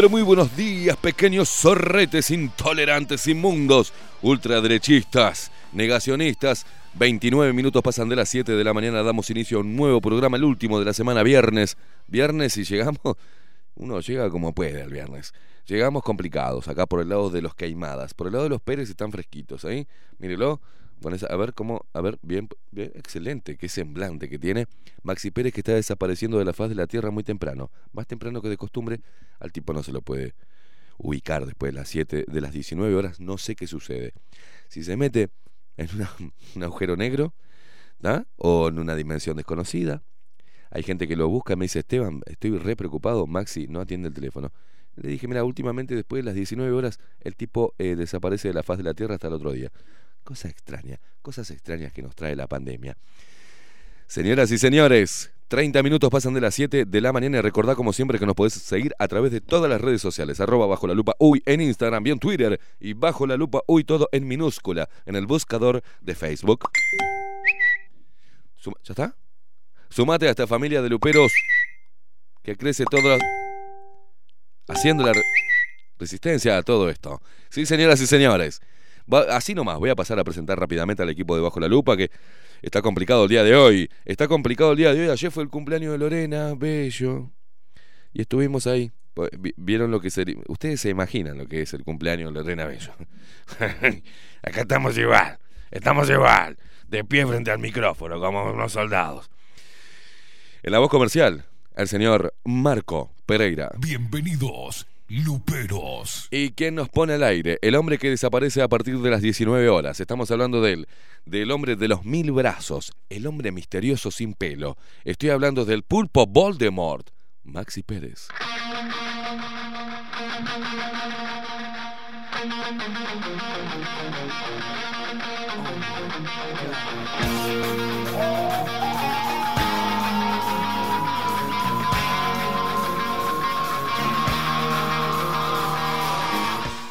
Pero muy buenos días, pequeños zorretes intolerantes, inmundos, ultraderechistas, negacionistas. 29 minutos pasan de las 7 de la mañana, damos inicio a un nuevo programa, el último de la semana, viernes. Viernes y llegamos, uno llega como puede el viernes. Llegamos complicados, acá por el lado de los Queimadas, por el lado de los Pérez están fresquitos, ahí, mírelo. Con esa- a ver cómo, a ver, bien, bien, excelente, qué semblante que tiene. Maxi Pérez que está desapareciendo de la faz de la tierra muy temprano, más temprano que de costumbre, al tipo no se lo puede ubicar después de las 7, de las 19 horas, no sé qué sucede. Si se mete en un agujero negro, ¿da? o en una dimensión desconocida, hay gente que lo busca me dice, Esteban, estoy re preocupado, Maxi no atiende el teléfono. Le dije, mira, últimamente después de las 19 horas, el tipo eh, desaparece de la faz de la tierra hasta el otro día. Cosa extraña, cosas extrañas que nos trae la pandemia. Señoras y señores, 30 minutos pasan de las 7 de la mañana y recordá como siempre que nos podés seguir a través de todas las redes sociales, arroba bajo la lupa uy en Instagram y en Twitter y bajo la lupa uy todo en minúscula en el buscador de Facebook. ¿Ya está? Sumate a esta familia de luperos que crece todo haciendo la re- resistencia a todo esto. Sí, señoras y señores. Va- así nomás, voy a pasar a presentar rápidamente al equipo de Bajo la Lupa que está complicado el día de hoy. Está complicado el día de hoy. Ayer fue el cumpleaños de Lorena, bello. Y estuvimos ahí. Pues, vi- ¿Vieron lo que sería? Ustedes se imaginan lo que es el cumpleaños de Lorena Bello. Acá estamos igual. Estamos igual. De pie frente al micrófono, como unos soldados. En la voz comercial, el señor Marco Pereira. Bienvenidos, Luperos. ¿Y quién nos pone al aire? El hombre que desaparece a partir de las 19 horas. Estamos hablando de él, del hombre de los mil brazos, el hombre misterioso sin pelo. Estoy hablando del pulpo Voldemort, Maxi Pérez.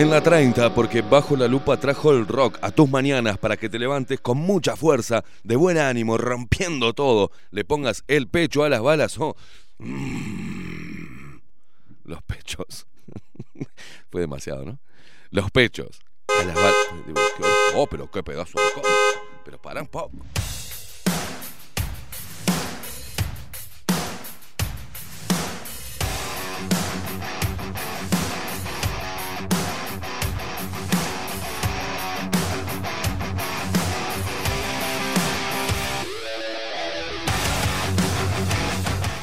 En la 30, porque Bajo la Lupa trajo el rock a tus mañanas para que te levantes con mucha fuerza, de buen ánimo, rompiendo todo. Le pongas el pecho a las balas. oh. Mm. Los pechos. Fue demasiado, ¿no? Los pechos a las balas. Oh, pero qué pedazo de. Pero paran, pop.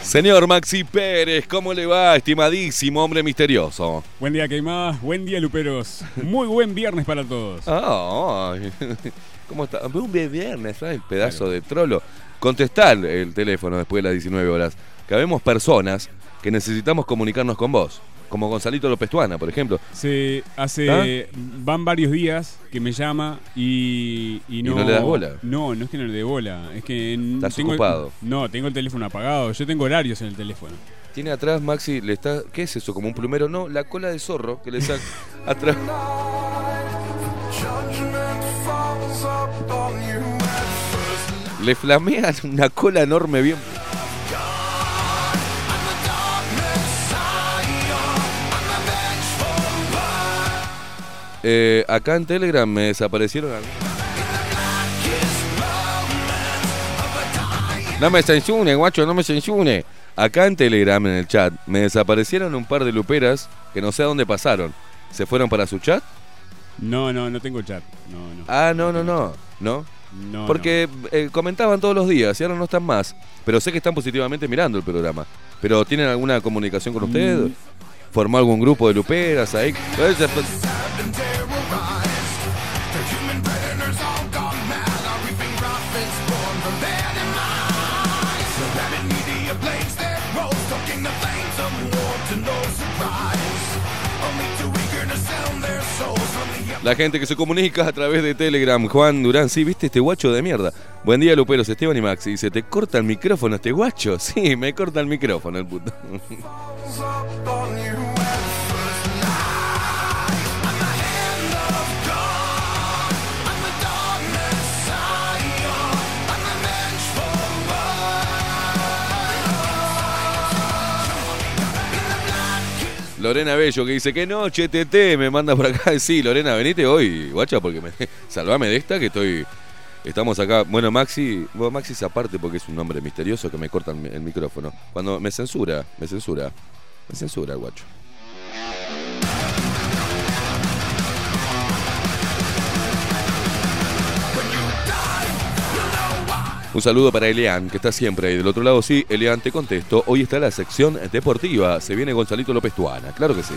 Señor Maxi Pérez, ¿cómo le va, estimadísimo hombre misterioso? Buen día, Queimás. Buen día, Luperos. Muy buen viernes para todos. Ah. ¿cómo está? Un viernes, ay, pedazo de trolo. Contestar el teléfono después de las 19 horas. Que habemos personas que necesitamos comunicarnos con vos. Como Gonzalito López Tuana, por ejemplo. Se hace. Van varios días que me llama y, y ¿Y no. le das bola? No, no es que no le dé bola. Es que. Estás tengo el- ocupado. no, tengo el teléfono apagado. Yo tengo horarios en el teléfono. Tiene atrás, Maxi, le está. ¿Qué es eso? ¿Como un plumero? No, la cola de zorro que le saca atrás. Le flamean una cola enorme bien. Eh, acá en Telegram me desaparecieron. a- No me censure, guacho, no me censure. Acá en Telegram, en el chat, me desaparecieron un par de luperas que no sé a dónde pasaron. ¿Se fueron para su chat? No, no, no tengo chat. No, no. Ah, no, no, no. ¿No? No, Porque eh, comentaban todos los días y ahora no están más. Pero sé que están positivamente mirando el programa. ¿Pero tienen alguna comunicación con usted? Mm. ¿Formó algún grupo de luperas ahí? La gente que se comunica a través de Telegram. Juan Durán, sí, viste este guacho de mierda. Buen día, Luperos, Esteban y Maxi. Dice, ¿te corta el micrófono este guacho? Sí, me corta el micrófono el puto. Lorena Bello que dice, ¿qué noche, TT? Me manda por acá. Sí, Lorena, venite hoy, guacha, porque me, salvame de esta que estoy... Estamos acá. Bueno, Maxi, Maxi es aparte porque es un hombre misterioso que me corta el, mi- el micrófono. Cuando me censura, me censura. Me censura guacho. Un saludo para Elian, que está siempre ahí del otro lado. Sí, Elian, te contesto. Hoy está la sección deportiva. Se viene Gonzalito López Tuana. Claro que sí.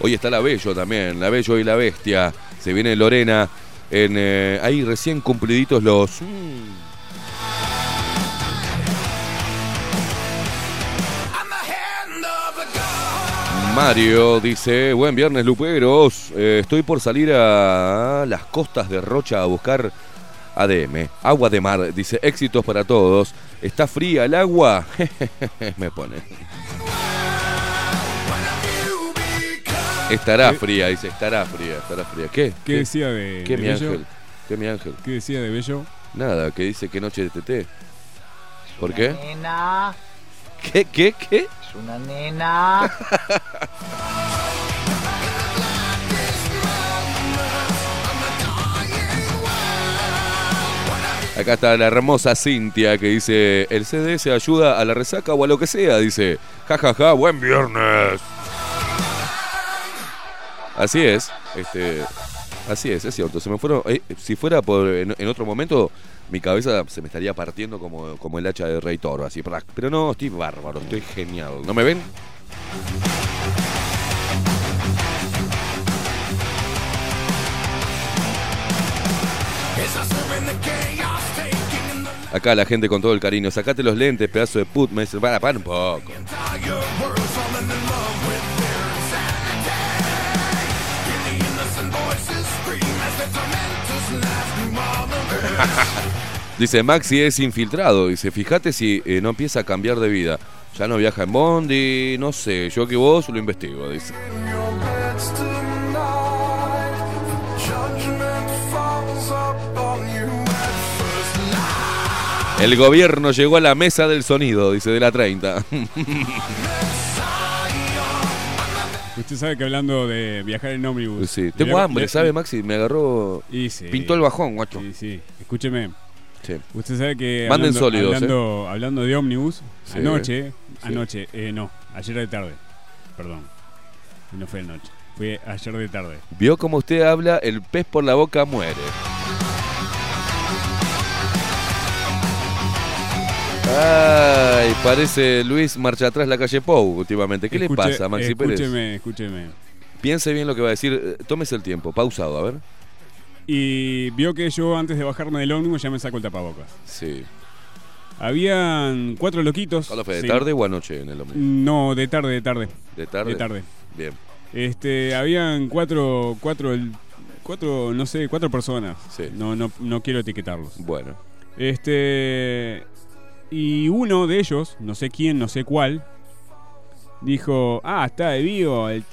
Hoy está la Bello también. La Bello y la Bestia. Se viene Lorena. En, eh, ahí recién cumpliditos los... mm, Mario dice, buen viernes Luperos, Eh, estoy por salir a las costas de Rocha a buscar ADM, agua de mar, dice, éxitos para todos, ¿está fría el agua? Me pone. Estará fría, dice, estará fría, estará fría. ¿Qué? ¿Qué decía de, ¿Qué de mi Bello? ángel? ¿Qué mi ángel? ¿Qué decía de Bello? Nada, que dice que noche de TT. ¿Por qué? Nena, ¿Qué, qué, qué? es una nena. Acá está la hermosa Cintia que dice, el CDS ayuda a la resaca o a lo que sea, dice, jajaja, ja, ja, buen viernes. Así es, este, así es, es cierto, me fueron, eh, si fuera en, otro momento, mi cabeza se me estaría partiendo como, como el hacha de Rey Toro, así, pero no, estoy bárbaro, estoy genial, ¿no me ven? Acá la gente con todo el cariño, sacate los lentes, pedazo de put, me dice, para, para un poco. Dice, Maxi es infiltrado. Dice, fíjate si eh, no empieza a cambiar de vida. Ya no viaja en Bondi, no sé, yo que vos lo investigo, dice. El gobierno llegó a la mesa del sonido, dice de la 30. Usted sabe que hablando de viajar en ómnibus. Sí, tengo le- hambre, le- ¿sabe, Maxi? Me agarró. Y sí. Pintó el bajón, guacho. Sí, sí. Escúcheme. Sí. Usted sabe que. Manden hablando, sólidos, ¿eh? Hablando, de ómnibus, Sí. anoche. Anoche, eh, no, ayer de tarde. Perdón. No fue anoche. Fue ayer de tarde. Vio como usted habla, el pez por la boca muere. Ay, parece Luis marcha atrás la calle Pou últimamente. ¿Qué le pasa, Maxi Pérez? Escúcheme, escúcheme. Piense bien lo que va a decir. eh, Tómese el tiempo, pausado, a ver. Y vio que yo antes de bajarme del ómnibus ya me saco el tapabocas. Sí. Habían cuatro loquitos. ¿Hola, fue de Sí. tarde o anoche en el ómnibus? No, de tarde, de tarde. ¿De tarde? De tarde. Bien. Este, habían cuatro, cuatro, el- cuatro, no sé, cuatro personas. Sí. No, no, no quiero etiquetarlos. Bueno. Este, y uno de ellos, no sé quién, no sé cuál, dijo, ah, está de vivo, el-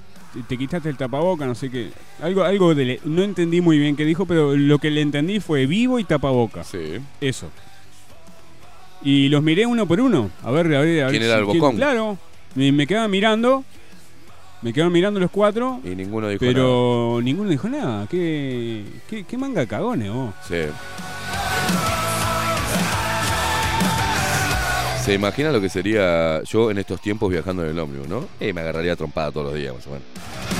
te quitaste el tapaboca, no sé qué. Algo, algo de, no entendí muy bien qué dijo, pero lo que le entendí fue vivo y tapaboca. Sí. Eso. Y los miré uno por uno. A ver, a ver, a ver. ¿Quién era el quién- bocón? Claro. Me, me quedaban mirando. Me quedaban mirando los cuatro. Y ninguno dijo nada. Pero ninguno dijo nada. ¿Qué, qué, qué manga cagones, vos? Sí. ¿Se imagina lo que sería yo en estos tiempos viajando en el ómnibus, no? Eh, me agarraría trompada todos los días, más o menos.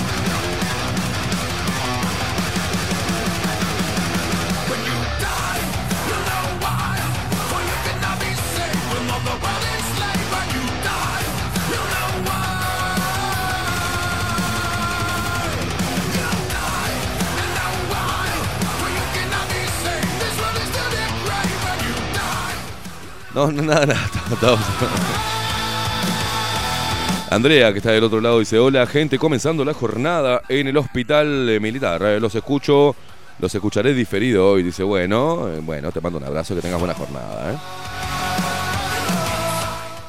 No, no, nada, nada. estamos- Andrea, que está del otro lado, dice, hola gente, comenzando la jornada en el hospital eh, militar. Eh, Los escucho, los escucharé diferido hoy. Dice, bueno, eh, bueno, te mando un abrazo, que tengas buena jornada. ¿eh?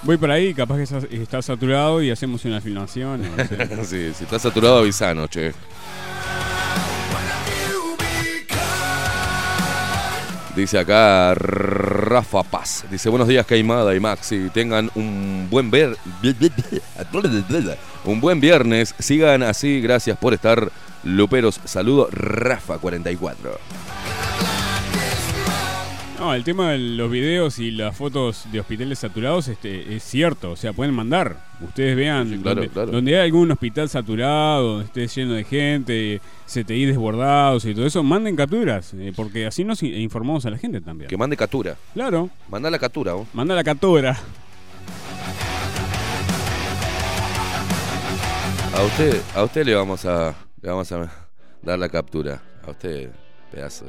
Voy por ahí, capaz que está, está saturado y hacemos una filmación. no sé. sí, si estás saturado, avisanos, che. Dice acá Rafa Paz. Dice, buenos días, Caimada y Maxi. Tengan un buen ver... Un buen viernes. Sigan así. Gracias por estar. Luperos, saludo. Rafa44. No, el tema de los videos y las fotos de hospitales saturados este, es cierto. O sea, pueden mandar. Ustedes vean Sí, claro, donde, claro. donde hay algún hospital saturado, donde esté lleno de gente, CTI desbordados y todo eso, manden capturas. eh, porque así nos informamos a la gente también. Que mande captura. Claro, Manda la captura, vos. manda la captura. A usted, a usted le vamos a, le vamos a dar la captura. A usted, pedazo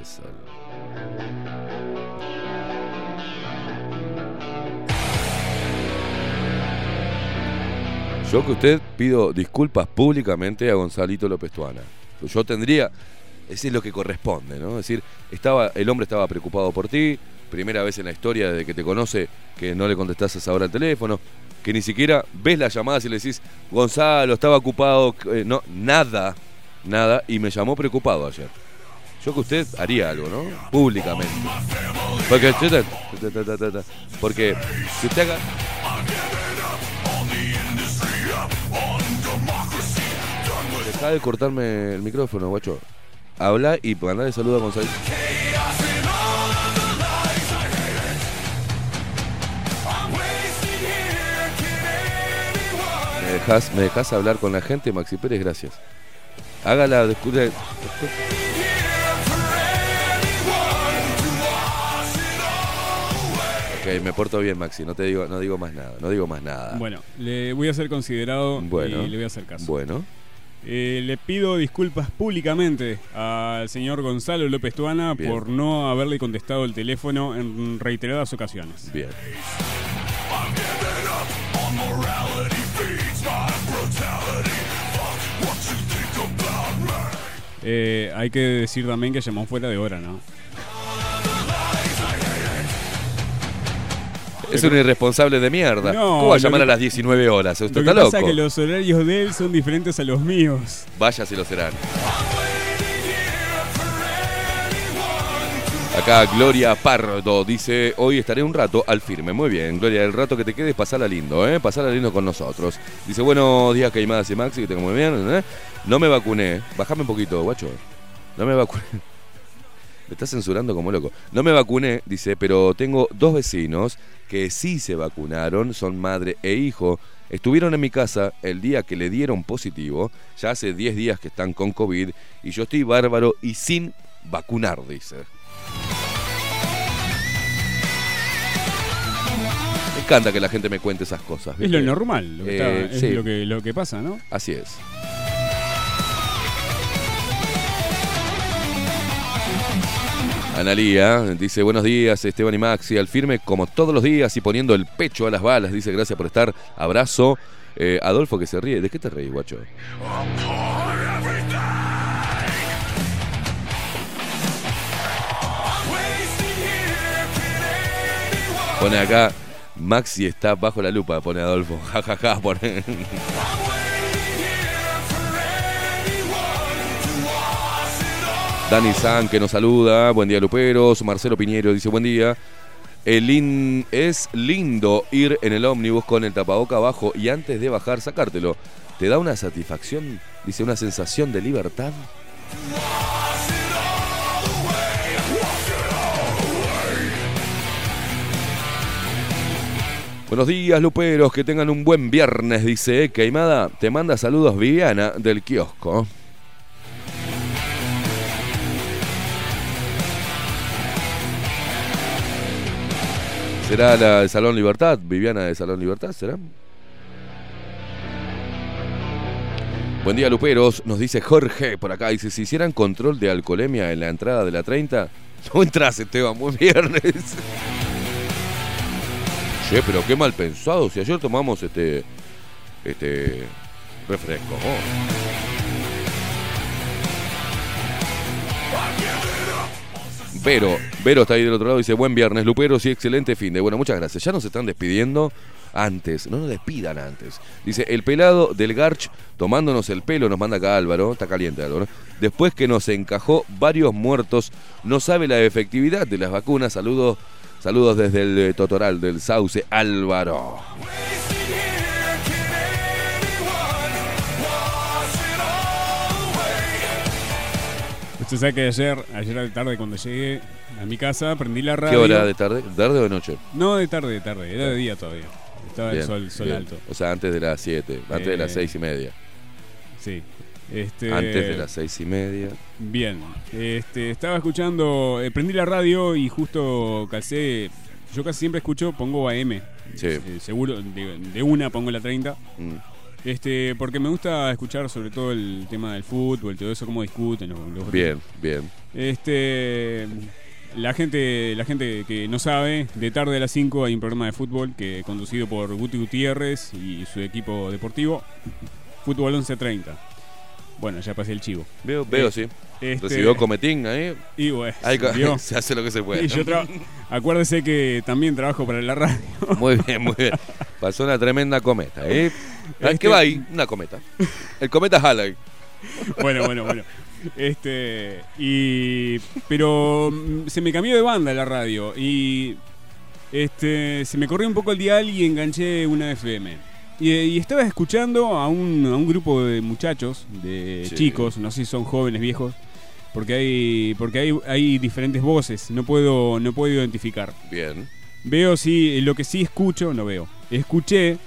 Yo que usted pido disculpas públicamente a Gonzalito López Tuana. Yo tendría, ese es lo que corresponde, ¿no? Es decir, estaba, el hombre estaba preocupado por ti, primera vez en la historia desde que te conoce que no le contestases ahora al teléfono, que ni siquiera ves las llamadas y le decís, Gonzalo, estaba ocupado, eh, no, nada, nada, y me llamó preocupado ayer. Yo que usted haría algo, ¿no? Públicamente. Porque, porque si usted haga... Deja de cortarme el micrófono, guacho. Habla y mandale saludo a Gonzalo. ¿Me dejas, ¿Me dejas hablar con la gente, Maxi Pérez? Gracias. Hágala, discute. Ok, me porto bien, Maxi. No te digo, no digo más nada. No digo más nada. Bueno, le voy a ser considerado Bueno. y le voy a hacer caso. Bueno. Eh, le pido disculpas públicamente al señor Gonzalo López Tuana Bien. por no haberle contestado el teléfono en reiteradas ocasiones. Bien. Eh, hay que decir también que llamó fuera de hora, ¿no? Es un irresponsable de mierda. No, ¿Cómo va a llamar que- a las 19 horas? Usted Lo que está pasa loco. que los horarios de él son diferentes a los míos. Vaya si lo serán. Acá Gloria Pardo dice, hoy estaré un rato al firme. Muy bien, Gloria, el rato que te quedes, pasala lindo, ¿eh? Pasala lindo con nosotros. Dice, buenos días, Caimadas y Maxi, que tengo muy bien. ¿eh? No me vacuné. Bájame un poquito, guacho. No me vacuné. Me está censurando como loco. No me vacuné, dice, pero tengo dos vecinos que sí se vacunaron, son madre e hijo. Estuvieron en mi casa el día que le dieron positivo, ya hace 10 días que están con COVID, y yo estoy bárbaro y sin vacunar, dice. Me encanta que la gente me cuente esas cosas. Es lo normal, lo que, Eh, está- es sí. lo que, lo que pasa, ¿no? Así es. Analía dice buenos días Esteban y Maxi al firme como todos los días y poniendo el pecho a las balas dice gracias por estar abrazo Eh, Adolfo que se ríe ¿de qué te reís guacho? Pone acá Maxi está bajo la lupa pone Adolfo. Jajaja pone Dani San que nos saluda, buen día Luperos, Marcelo Piñero dice buen día. El lin- es lindo ir en el ómnibus con el tapaboca abajo y antes de bajar sacártelo. ¿Te da una satisfacción? Dice una sensación de libertad. Buenos días, Luperos, que tengan un buen viernes, dice Queimada. Te manda saludos Viviana del kiosco. ¿Será la de Salón Libertad? ¿Viviana de Salón Libertad? ¿Será? Buen día, Luperos. Nos dice Jorge por acá. Dice, si hicieran control de alcoholemia en la entrada de la 30, no entras, Esteban, muy viernes. Che, pero qué mal pensado. Si ayer tomamos este este refresco. Vero, Vero está ahí del otro lado, dice buen viernes, Luperos y excelente fin de. Bueno, muchas gracias. Ya nos están despidiendo antes, no nos despidan antes. Dice, el pelado del Garch tomándonos el pelo, nos manda acá Álvaro, está caliente Álvaro. Después que nos encajó varios muertos, no sabe la efectividad de las vacunas. Saludos, saludos desde el eh, Totoral del Sauce, Álvaro. Usted sabe que ayer, ayer la tarde cuando llegué a mi casa, prendí la radio. ¿Qué hora de tarde? ¿Tarde o de noche? No, de tarde, de tarde. Era de día todavía. Estaba el sol, sol bien. alto. O sea, antes de las 7, antes de las Eh, 6 y media. Sí. Este, Antes de las 6 y media. Bien. Este, estaba escuchando, eh, prendí la radio y justo calcé. Yo casi siempre escucho, pongo AM. Sí. Eh, seguro, de, de una pongo la 30. Mm. Este, porque me gusta escuchar sobre todo el tema del fútbol, todo eso, cómo discuten los, los- Bien, bien. Este, la gente, la gente que no sabe, de tarde a las 5 hay un programa de fútbol que conducido por Guti Gutiérrez y su equipo deportivo, Fútbol 1130. Bueno, ya pasé el chivo. Veo, veo Eh, sí. Este, Recibió cometín ahí. y bueno, Ahí se hace lo que se puede. Y yo acuérdese que también trabajo para la radio. Muy bien, muy bien. Pasó una tremenda cometa, ¿eh? Ah, Este- ¿Qué va ahí? Una cometa. El cometa Halley. bueno, bueno, bueno. Este, y pero mm, se me cambió de banda la radio y este se me corrió un poco el dial y enganché una FM. Y, y estaba escuchando a un, a un grupo de muchachos, de Sí. chicos, no sé si son jóvenes, viejos, porque hay porque hay, hay diferentes voces, no puedo no puedo identificar. Bien. Veo sí, lo que sí escucho, no veo. Escuché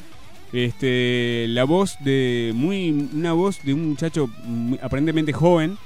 este la voz de muy una voz de un muchacho aparentemente joven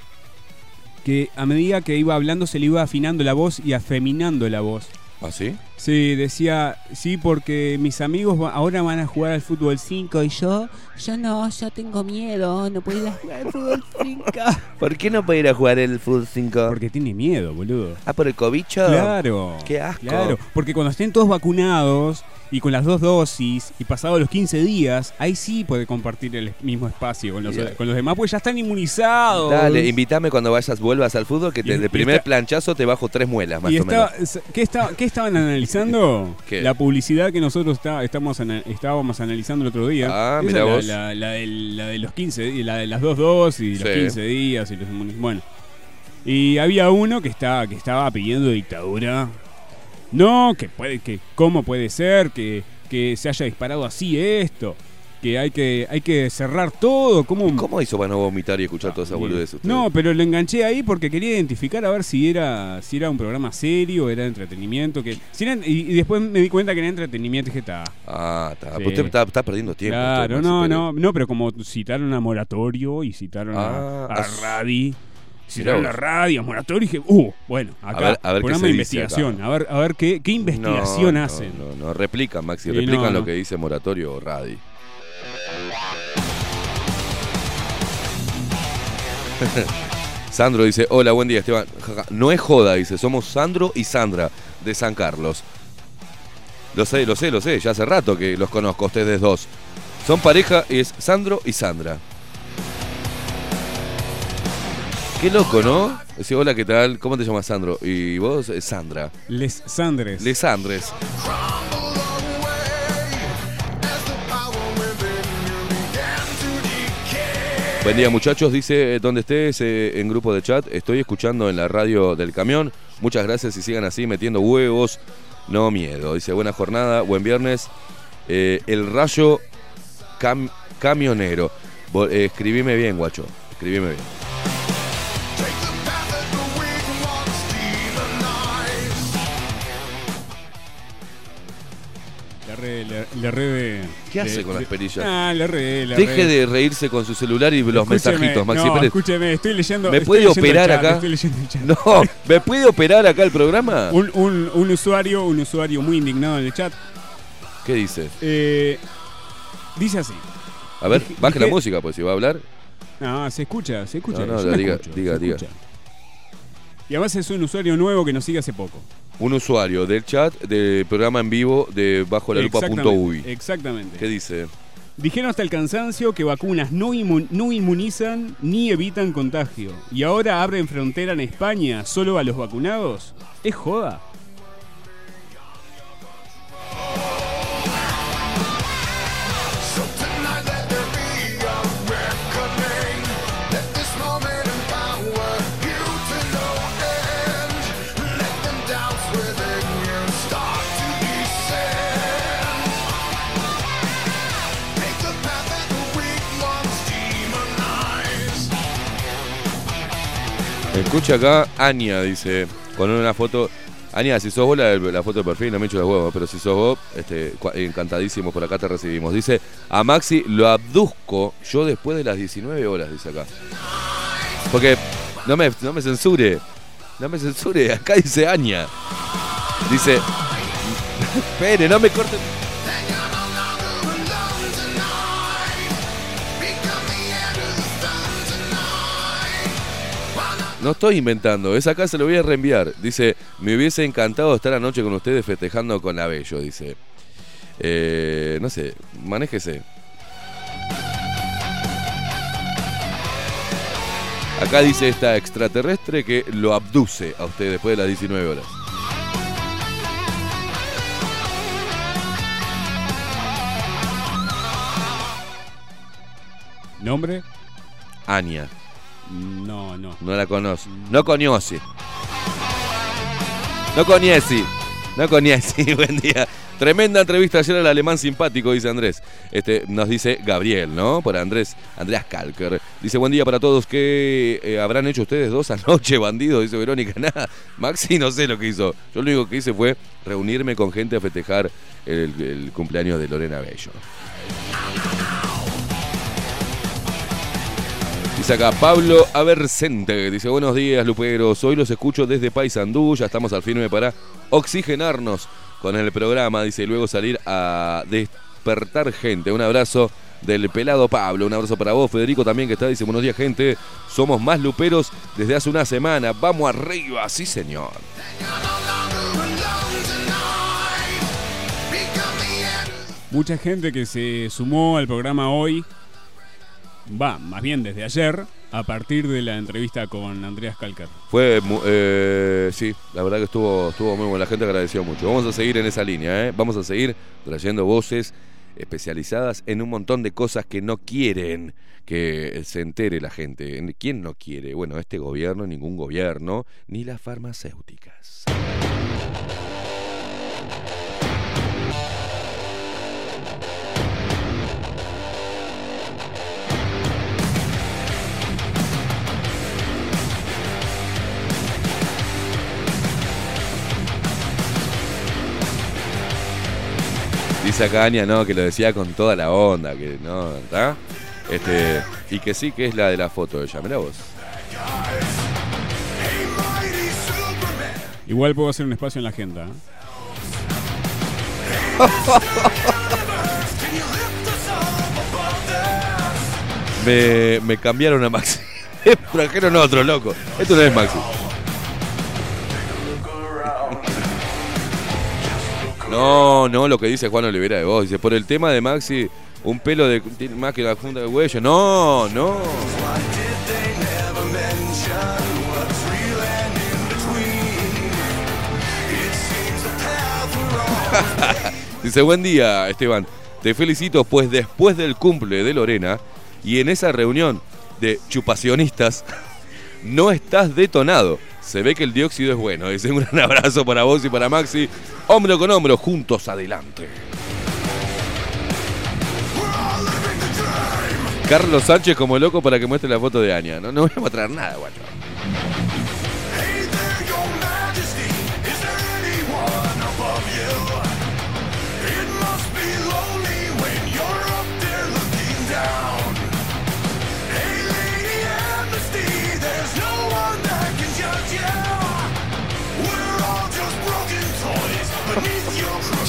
que a medida que iba hablando se le iba afinando la voz y afeminando la voz. ¿Ah, sí? Sí, decía, sí, porque mis amigos ahora van a jugar al fútbol 5 y yo, yo no, yo tengo miedo, no puedo ir a jugar al fútbol 5. ¿Por qué no puede ir a jugar el Full 5? Porque tiene miedo, boludo. Ah, por el cobicho. Claro. Qué asco. Claro, porque cuando estén todos vacunados y con las dos dosis y pasados los 15 días, ahí sí puede compartir el mismo espacio con los, con los demás, porque ya están inmunizados. Dale, invítame cuando vayas, vuelvas al fútbol, que te- Y- y primer está- planchazo te bajo tres muelas, más y o menos. ¿qué, está- qué estaban analizando? ¿Qué? La publicidad que nosotros está- estamos ana- estábamos analizando el otro día. Ah, la, vos. La, la del- la de los 15, di- la de las dos dosis, los Sí. 15 días y los Bueno. Y había uno que estaba, que estaba pidiendo dictadura. No, que puede, que cómo puede ser que, que se haya disparado así esto. Que hay que, hay que cerrar todo. ¿Cómo, ¿Cómo hizo para no vomitar y escuchar toda esa boludez? usted? no, pero lo enganché ahí porque quería identificar a ver si era si era un programa serio, era entretenimiento. que si era- y, y después me di cuenta que era entretenimiento y dije, está. Ah, está. Sí. Usted está, está perdiendo tiempo. Claro, no, no, no, pero como citaron a Moratorio y citaron Ah, a, a as- Radi. Citaron Mirá a vos. Radi, a Moratorio y dije, uh, bueno, acá, ver- a ver qué programa se de investigación, acá. a ver, a ver qué, qué investigación No, no, hacen. No, no, replican, Maxi, replican no, lo no. que dice Moratorio o Radi. Sandro dice, hola, buen día Esteban. No es joda, dice, somos Sandro y Sandra de San Carlos. Lo sé, lo sé, lo sé, ya hace rato que los conozco, ustedes dos. Son pareja, es Sandro y Sandra. Qué loco, ¿no? Dice, hola, ¿qué tal? ¿Cómo te llamas, Sandro? Y vos, eh, Sandra. Les Sandres. Les Andres. Buen día muchachos, dice eh, donde estés eh, en grupo de chat, estoy escuchando en la radio del camión, muchas gracias y sigan así metiendo huevos, no miedo, dice buena jornada, buen viernes, Eh, el rayo cam- camionero, eh, escribime bien guacho, escribime bien. Re, le, le re de- ¿Qué de- hace con las perillas? Ah, le re, le Deje re. de reírse con su celular y los Escúcheme, mensajitos, Maxi no, Pérez. escúcheme, estoy leyendo. ¿Me puede leyendo operar chat, acá? Estoy leyendo el chat. No, ¿me puede operar acá el programa? Un, un- un usuario, un usuario muy indignado en el chat, ¿Qué dice? eh, dice así. A ver, Dije- baje la música, pues si va a hablar. No, se escucha, se escucha. No, no, me diga, escucho, diga, diga. escucha. Y además es un usuario nuevo que nos sigue hace poco. Un usuario del chat del programa en vivo de bajo la lupa Exactamente, uy. Exactamente. ¿Qué dice? Dijeron hasta el cansancio que vacunas no, inmu- no inmunizan ni evitan contagio. Y ahora abren frontera en España solo a los vacunados. ¿Es joda? Escucha acá, Ania dice, con una foto. Ania, si sos vos la, la foto de perfil, no me echo los huevos, pero si sos vos, este, cua- encantadísimo, por acá te recibimos. Dice, a Maxi lo abduzco yo después de las 19 horas, dice acá. Porque, no me, no me censure, no me censure, acá dice Ania. Dice, espere, no me corten. No estoy inventando, es acá, se lo voy a reenviar. Dice, me hubiese encantado estar anoche con ustedes festejando con Abello, dice. Eh, no sé, manéjese. Acá dice esta extraterrestre que lo abduce a usted después de las 19 horas. ¿Nombre? Ania, No, no. no la conoce. No conoce. No conoce. No conoce. Buen día. Tremenda entrevista ayer al alemán simpático, dice Andrés. Este, nos dice Gabriel, ¿no? Por Andrés, Andreas Kalker. Dice, buen día para todos. ¿Qué eh, habrán hecho ustedes dos anoche, bandido? Dice Verónica. Nada, Maxi no sé lo que hizo. Yo lo único que hice fue reunirme con gente a festejar el, el cumpleaños de Lorena Bello. Dice acá Pablo Abercente, dice buenos días Luperos, hoy los escucho desde Paysandú, ya estamos al firme para oxigenarnos con el programa, dice, y luego salir a despertar gente. Un abrazo del pelado Pablo, un abrazo para vos, Federico también que está, dice buenos días gente, somos más Luperos desde hace una semana, vamos arriba, sí señor. Mucha gente que se sumó al programa hoy, va, más bien desde ayer, a partir de la entrevista con Andreas Calcar. Fue, eh, sí, la verdad que estuvo, estuvo muy bueno, la gente agradeció mucho. Vamos a seguir en esa línea, ¿eh? vamos a seguir trayendo voces especializadas en un montón de cosas que no quieren que se entere la gente. ¿Quién no quiere? Bueno, este gobierno, ningún gobierno, ni las farmacéuticas. No, que lo decía con toda la onda, que no, ¿está? Este, y que sí, que es la de la foto de ella, mirá vos. Igual puedo hacer un espacio en la agenda. ¿eh? Me, me cambiaron a Maxi. Trajeron otro, loco. Esto no es Maxi. No, no, lo que dice Juan Olivera de vos. Dice, por el tema de Maxi, un pelo de más que la funda de huello. No, no. Dice, buen día, Esteban. Te felicito, pues después del cumple de Lorena y en esa reunión de chupacionistas, no estás detonado. Se ve que el dióxido es bueno. Dice, un gran abrazo para vos y para Maxi. Hombro con hombro, juntos adelante. Carlos Sánchez como loco para que muestre la foto de Ania. No, no voy a mostrar nada, guacho.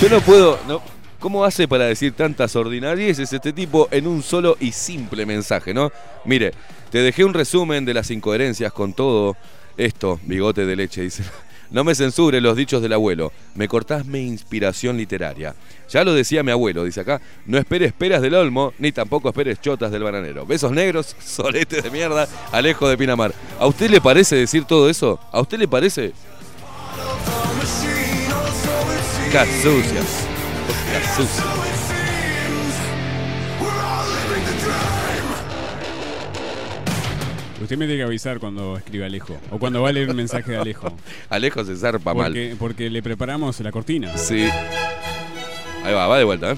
Yo no puedo. No, ¿Cómo hace para decir tantas ordinarieces este tipo en un solo y simple mensaje, no? Mire, te dejé un resumen de las incoherencias con todo esto, bigote de leche, dice. No me censure los dichos del abuelo. Me cortás mi inspiración literaria. Ya lo decía mi abuelo, dice acá. No esperes peras del olmo, ni tampoco esperes chotas del bananero. Besos negros, solete de mierda, Alejo de Pinamar. ¿A usted le parece decir todo eso? ¿A usted le parece? Casucias. Casucias. Usted me tiene que avisar cuando escribe Alejo. O cuando va a leer un mensaje de Alejo. Alejo se zarpa mal. Porque, porque le preparamos la cortina. Sí. Ahí va, va de vuelta. ¿eh?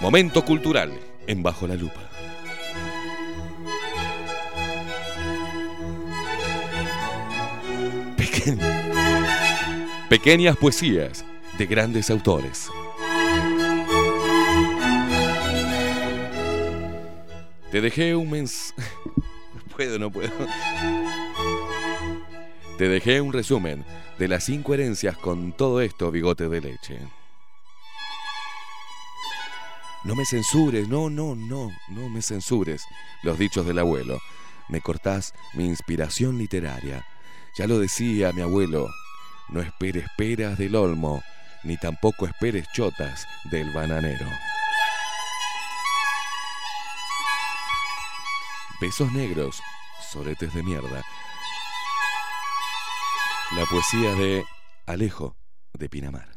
Momento cultural en Bajo la Lupa. Pequeño. Pequeñas poesías de grandes autores. Te dejé un mens... No puedo, no puedo. Te dejé un resumen de las cinco herencias con todo esto, bigote de leche. No me censures, no, no, no, no me censures los dichos del abuelo. Me cortás mi inspiración literaria. Ya lo decía mi abuelo, no esperes peras del olmo, ni tampoco esperes chotas del bananero. Besos negros, soretes de mierda. La poesía de Alejo de Pinamar.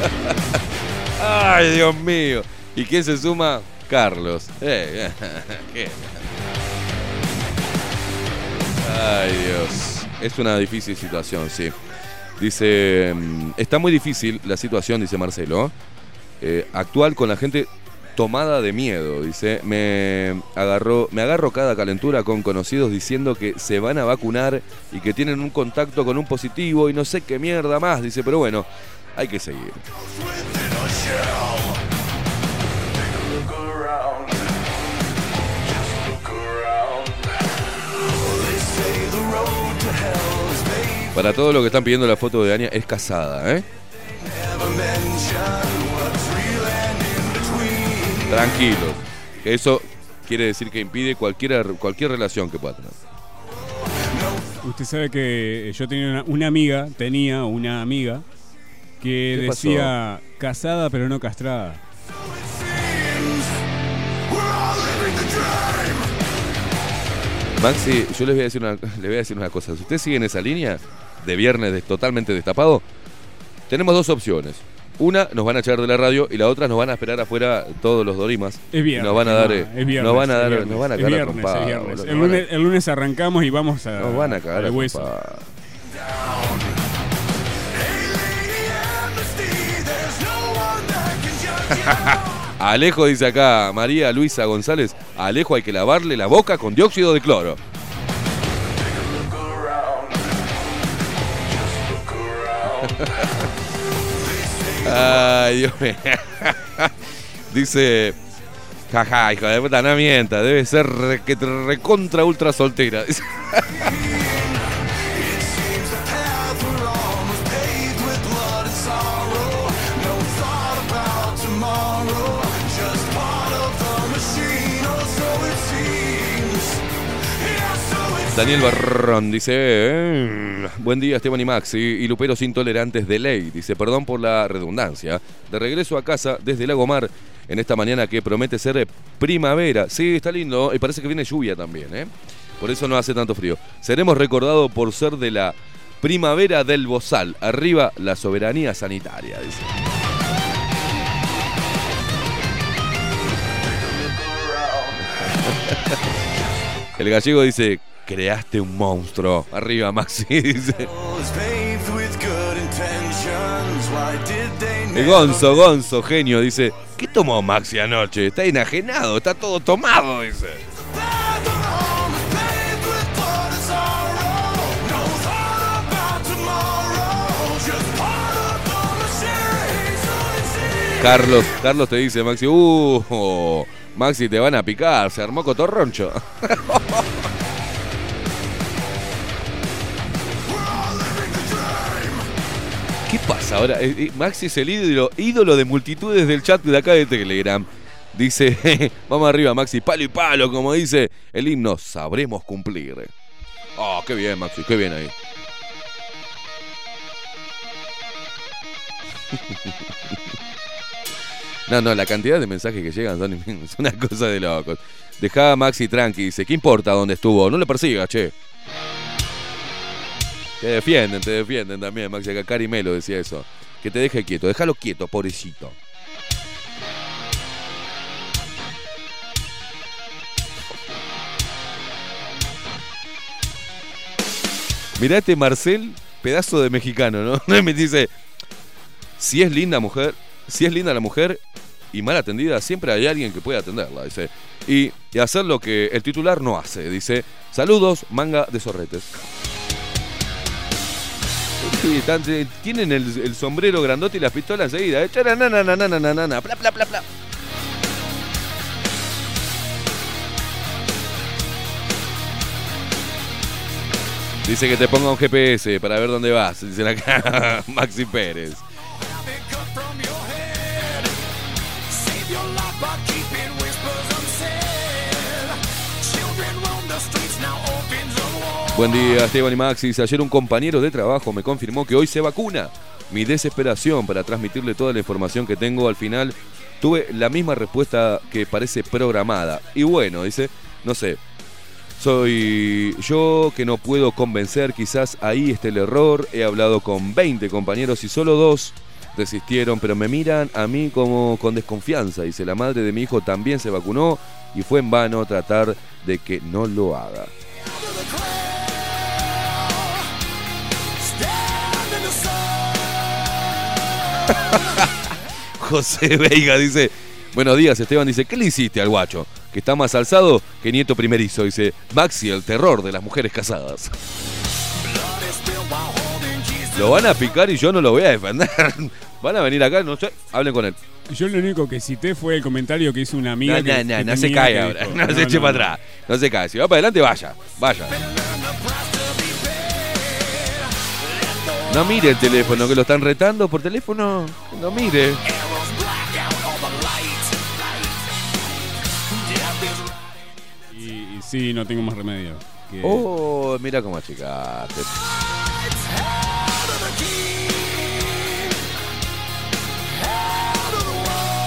Ay, Dios mío. ¿Y quién se suma? Carlos. Eh, qué- Ay, Dios. Es una difícil situación, sí. Dice, mm, está muy difícil la situación, dice Marcelo, eh, actual con la gente tomada de miedo. Dice, me me agarro cada calentura con conocidos diciendo que se van a vacunar y que tienen un contacto con un positivo y no sé qué mierda más. Dice, pero bueno, hay que seguir. Para todos los que están pidiendo la foto de Ania, es casada, ¿eh? Tranquilos. Eso quiere decir que impide cualquier, cualquier relación que pueda tener. Usted sabe que yo tenía una amiga, tenía una amiga que ¿Qué pasó? decía casada pero no castrada. Maxi, yo les voy a decir una, les voy a decir una cosa. Si usted sigue en esa línea de viernes de- totalmente destapado, tenemos dos opciones. Una, nos van a echar de la radio y la otra, nos van a esperar afuera todos los dorimas. Es viernes. Nos van a dar, no, eh, viernes, nos van a dar, viernes, nos van a cagar viernes, El a- lunes, el lunes arrancamos y vamos a, Nos van a cagar a Alejo dice acá, María Luisa González, Alejo hay que lavarle la boca con dióxido de cloro. Ay, Dios mío. Dice, jaja, hijo de puta, no mienta, debe ser que recontra ultra soltera. Daniel Barrón dice, eh, buen día Esteban y Maxi y Luperos Intolerantes de Ley. Dice, perdón por la redundancia. De regreso a casa desde Lagomar en esta mañana que promete ser primavera. Sí, está lindo y parece que viene lluvia también, ¿eh? Por eso no hace tanto frío. Seremos recordados por ser de la primavera del Bozal. Arriba la soberanía sanitaria, dice. El gallego dice, creaste un monstruo. Arriba, Maxi, dice. El Gonzo, Gonzo, genio, dice, ¿qué tomó Maxi anoche? Está enajenado, está todo tomado, dice. Carlos, Carlos te dice, Maxi, uh, Maxi, te van a picar, se armó cotorroncho. ahora. Eh, eh, Maxi es el ídolo, ídolo de multitudes del chat de acá de Telegram. Dice, vamos arriba Maxi, palo y palo, como dice el himno, sabremos cumplir. Oh, qué bien Maxi, qué bien ahí. No, no, la cantidad de mensajes que llegan son es una cosa de locos. Dejá a Maxi tranqui, dice, ¿qué importa dónde estuvo? No le persigas, che. Te defienden, te defienden también, Maxi. Acá Cari Melo decía eso. Que te deje quieto, déjalo quieto, pobrecito. Mirá este Marcel, pedazo de mexicano, ¿no? Me dice, si es linda mujer, si es linda la mujer y mal atendida, siempre hay alguien que puede atenderla, dice. Y, y hacer lo que el titular no hace, dice. Saludos, manga de zorretes. Sí, eh, tienen el, sombrero grandote y las pistolas enseguida. ¿eh? Pla, pla, pla, pla. Dice que te ponga un GPS para ver dónde vas. Dicen acá Maxi Pérez. Buen día, Esteban y Maxis. Ayer un compañero de trabajo me confirmó que hoy se vacuna. Mi desesperación para transmitirle toda la información que tengo al final tuve la misma respuesta que parece programada. Y bueno, dice, no sé, soy yo que no puedo convencer, quizás ahí esté el error. He hablado con 20 compañeros y solo dos desistieron, pero me miran a mí como con desconfianza. Dice, la madre de mi hijo también se vacunó y fue en vano tratar de que no lo haga. José Veiga dice, buenos días Esteban, dice, ¿qué le hiciste al guacho? Que está más alzado que nieto primerizo, dice, Maxi, el terror de las mujeres casadas. Lo van a picar y yo no lo voy a defender. Van a venir acá, no sé, hablen con él. Yo lo único que cité fue el comentario que hizo una amiga. No, que- no, no, que no se cae ahora, dijo, no se eche para atrás, no se cae. Si va para adelante, vaya, vaya. No mire el teléfono, que lo están retando por teléfono. No mire. Y, y sí, no tengo más remedio. que- Oh, mira cómo achicaste.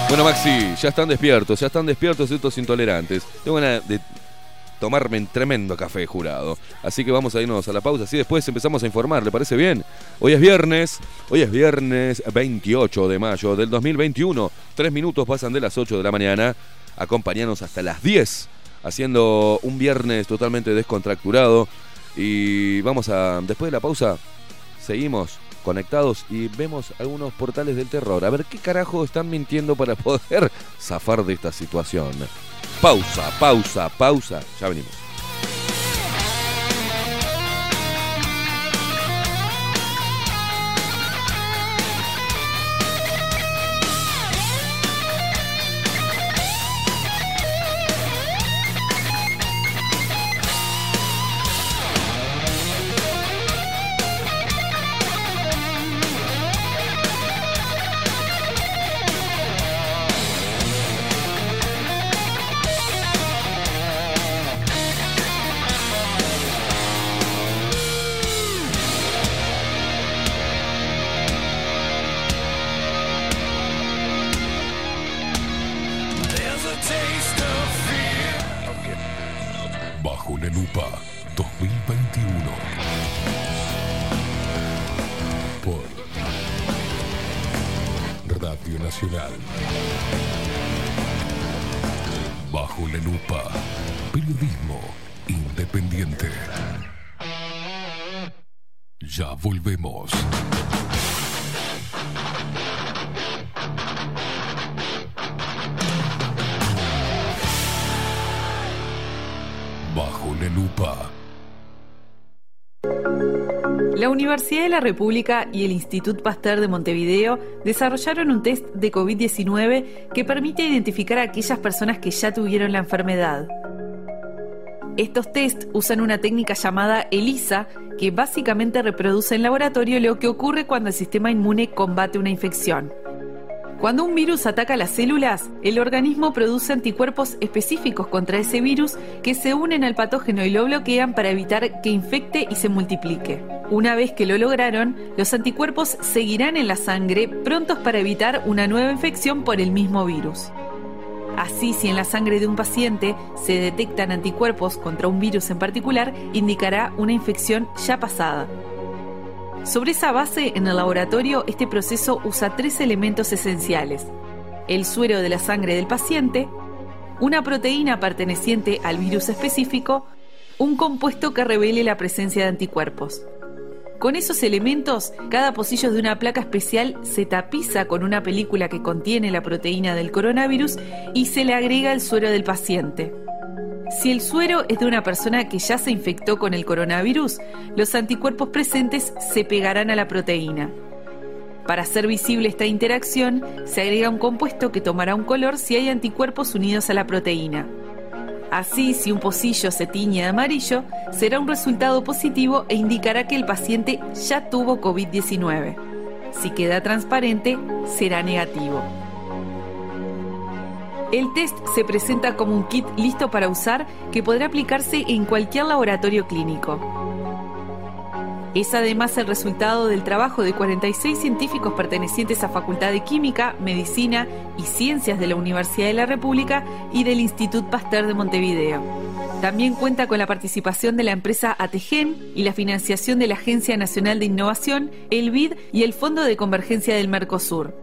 Bueno, Maxi, ya están despiertos, ya están despiertos estos intolerantes. Tengo de tomarme un tremendo café jurado. Así que vamos a irnos a la pausa, así después empezamos a informar, ¿le parece bien? Hoy es viernes, hoy es viernes 28 de mayo del 2021. Tres minutos pasan de las 8 de la mañana. Acompañanos hasta las 10, haciendo un viernes totalmente descontracturado. Y vamos a, después de la pausa, seguimos conectados y vemos algunos portales del terror. A ver qué carajo están mintiendo para poder zafar de esta situación. Pausa, pausa, pausa. Ya venimos. La República y el Institut Pasteur de Montevideo desarrollaron un test de COVID-19 que permite identificar a aquellas personas que ya tuvieron la enfermedad. Estos test usan una técnica llamada ELISA, que básicamente reproduce en laboratorio lo que ocurre cuando el sistema inmune combate una infección. Cuando un virus ataca las células, el organismo produce anticuerpos específicos contra ese virus que se unen al patógeno y lo bloquean para evitar que infecte y se multiplique. Una vez que lo lograron, los anticuerpos seguirán en la sangre prontos para evitar una nueva infección por el mismo virus. Así, si en la sangre de un paciente se detectan anticuerpos contra un virus en particular, indicará una infección ya pasada. Sobre esa base, en el laboratorio, este proceso usa tres elementos esenciales. El suero de la sangre del paciente, una proteína perteneciente al virus específico, un compuesto que revele la presencia de anticuerpos. Con esos elementos, cada pocillo de una placa especial se tapiza con una película que contiene la proteína del coronavirus y se le agrega el suero del paciente. Si el suero es de una persona que ya se infectó con el coronavirus, los anticuerpos presentes se pegarán a la proteína. Para hacer visible esta interacción, se agrega un compuesto que tomará un color si hay anticuerpos unidos a la proteína. Así, si un pocillo se tiñe de amarillo, será un resultado positivo e indicará que el paciente ya tuvo COVID-19. Si queda transparente, será negativo. El test se presenta como un kit listo para usar que podrá aplicarse en cualquier laboratorio clínico. Es además el resultado del trabajo de 46 científicos pertenecientes a Facultad de Química, Medicina y Ciencias de la Universidad de la República y del Institut Pasteur de Montevideo. También cuenta con la participación de la empresa Ategen y la financiación de la Agencia Nacional de Innovación, el BID y el Fondo de Convergencia del Mercosur.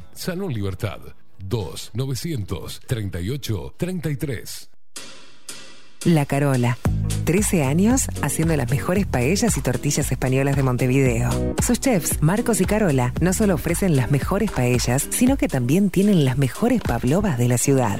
Salón Libertad. 2-938-33. La Carola. 13 años haciendo las mejores paellas y tortillas españolas de Montevideo. Sus chefs, Marcos y Carola, no solo ofrecen las mejores paellas, sino que también tienen las mejores pavlovas de la ciudad.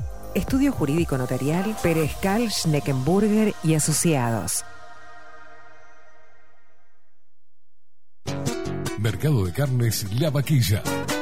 Estudio Jurídico Notarial Perezcal Schneckenburger y Asociados. Mercado de Carnes La Vaquilla.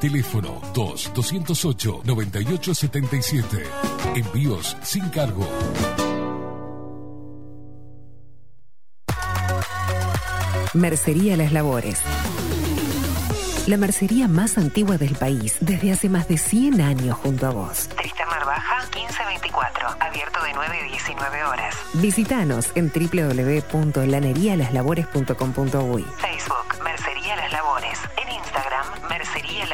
Teléfono 2-208-9877. Envíos sin cargo. Mercería Las Labores. La mercería más antigua del país, desde hace más de 100 años junto a vos. Tristán Baja 1524, abierto de 9 a 19 horas. Visítanos en www.lanerialaslabores.com.uy. Facebook, Mercería Las Labores.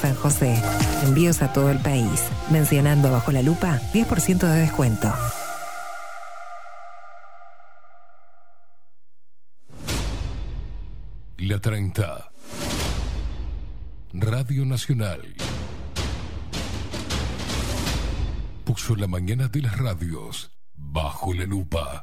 San José. Envíos a todo el país. Mencionando bajo la lupa 10% de descuento. La 30. Radio Nacional. Puso la mañana de las radios bajo la lupa.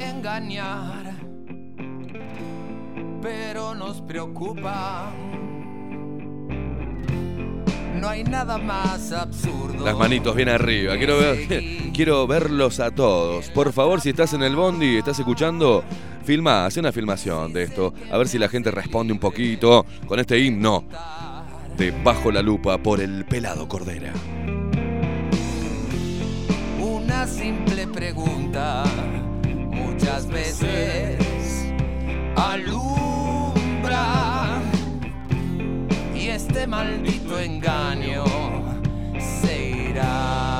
engañar, pero nos preocupa. No hay nada más absurdo. Las manitos bien arriba. Quiero, ver, quiero verlos a todos. Por favor, si estás en el bondi y estás escuchando, filma, hace una filmación de esto. A ver si la gente responde un poquito con este himno de Bajo la Lupa por el pelado Cordera. Una simple pregunta, muchas alumbra y este maldito engaño se irá.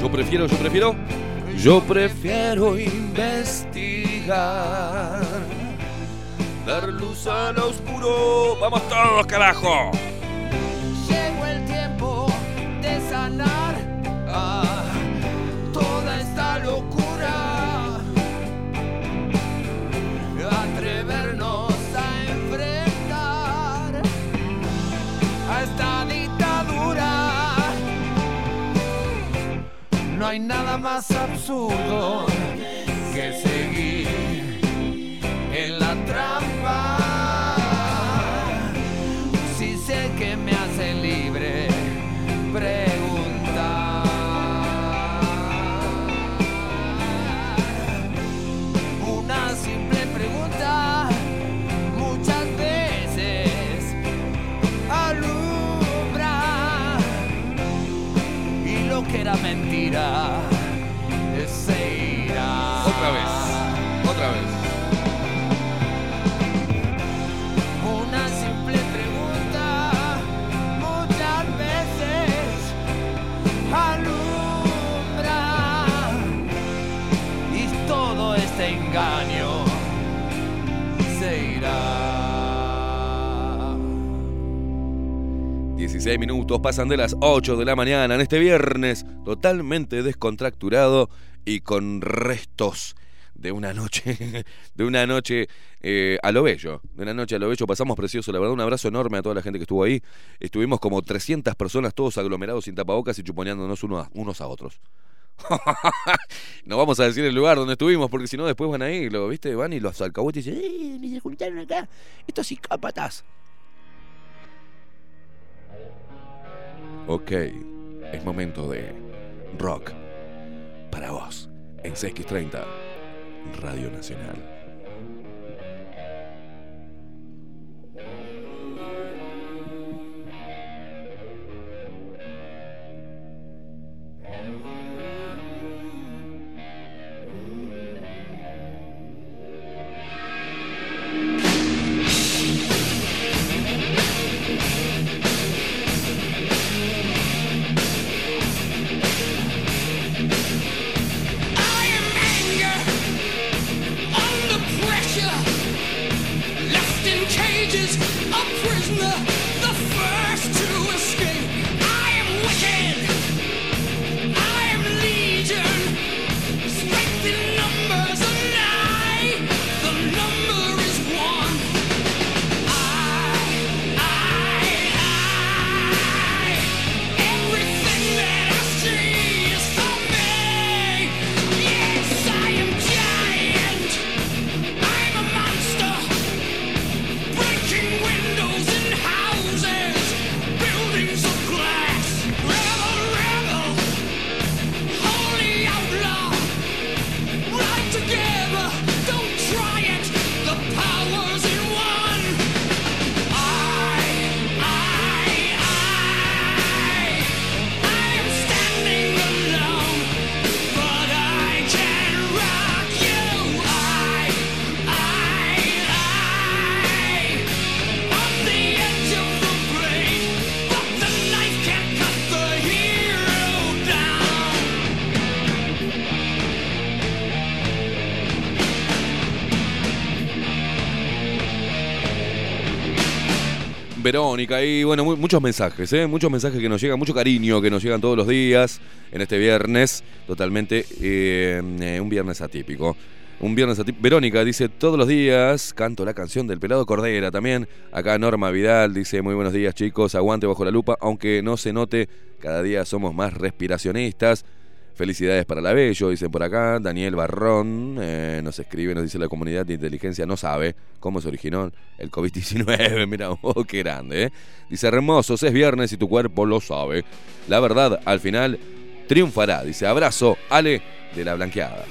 Yo prefiero, yo prefiero. Yo prefiero investigar. Dar luz al oscuro. Vamos todos, carajo. Llegó el tiempo de sanar ah, toda esta locura. Atrevernos a enfrentar a esta dictadura. No hay nada más absurdo que seguir mentira 16 minutos pasan de las 8 de la mañana en este viernes, totalmente descontracturado y con restos de una noche, de una noche eh, a lo bello, de una noche a lo bello, pasamos precioso, la verdad, un abrazo enorme a toda la gente que estuvo ahí, estuvimos como 300 personas, todos aglomerados sin tapabocas y chuponeándonos uno a- unos a otros. no vamos a decir el lugar donde estuvimos, porque si no después van ahí, lo, ¿viste? Van y los alcahuetes dicen, ¡eh! ni se juntaron acá! Estos psicópatas. Ok, es momento de rock para vos en CX30 Radio Nacional. Verónica, y bueno, mu- muchos mensajes, ¿eh? muchos mensajes que nos llegan, mucho cariño que nos llegan todos los días en este viernes, totalmente eh, eh, un viernes atípico. Un viernes atípico. Verónica dice, todos los días canto la canción del pelado Cordera también. Acá Norma Vidal dice, muy buenos días chicos, aguante bajo la lupa, aunque no se note, cada día somos más respiracionistas. Felicidades para la Bello, dicen por acá. Daniel Barrón eh, nos escribe, nos dice la comunidad de inteligencia no sabe cómo se originó el COVID-19. Mira, oh, qué grande. ¿eh? Dice, hermosos, es viernes y tu cuerpo lo sabe. La verdad, al final, triunfará. Dice, abrazo, Ale, de la blanqueada.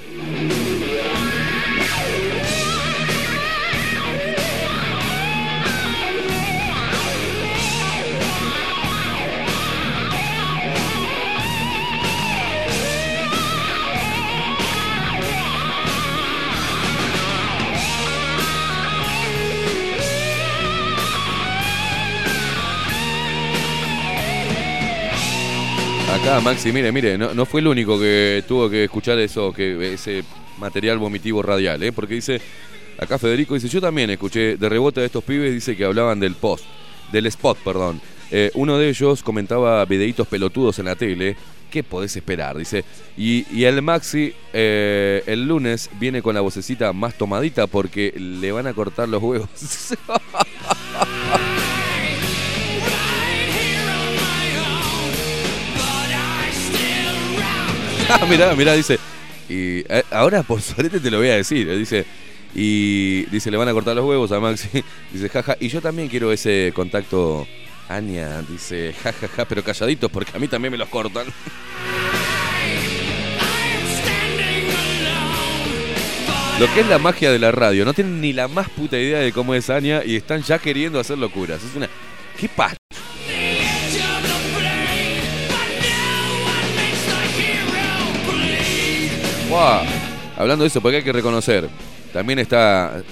Maxi, mire, mire, no, fue el único que tuvo que escuchar eso, que ese material vomitivo radial, ¿eh? porque dice, acá Federico dice, yo también escuché de rebote de estos pibes, dice que hablaban del post, del spot, perdón. Eh, uno de ellos comentaba videitos pelotudos en la tele. ¿Qué podés esperar? Dice. Y, y el Maxi eh, el lunes viene con la vocecita más tomadita porque le van a cortar los huevos. Ah, mirá, mirá, dice. Y eh, ahora por suerte te lo voy a decir. eh, Dice. Y dice, le van a cortar los huevos a Maxi. Dice, jaja. Y yo también quiero ese contacto. Ania, dice, jajaja, pero calladitos porque a mí también me los cortan. Lo que es la magia de la radio, no tienen ni la más puta idea de cómo es Ania y están ya queriendo hacer locuras. Es una. ¿Qué pasa? Guau. Hablando de eso, porque hay que reconocer, también está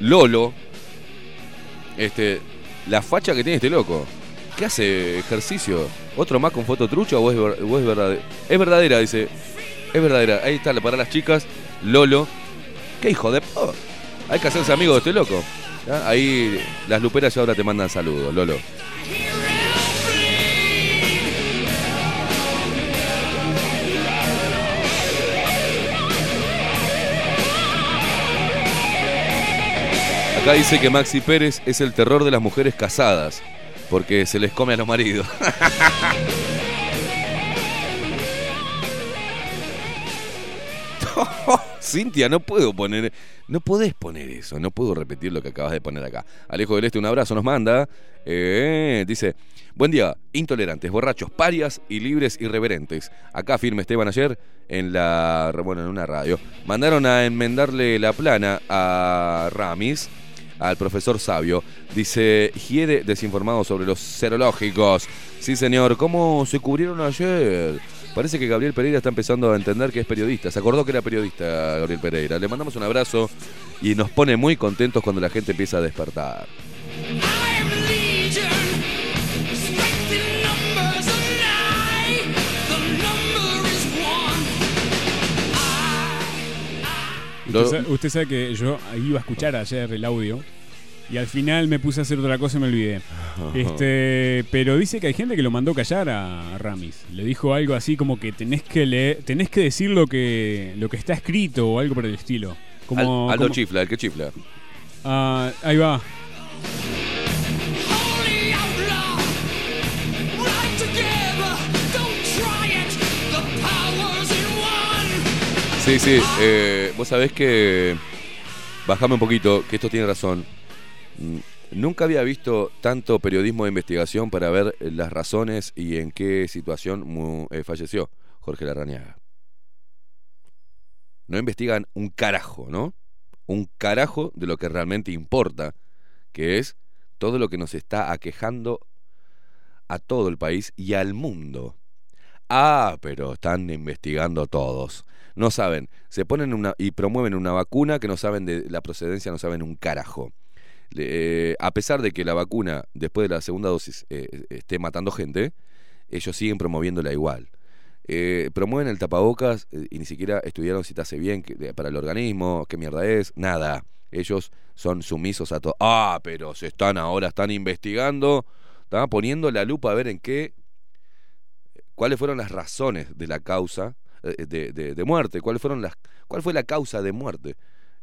Lolo, este, la facha que tiene este loco. ¿Qué hace ejercicio? ¿Otro más con foto trucha o es, o es verdadera? Es verdadera, dice. Es verdadera. Ahí está, para las chicas, Lolo. ¿Qué hijo de... p- Hay que hacerse amigo de este loco. Ahí las luperas ya ahora te mandan saludos, Lolo. Acá dice que Maxi Pérez es el terror de las mujeres casadas, porque se les come a los maridos. Cintia, no puedo poner, no podés poner eso, no puedo repetir lo que acabas de poner acá. Alejo del Este, un abrazo, nos manda. Eh, dice, buen día, intolerantes, borrachos, parias y libres irreverentes. Acá firme Esteban ayer en la, en una radio. Mandaron a enmendarle la plana a Ramis, al profesor Sabio. Dice, Giede desinformado sobre los serológicos. Sí, señor, ¿cómo se cubrieron ayer? Parece que Gabriel Pereira está empezando a entender que es periodista. Se acordó que era periodista Gabriel Pereira. Le mandamos un abrazo y nos pone muy contentos cuando la gente empieza a despertar. Usted, sabe, usted sabe que yo iba a escuchar ayer el audio y al final me puse a hacer otra cosa y me olvidé. Este, pero dice que hay gente que lo mandó callar a Ramis. Le dijo algo así como que tenés que leer, tenés que decir lo que lo que está escrito o algo por el estilo. Como, Al- Aldo como- chifla, el que chifla. Ah, ahí va. Sí, sí. eh, Vos sabés que. Bajame un poquito, que esto tiene razón. Mm, Nunca había visto tanto periodismo de investigación para ver eh, las razones y en qué situación eh, falleció Jorge Larrañaga. No investigan un carajo, ¿no? Un carajo de lo que realmente importa, que es todo lo que nos está aquejando a todo el país y al mundo. Ah, pero están investigando todos. No saben, se ponen una y promueven una vacuna que no saben de la procedencia, no saben un carajo. Eh, a pesar de que la vacuna después de la segunda dosis eh, esté matando gente, ellos siguen promoviéndola igual. Eh, promueven el tapabocas eh, y ni siquiera estudiaron si te hace bien para el organismo, qué mierda es, nada. Ellos son sumisos a todo. Ah, pero se están ahora, están investigando, están poniendo la lupa a ver en qué cuáles fueron las razones de la causa de, de- de muerte, cuáles fueron las, cuál fue la causa de muerte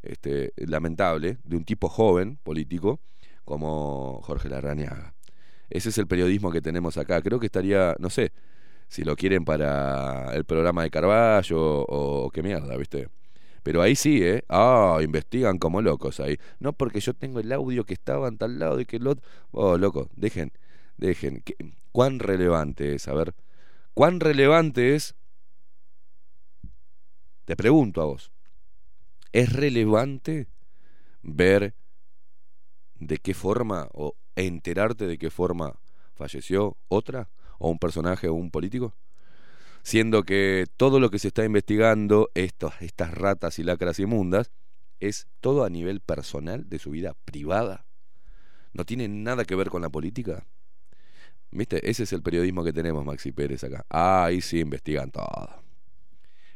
este, lamentable de un tipo joven político como Jorge Larrañaga. Ese es el periodismo que tenemos acá. Creo que estaría, no sé, si lo quieren para el programa de Carballo o, qué mierda, ¿viste? Pero ahí sí, ¿eh? Ah, investigan como locos ahí. No porque yo tengo el audio que estaba tal lado y que el otro... Oh, loco, dejen, dejen. ¿Qué- ¿Cuán relevante es? A ver, ¿cuán relevante es? Te pregunto a vos. ¿Es relevante ver de qué forma o enterarte de qué forma falleció otra o un personaje o un político? Siendo que todo lo que se está investigando, estos, estas ratas y lacras inmundas, es todo a nivel personal de su vida privada. No tiene nada que ver con la política. ¿Viste? Ese es el periodismo que tenemos, Maxi Pérez, acá. Ah, ahí sí investigan todo.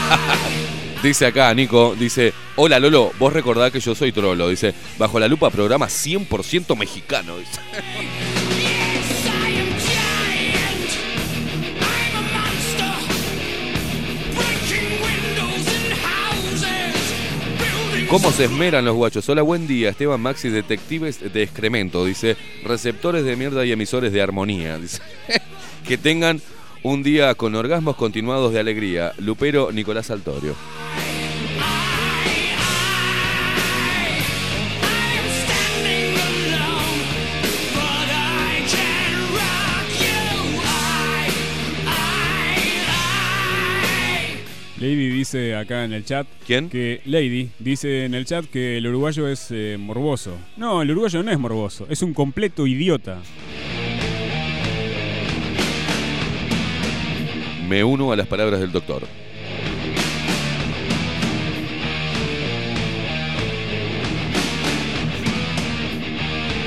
Dice acá, Nico, dice, hola Lolo, vos recordás que yo soy trolo. Dice, bajo la lupa programa 100% mexicano. Dice. ¿Cómo se esmeran los guachos? Hola, buen día. Esteban Maxi, detectives de excremento. Dice, receptores de mierda y emisores de armonía. Dice, que tengan un día con orgasmos continuados de alegría. Lupero Nicolás Altorio. Lady dice acá en el chat. ¿Quién? Que Lady dice en el chat que el uruguayo es eh, morboso. No, el uruguayo no es morboso, es un completo idiota. Me uno a las palabras del doctor.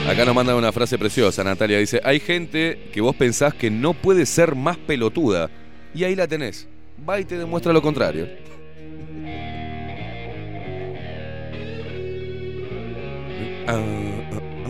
Acá nos mandan una frase preciosa, Natalia. Dice, hay gente que vos pensás que no puede ser más pelotuda. Y ahí la tenés. Va y te demuestra lo contrario. Ah, ah, ah.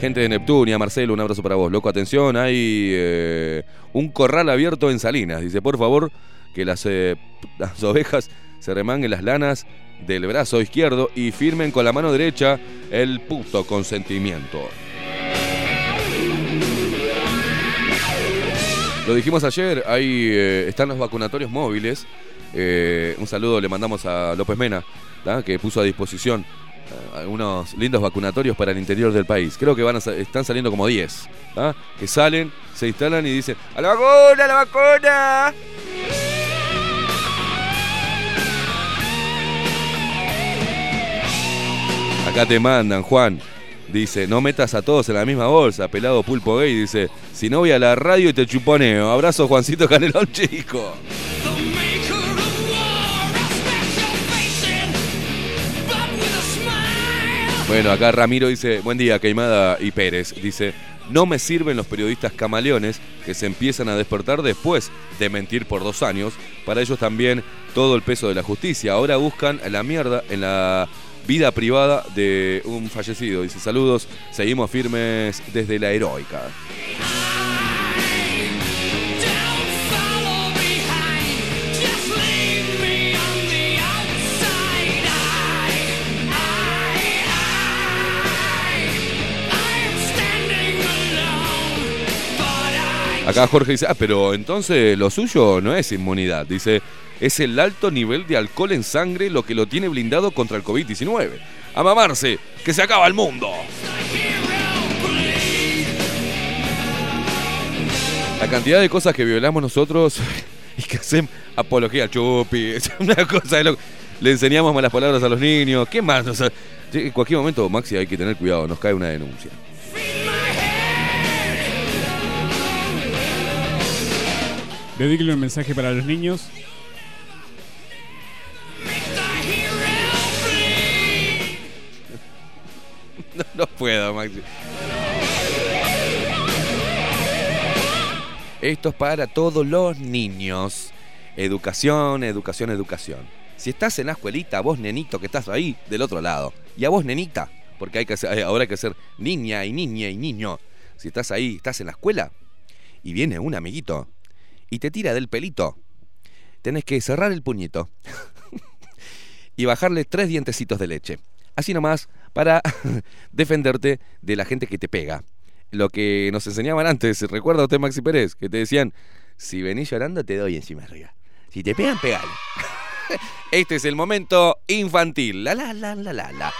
Gente de Neptunia, Marcelo, un abrazo para vos. Loco, atención, hay eh, un corral abierto en Salinas. Dice, por favor, que las, eh, las ovejas se remanguen las lanas del brazo izquierdo y firmen con la mano derecha el puto consentimiento. Lo dijimos ayer, ahí eh, están los vacunatorios móviles. Eh, un saludo le mandamos a López Mena, que puso a disposición algunos lindos vacunatorios para el interior del país. Creo que van están saliendo como 10, ¿tá? que salen, se instalan y dicen, ¡a la vacuna, a la vacuna! Acá te mandan, Juan. Dice, no metas a todos en la misma bolsa, pelado pulpo gay. Dice, si no voy a la radio y te chuponeo. Abrazo, Juancito Canelón, chico. Bueno, acá Ramiro dice, buen día, Queimada y Pérez. Dice, no me sirven los periodistas camaleones que se empiezan a despertar después de mentir por dos años. Para ellos también todo el peso de la justicia. Ahora buscan la mierda en la vida privada de un fallecido. Dice, saludos, seguimos firmes desde la heroica. Acá Jorge dice, ah, pero entonces lo suyo no es inmunidad. Dice, es el alto nivel de alcohol en sangre lo que lo tiene blindado contra el COVID-19. A mamarse, que se acaba el mundo. La cantidad de cosas que violamos nosotros y que hacemos apología al chupi, es una cosa de loco. Le enseñamos malas palabras a los niños. ¿Qué más? En cualquier momento, Maxi, hay que tener cuidado, nos cae una denuncia. Dedíquele un mensaje para los niños. No, no puedo, Maxi. Esto es para todos los niños. Educación, educación, educación. Si estás en la escuelita, vos nenito que estás ahí del otro lado, y a vos nenita, porque hay que hacer- ahora hay que ser niña y niña y niño. Si estás ahí, estás en la escuela, y viene un amiguito y te tira del pelito, tenés que cerrar el puñito y bajarle tres dientecitos de leche. Así nomás para defenderte de la gente que te pega. Lo que nos enseñaban antes, ¿recuerda usted Maxi Pérez? Que te decían, si venís llorando te doy encima arriba. Si te pegan, pegale. Este es el momento infantil. La la la la la la.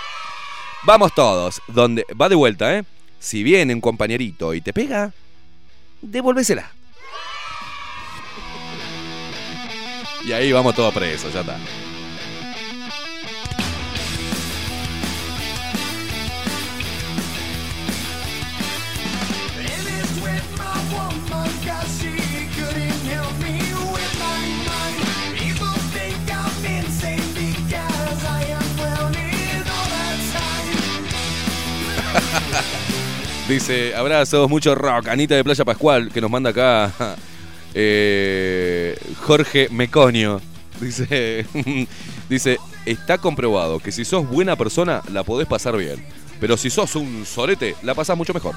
Vamos todos. Donde va de vuelta, ¿eh? Si viene un compañerito y te pega, devolvésela. Y ahí vamos todos presos, ya está. Dice, abrazos, mucho rock. Anita de Playa Pascual, que nos manda acá eh, Jorge Meconio. Dice, dice, está comprobado que si sos buena persona, la podés pasar bien. Pero si sos un sorete, la pasás mucho mejor.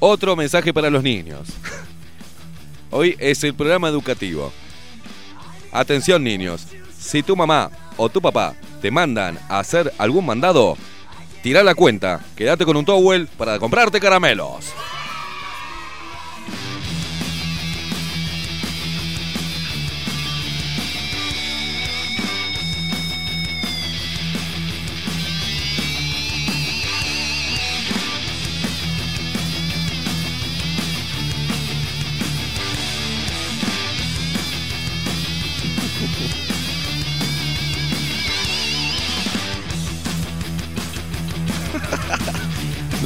Otro mensaje para los niños. Hoy es el programa educativo. Atención niños, si tu mamá o tu papá te mandan a hacer algún mandado, tira la cuenta, quédate con un towel para comprarte caramelos.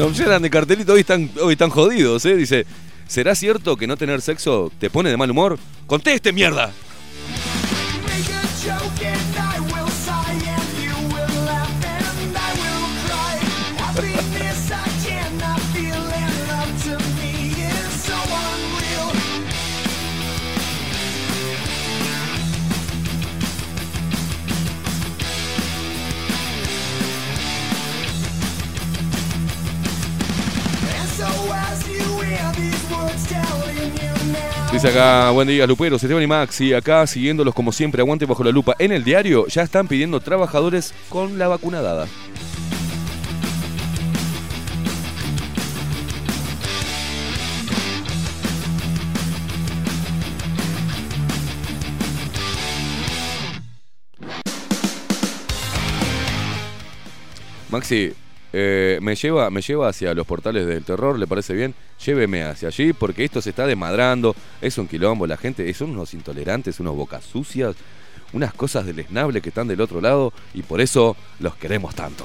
Nos llenan de cartelito, hoy están, hoy están jodidos, ¿eh? Dice, ¿será cierto que no tener sexo te pone de mal humor? ¡Conteste, mierda! Dice acá, buen día, Luperos, Esteban y Maxi, acá siguiéndolos como siempre, aguante bajo la lupa. En el diario ya están pidiendo trabajadores con la vacuna dada. Maxi, eh, me, lleva, me lleva hacia los portales del terror, ¿le parece bien? Lléveme hacia allí porque esto se está desmadrando, es un quilombo, la gente son unos intolerantes, unos bocas sucias, unas cosas deleznables que están del otro lado y por eso los queremos tanto.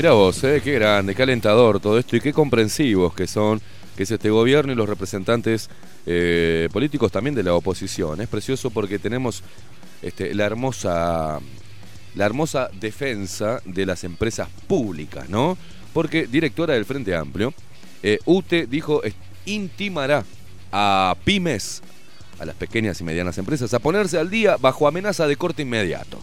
Mira vos, eh, qué grande, qué alentador todo esto y qué comprensivos que son, que es este gobierno y los representantes eh, políticos también de la oposición. Es precioso porque tenemos este, la hermosa la hermosa defensa de las empresas públicas, ¿no? Porque directora del Frente Amplio, eh, UTE dijo intimará a pymes, a las pequeñas y medianas empresas, a ponerse al día bajo amenaza de corte inmediato.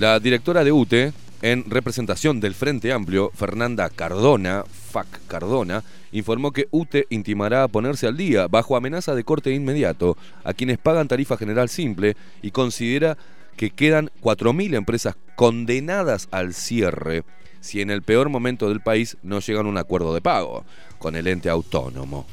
La directora de UTE, en representación del Frente Amplio, Fernanda Cardona, FAC Cardona, informó que UTE intimará a ponerse al día, bajo amenaza de corte inmediato, a quienes pagan tarifa general simple y considera que quedan 4.000 empresas condenadas al cierre si en el peor momento del país no llegan a un acuerdo de pago con el ente autónomo.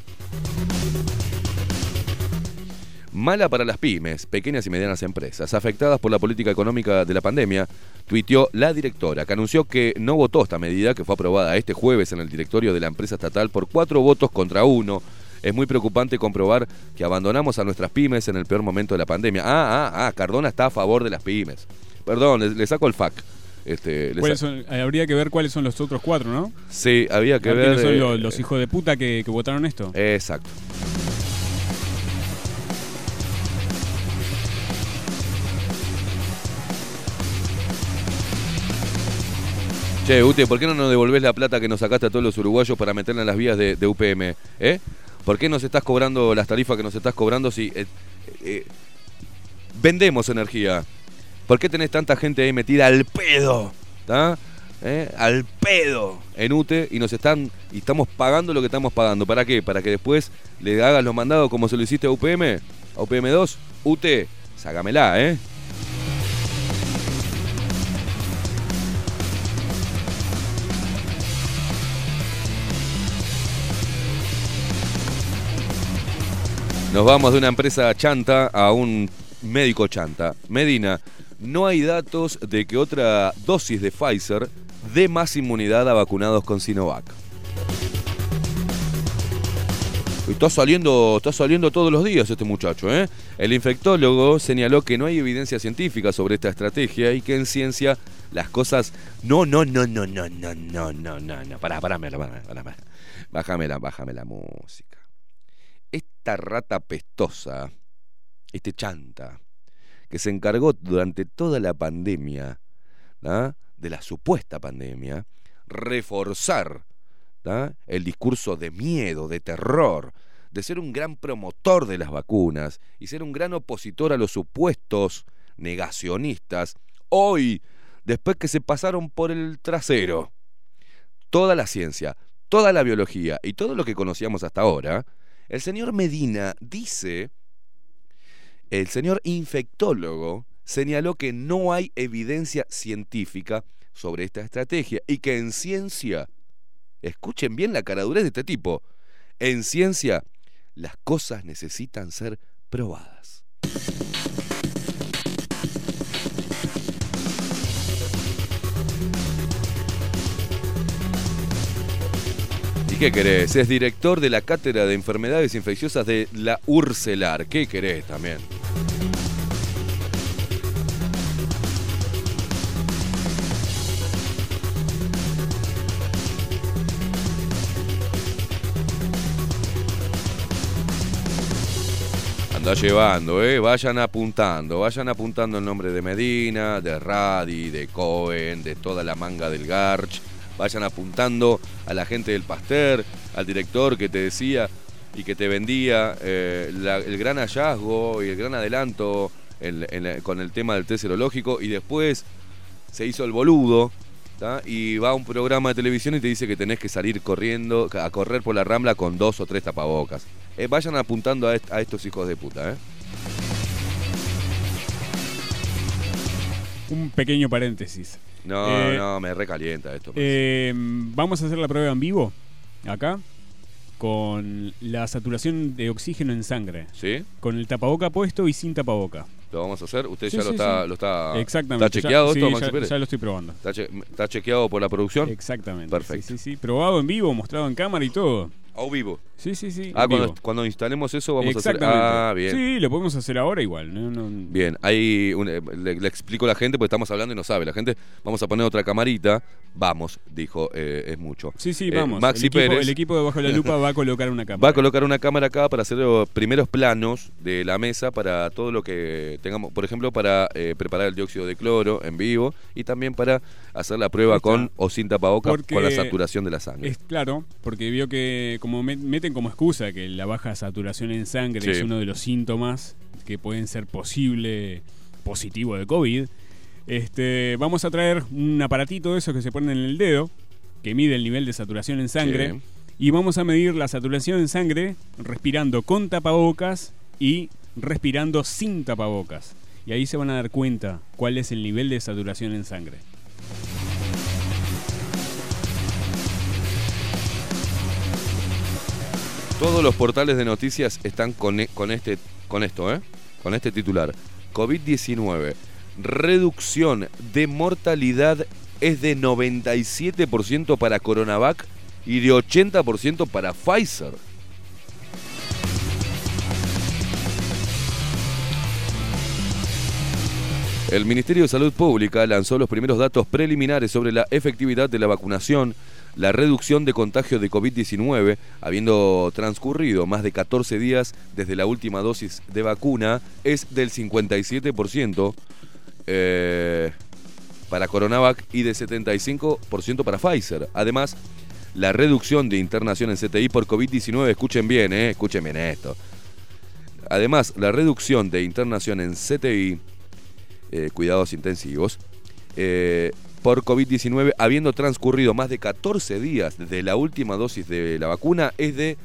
Mala para las pymes, pequeñas y medianas empresas, afectadas por la política económica de la pandemia, tuiteó la directora, que anunció que no votó esta medida que fue aprobada este jueves en el directorio de la empresa estatal por cuatro votos contra uno. Es muy preocupante comprobar que abandonamos a nuestras pymes en el peor momento de la pandemia. Ah, ah, ah, Cardona está a favor de las pymes. Perdón, le, saco el FAC. Este, le ¿Cuáles sa- son- eh, habría que ver cuáles son los otros cuatro, ¿no? Sí, había que A ver ver. quiénes son eh, los, los hijos de puta que, que votaron esto. Exacto. Che, Ute, ¿por qué no nos devolvés la plata que nos sacaste a todos los uruguayos para meterla en las vías de, UPM? ¿Eh? ¿Por qué nos estás cobrando las tarifas que nos estás cobrando si eh, eh, vendemos energía? ¿Por qué tenés tanta gente ahí metida al pedo? ¿tá? ¿Eh? Al pedo en UTE y nos están y estamos pagando lo que estamos pagando. ¿Para qué? Para que después le hagas los mandados como se lo hiciste a UPM, a UPM2, UTE, sácamela, ¿eh? Nos vamos de una empresa chanta a un médico chanta. Medina, no hay datos de que otra dosis de Pfizer dé más inmunidad a vacunados con Sinovac. Está saliendo, está saliendo todos los días este muchacho, ¿eh? El infectólogo señaló que no hay evidencia científica sobre esta estrategia y que en ciencia las cosas. No, no, no, no, no, no, no, no, no, no. Pará, pará, pará, bájame la música. Esta rata pestosa, este chanta, que se encargó durante toda la pandemia, ¿tá? de la supuesta pandemia, reforzar el discurso de miedo, de terror, de ser un gran promotor de las vacunas y ser un gran opositor a los supuestos negacionistas, hoy, después que se pasaron por el trasero toda la ciencia, toda la biología y todo lo que conocíamos hasta ahora, el señor Medina dice, el señor infectólogo señaló que no hay evidencia científica sobre esta estrategia y que en ciencia, escuchen bien la caradurez de este tipo, en ciencia las cosas necesitan ser probadas. Qué querés? Es director de la Cátedra de Enfermedades Infecciosas de la Urcelar. ¿Qué querés también? Anda llevando, ¿eh? Vayan apuntando, vayan apuntando el nombre de Medina, de Radi, de Cohen, de toda la manga del Garch. Vayan apuntando a la gente del Pasteur, al director que te decía y que te vendía eh, el gran hallazgo y el gran adelanto con el tema del test serológico y después se hizo el boludo y va a un programa de televisión y te dice que tenés que salir corriendo, a correr por la rambla con dos o tres tapabocas. Eh, vayan apuntando a estos hijos de puta, ¿eh? Un pequeño paréntesis. No, Eh, no, me recalienta esto. Eh, vamos a hacer la prueba en vivo, acá, con la saturación de oxígeno en sangre. ¿Sí? Con el tapaboca puesto y sin tapaboca. ¿Lo vamos a hacer? ¿Usted Sí, ya lo, está, sí. lo está... Exactamente. ¿Está chequeado ya, esto, ya- lo estoy probando. ¿Está, che- está chequeado por la producción? Exactamente. Perfecto. Sí, sí, sí. Probado en vivo, mostrado en cámara y todo. A vivo. Sí, sí, sí. Ah, cuando, instalemos eso vamos a hacer... Ah, bien. Sí, lo podemos hacer ahora igual. no- no- Bien, ahí eh, le, le explico a la gente porque estamos hablando y no sabe. La gente, vamos a poner otra camarita. Vamos, dijo, eh, es mucho. Sí, sí, Eh, vamos. Maxi el, equipo, Pérez el equipo de Bajo la Lupa va a colocar una cámara. va a colocar una cámara acá para hacer los primeros planos de la mesa para todo lo que tengamos. Por ejemplo, para eh, preparar el dióxido de cloro en vivo y también para hacer la prueba con o sin tapabocas Porque con la saturación de la sangre. Es claro, porque vio que como met- meten como excusa que la baja saturación en sangre Sí. es uno de los síntomas que pueden ser posible positivo de COVID. Este, vamos a traer un aparatito de esos que se ponen en el dedo, que mide el nivel de saturación en sangre, Sí. y vamos a medir la saturación en sangre respirando con tapabocas y respirando sin tapabocas. Y ahí se van a dar cuenta cuál es el nivel de saturación en sangre. Todos los portales de noticias están con, e- con, este, con esto, ¿eh? Con este titular. COVID-19. Reducción de mortalidad es de 97% para Coronavac y de 80% para Pfizer. El Ministerio de Salud Pública lanzó los primeros datos preliminares sobre la efectividad de la vacunación, la reducción de contagio de COVID-19, habiendo transcurrido más de 14 días desde la última dosis de vacuna, es del 57% eh, para Coronavac y de 75% para Pfizer. Además, la reducción de internación en CTI por COVID-19, escuchen bien, eh, escuchen bien esto. Además, la reducción de internación en CTI eh, cuidados intensivos, por COVID-19, habiendo transcurrido más de 14 días desde la última dosis de la vacuna, es de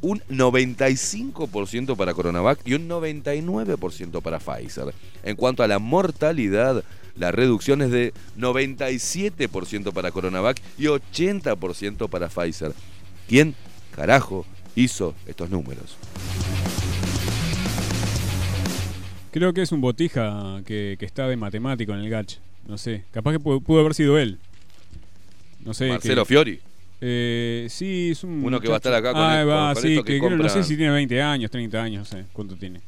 un 95% para Coronavac y un 99% para Pfizer. En cuanto a la mortalidad, la reducción es de 97% para Coronavac y 80% para Pfizer. ¿Quién carajo hizo estos números? Creo que es un botija que, está de matemático en el Gach. No sé, capaz que pudo, pudo haber sido él. No sé. Marcelo que- Fiori. Eh, sí, es un. Uno que va a estar acá con Ah, el- va, con- sí, esto que no sé si tiene 20 años, 30 años, no sé cuánto tiene.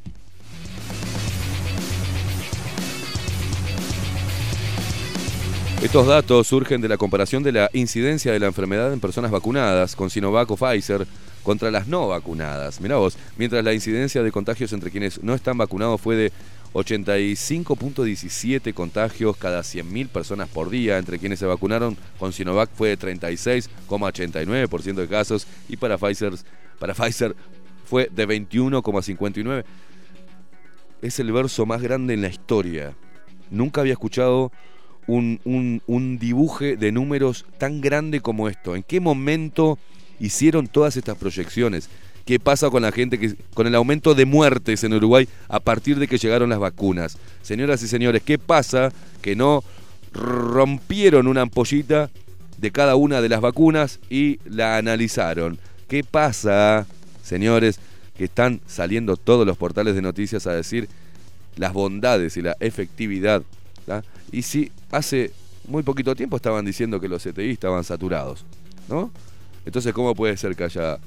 Estos datos surgen de la comparación de la incidencia de la enfermedad en personas vacunadas con Sinovac o Pfizer contra las no vacunadas. Mirá vos, mientras la incidencia de contagios entre quienes no están vacunados fue de 85.17 contagios cada 100.000 personas por día, entre quienes se vacunaron con Sinovac fue de 36,89% de casos y para Pfizer, para Pfizer fue de 21,59%. Es el verso más grande en la historia. Nunca había escuchado un, un, un dibuje de números tan grande como esto. ¿En qué momento hicieron todas estas proyecciones? ¿Qué pasa con la gente que con el aumento de muertes en Uruguay a partir de que llegaron las vacunas? Señoras y señores, ¿qué pasa que no rompieron una ampollita de cada una de las vacunas y la analizaron? ¿Qué pasa, señores, que están saliendo todos los portales de noticias a decir las bondades y la efectividad. Y si hace muy poquito tiempo estaban diciendo que los CTI estaban saturados, ¿no? Entonces, ¿cómo puede ser que haya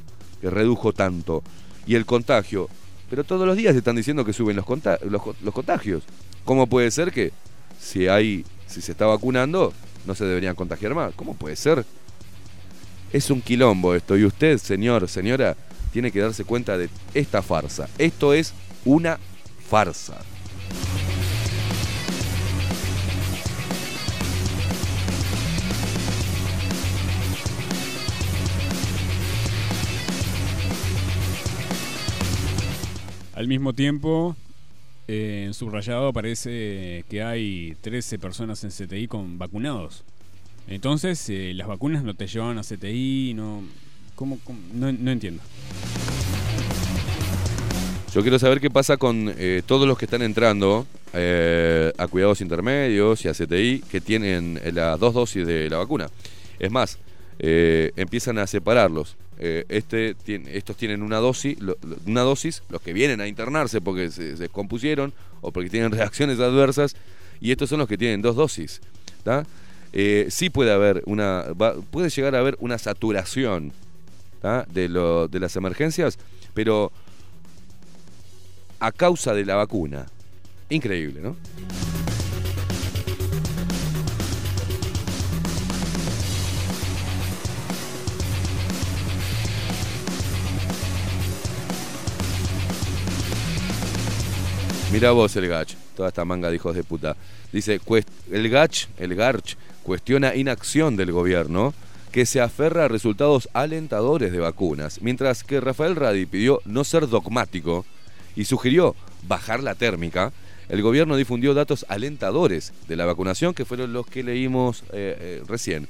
que redujo tanto? Y el contagio, pero todos los días están diciendo que suben los, los, los contagios. ¿Cómo puede ser que si hay si se está vacunando no se deberían contagiar más? ¿Cómo puede ser? Es un quilombo esto y usted, señor, señora, tiene que darse cuenta de esta farsa. Esto es una farsa. Al mismo tiempo, eh, en subrayado aparece que hay 13 personas en CTI con vacunados. Entonces, eh, las vacunas no te llevan a CTI, no. No, entiendo. Yo quiero saber qué pasa con eh, todos los que están entrando a cuidados intermedios y a CTI que tienen las dos dosis de la vacuna. Es más, empiezan a separarlos. Eh, este tiene- estos tienen una dosis, una dosis, los que vienen a internarse porque se, descompusieron o porque tienen reacciones adversas, y estos son los que tienen dos dosis. Eh, sí puede haber una, puede llegar a haber una saturación de las emergencias, pero a causa de la vacuna. Increíble, ¿no? Mira vos el Gach, toda esta manga de hijos de puta. Dice, "Cuest- el Gach, el Garch, cuestiona inacción del gobierno que se aferra a resultados alentadores de vacunas, mientras que Rafael Radi pidió no ser dogmático y sugirió bajar la térmica, el gobierno difundió datos alentadores de la vacunación que fueron los que leímos eh, eh, recién.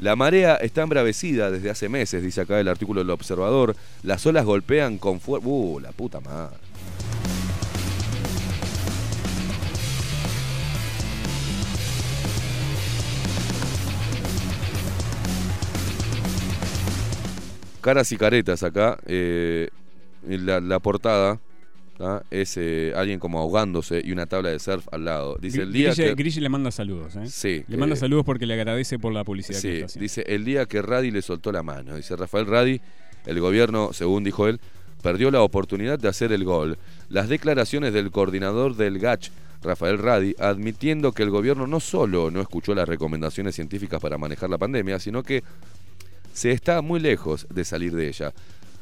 La marea está embravecida desde hace meses, dice acá el artículo del Observador. Las olas golpean con fuerza... ¡Uh, la puta madre! Caras y caretas acá. eh, la, la portada ¿tá? es eh, alguien como ahogándose y una tabla de surf al lado. Dice el día Grille, que... Grille le manda saludos, ¿eh? Sí, Le manda eh, saludos porque le agradece por la publicidad que está haciendo. dice el día que Radi le soltó la mano. Dice Rafael Radi, el gobierno, según dijo él, perdió la oportunidad de hacer el gol. Las declaraciones del coordinador del GACH, Rafael Radi, admitiendo que el gobierno no solo no escuchó las recomendaciones científicas para manejar la pandemia, sino que se está muy lejos de salir de ella.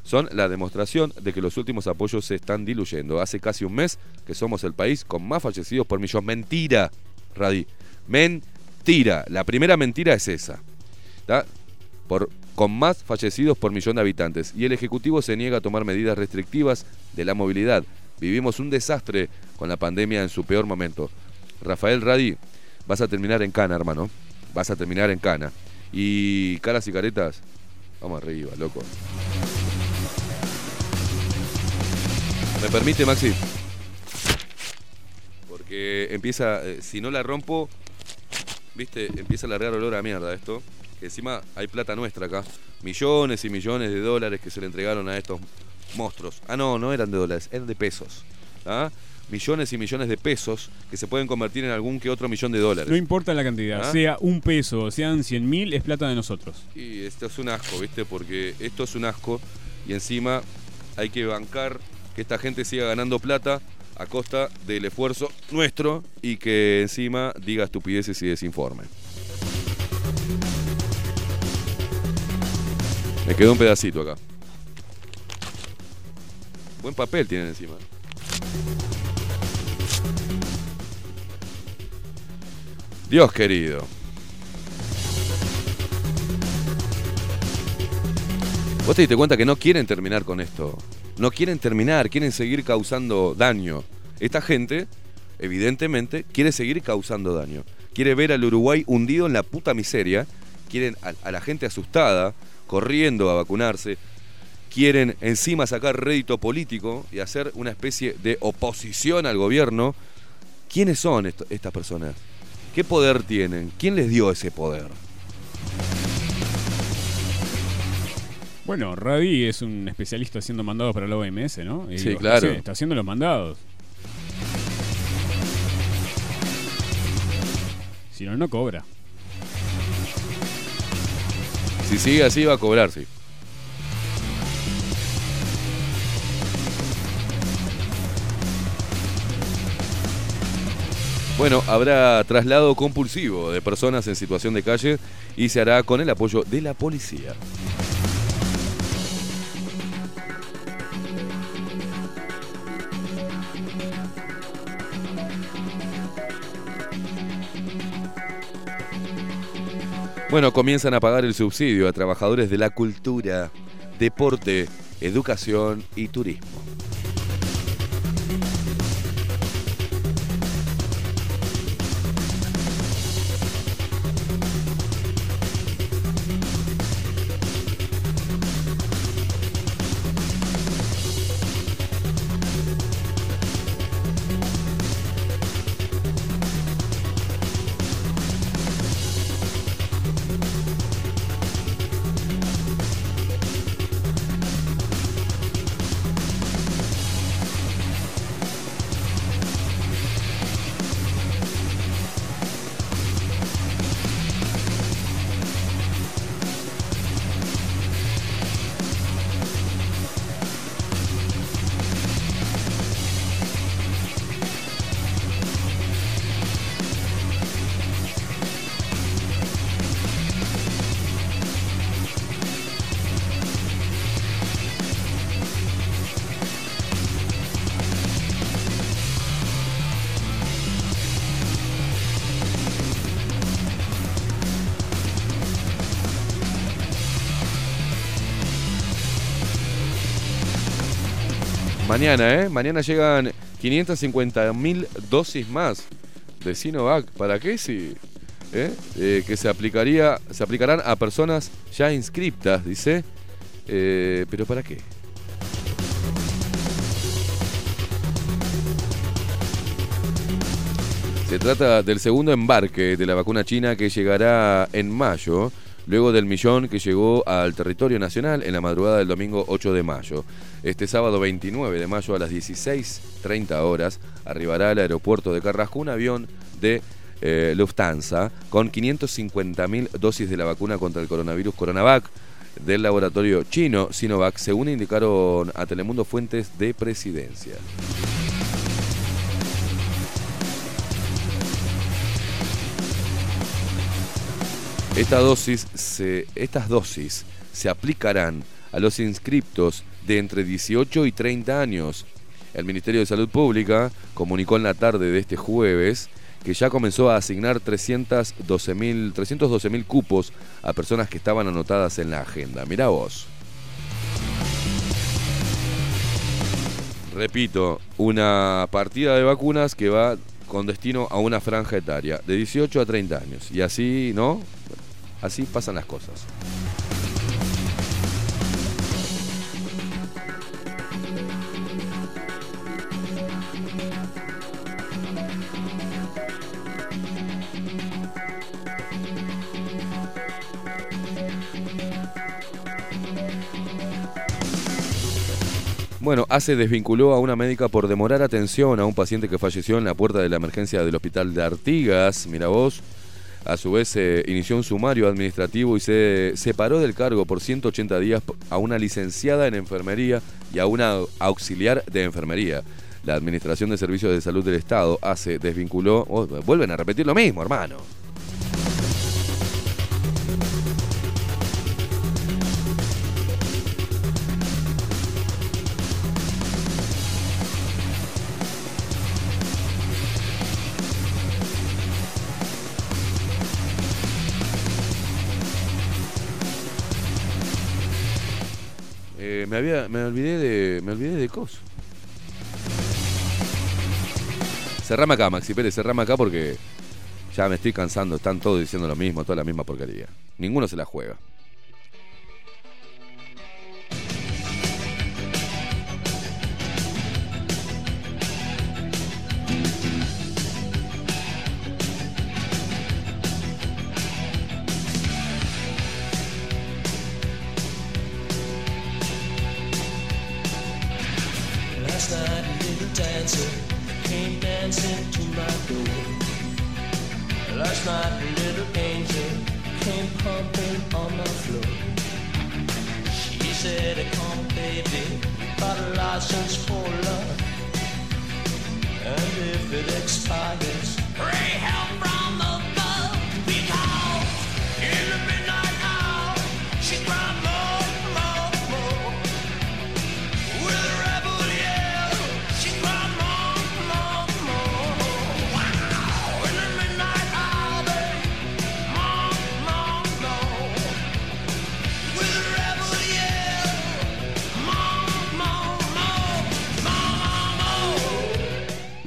Son la demostración de que los últimos apoyos se están diluyendo. Hace casi un mes que somos el país con más fallecidos por millón. Mentira, Radi. Mentira. La primera mentira es esa. Por, con más fallecidos por millón de habitantes. Y el Ejecutivo se niega a tomar medidas restrictivas de la movilidad. Vivimos un desastre con la pandemia en su peor momento. Rafael Radi, vas a terminar en cana, hermano. Vas a terminar en cana. Y caras y caretas, vamos arriba, loco. ¿Me permite, Maxi? Porque empieza, eh, si no la rompo, viste, empieza a largar olor a mierda esto. Que encima hay plata nuestra acá. Millones y millones de dólares que se le entregaron a estos monstruos. Ah, no, no eran de dólares, eran de pesos. ¿ah? Millones y millones de pesos que se pueden convertir en algún que otro millón de dólares. No importa la cantidad, ¿Ah? sea un peso o sean 100 mil, es plata de nosotros. Y esto es un asco, ¿viste? Porque esto es un asco y encima hay que bancar que esta gente siga ganando plata a costa del esfuerzo nuestro y que encima diga estupideces y desinforme. Me quedó un pedacito acá. Buen papel tienen encima. Dios querido. Vos te diste cuenta que no quieren terminar con esto. No quieren terminar, quieren seguir causando daño. Esta gente, evidentemente, quiere seguir causando daño. Quiere ver al Uruguay hundido en la puta miseria. Quieren a, la gente asustada, corriendo a vacunarse. Quieren encima sacar rédito político y hacer una especie de oposición al gobierno. ¿Quiénes son estas personas? ¿Qué poder tienen? ¿Quién les dio ese poder? Bueno, Radi es un especialista haciendo mandados para la OMS, ¿no? Y Sí, claro. Está haciendo los mandados. Si no, no cobra. Si sigue así va a cobrar, sí. Bueno, habrá traslado compulsivo de personas en situación de calle y se hará con el apoyo de la policía. Bueno, comienzan a pagar el subsidio a trabajadores de la cultura, deporte, educación y turismo. Mañana, ¿eh? Mañana llegan 550 mil dosis más de Sinovac. ¿Para qué? Si, ¿eh? Eh, que se aplicaría, se aplicarán a personas ya inscriptas, dice. Eh, ¿Pero para qué? Se trata del segundo embarque de la vacuna china que llegará en mayo, luego del millón que llegó al territorio nacional en la madrugada del domingo 8 de mayo. Este sábado 29 de mayo a las 16.30 horas arribará al aeropuerto de Carrasco un avión de eh, Lufthansa con 550.000 dosis de la vacuna contra el coronavirus Coronavac del laboratorio chino Sinovac, según indicaron a Telemundo fuentes de presidencia. Estas dosis se aplicarán a los inscriptos de entre 18 y 30 años. El Ministerio de Salud Pública comunicó en la tarde de este jueves que ya comenzó a asignar 312.000 312.000 cupos a personas que estaban anotadas en la agenda. Mirá vos. Repito, una partida de vacunas que va con destino a una franja etaria de 18 a 30 años. Y así, ¿no? Así pasan las cosas. Bueno, ACE desvinculó a una médica por demorar atención a un paciente que falleció en la puerta de la emergencia del hospital de Artigas. Mira vos. A su vez, se inició un sumario administrativo y se separó del cargo por 180 días a una licenciada en enfermería y a una auxiliar de enfermería. La Administración de Servicios de Salud del Estado, ACE, desvinculó. oh, vuelven a repetir lo mismo, hermano. Me, había, me olvidé de. Me olvidé de cos. Cerrame acá, Maxi Pérez, cerrame acá porque ya me estoy cansando. Están todos diciendo lo mismo, toda la misma porquería. Ninguno se la juega. Night, little angel came pumping on the floor. She said, Come, baby, got a license for love. And if it expires, pray help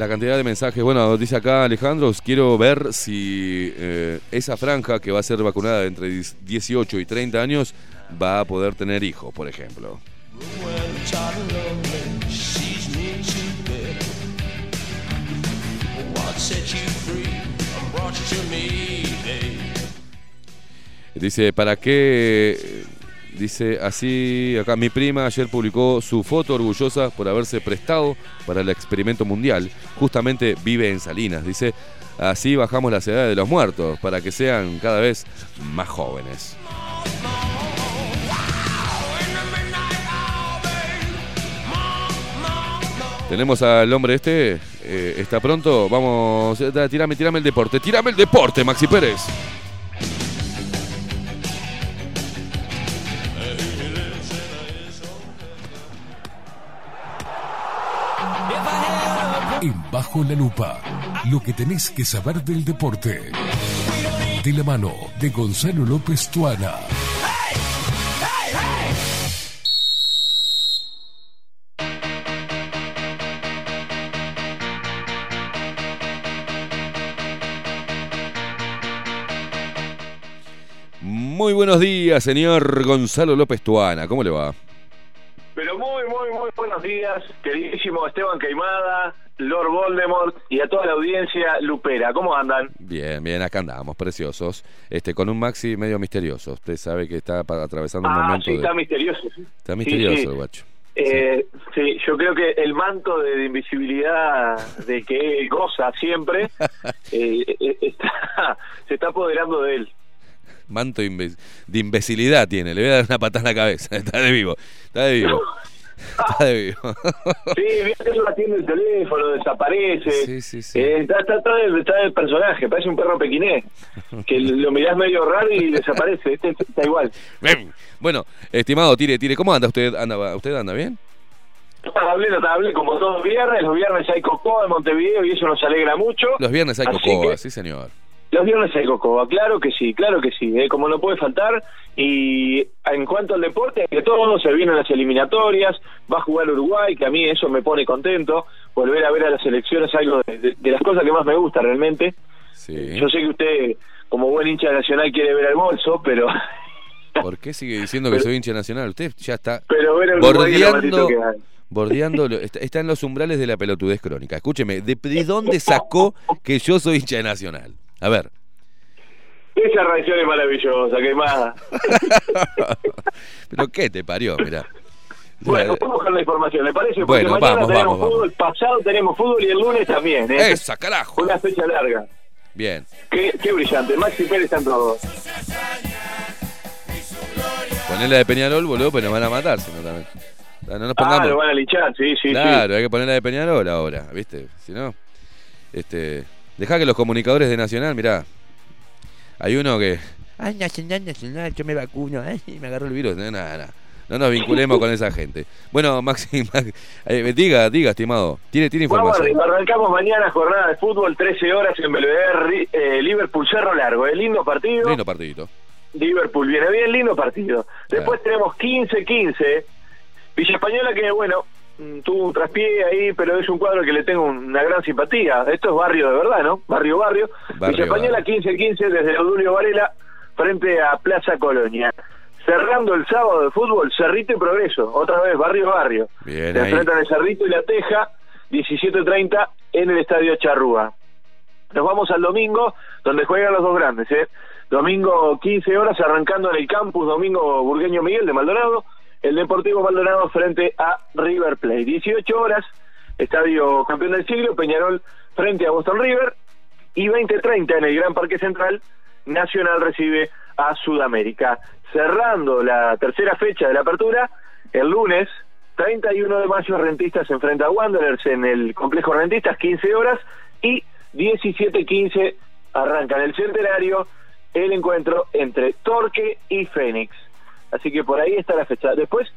La cantidad de mensajes, bueno, dice acá Alejandro, quiero ver si eh, esa franja que va a ser vacunada entre 18 y 30 años va a poder tener hijos, por ejemplo. Dice, ¿para qué? Dice, así, acá mi prima ayer publicó su foto orgullosa por haberse prestado para el experimento mundial. Justamente vive en Salinas. Dice, así bajamos las edades de los muertos para que sean cada vez más jóvenes. Tenemos al hombre este, eh, está pronto, vamos, eh, tirame, tirame el deporte, tirame el deporte, Maxi Pérez. Bajo la Lupa, lo que tenés que saber del deporte. De la mano de Gonzalo López Tuana. Muy buenos días, señor Gonzalo López Tuana, ¿cómo le va? Pero muy, muy, muy buenos días, queridísimo Esteban Queimada, Lord Voldemort y a toda la audiencia lupera. ¿Cómo andan? Bien, bien, acá andamos, preciosos. Este, con un Maxi medio misterioso. Usted sabe que está atravesando un Ah, momento sí, de... está misterioso. Está misterioso, sí. guacho. Eh, sí, yo creo que el manto de invisibilidad de que él goza siempre eh, eh, está, se está apoderando de él. Manto de imbecilidad tiene. Le voy a dar una patada en la cabeza. Está de vivo. Está de vivo. Está de vivo. Sí, viste que no atiende el teléfono, desaparece. Sí, sí, sí. Eh, está, está, está el, está el personaje, parece un perro pequinés. Que lo mirás medio raro y desaparece. Este está igual. Bueno, estimado, tire, tire. ¿Cómo anda usted? ¿Anda, ¿Usted anda bien? Notable, notable, como todos los viernes. Los viernes hay Cocoa en Montevideo y eso nos alegra mucho. Los viernes hay cocoa, que- sí señor. Los viernes hay Cocoa, claro que sí, claro que sí, eh, como no puede faltar. Y en cuanto al deporte, que todo se vienen las eliminatorias, va a jugar Uruguay, que a mí eso me pone contento. Volver a ver a las elecciones algo de, de- de las cosas que más me gusta realmente. Sí. Yo sé que usted, como buen hincha de nacional, quiere ver al bolso, pero ¿Por qué sigue diciendo que soy hincha nacional? Usted ya está pero ver bordeando, bordeando, está, está en los umbrales de la pelotudez crónica. Escúcheme, ¿de, de dónde sacó que yo soy hincha de nacional? A ver. Esa reacción es maravillosa, quemada. ¿Pero qué te parió? Mirá. Bueno, vamos con la información, ¿le parece? Porque Bueno, mañana vamos, tenemos vamos, fútbol, pasado tenemos fútbol y el lunes también, ¿eh? Esa, carajo. Una fecha larga. Bien. Qué, qué brillante. Maxi Pérez está en todo. Ponela de Peñarol, boludo, pues nos van a matar, si no también. No nos Ah, pongamos. lo van a linchar, sí, sí, claro, hay que ponerla de Peñarol ahora, ¿viste? Si no, este, deja que los comunicadores de Nacional, mirá, hay uno que, ay, Nacional, Nacional, yo me vacuno, ay, me agarró el virus, no, nada, nada. No nos vinculemos con esa gente. Bueno, Maxi, Max- eh, diga, diga, estimado, tiene, tiene. Vamos información. arrancamos mañana jornada de fútbol, 13 horas en Belvedere, eh, Liverpool Cerro Largo. ¿eh? Lindo partido. Lindo partidito. Liverpool viene bien, lindo partido. Después tenemos 15-15. Villa Española que, bueno, tuvo un traspié ahí, pero es un cuadro que le tengo una gran simpatía. Esto es barrio de verdad, ¿no? Barrio, barrio. Barrio, Villa Española barrio. 15-15 desde Odulio Varela frente a Plaza Colonia. Cerrando el sábado de fútbol, Cerrito y Progreso. Otra vez, barrio, barrio. Bien Se ahí. enfrentan el Cerrito y la Teja, 17.30 en el Estadio Charrúa. Nos vamos al domingo, donde juegan los dos grandes, ¿eh? Domingo 15 horas, arrancando en el campus Domingo Burgueño Miguel de Maldonado, el Deportivo Maldonado frente a River Plate. 18 horas, Estadio Campeón del Siglo, Peñarol frente a Boston River. Y 20.30 en el Gran Parque Central, Nacional recibe a Sudamérica. Cerrando la tercera fecha de la apertura, el lunes 31 de mayo Rentistas enfrenta a Wanderers en el complejo Rentistas, 15 horas, y 17.15 arranca en el centenario el encuentro entre Torque y Fénix. Así que por ahí está la fecha. Después,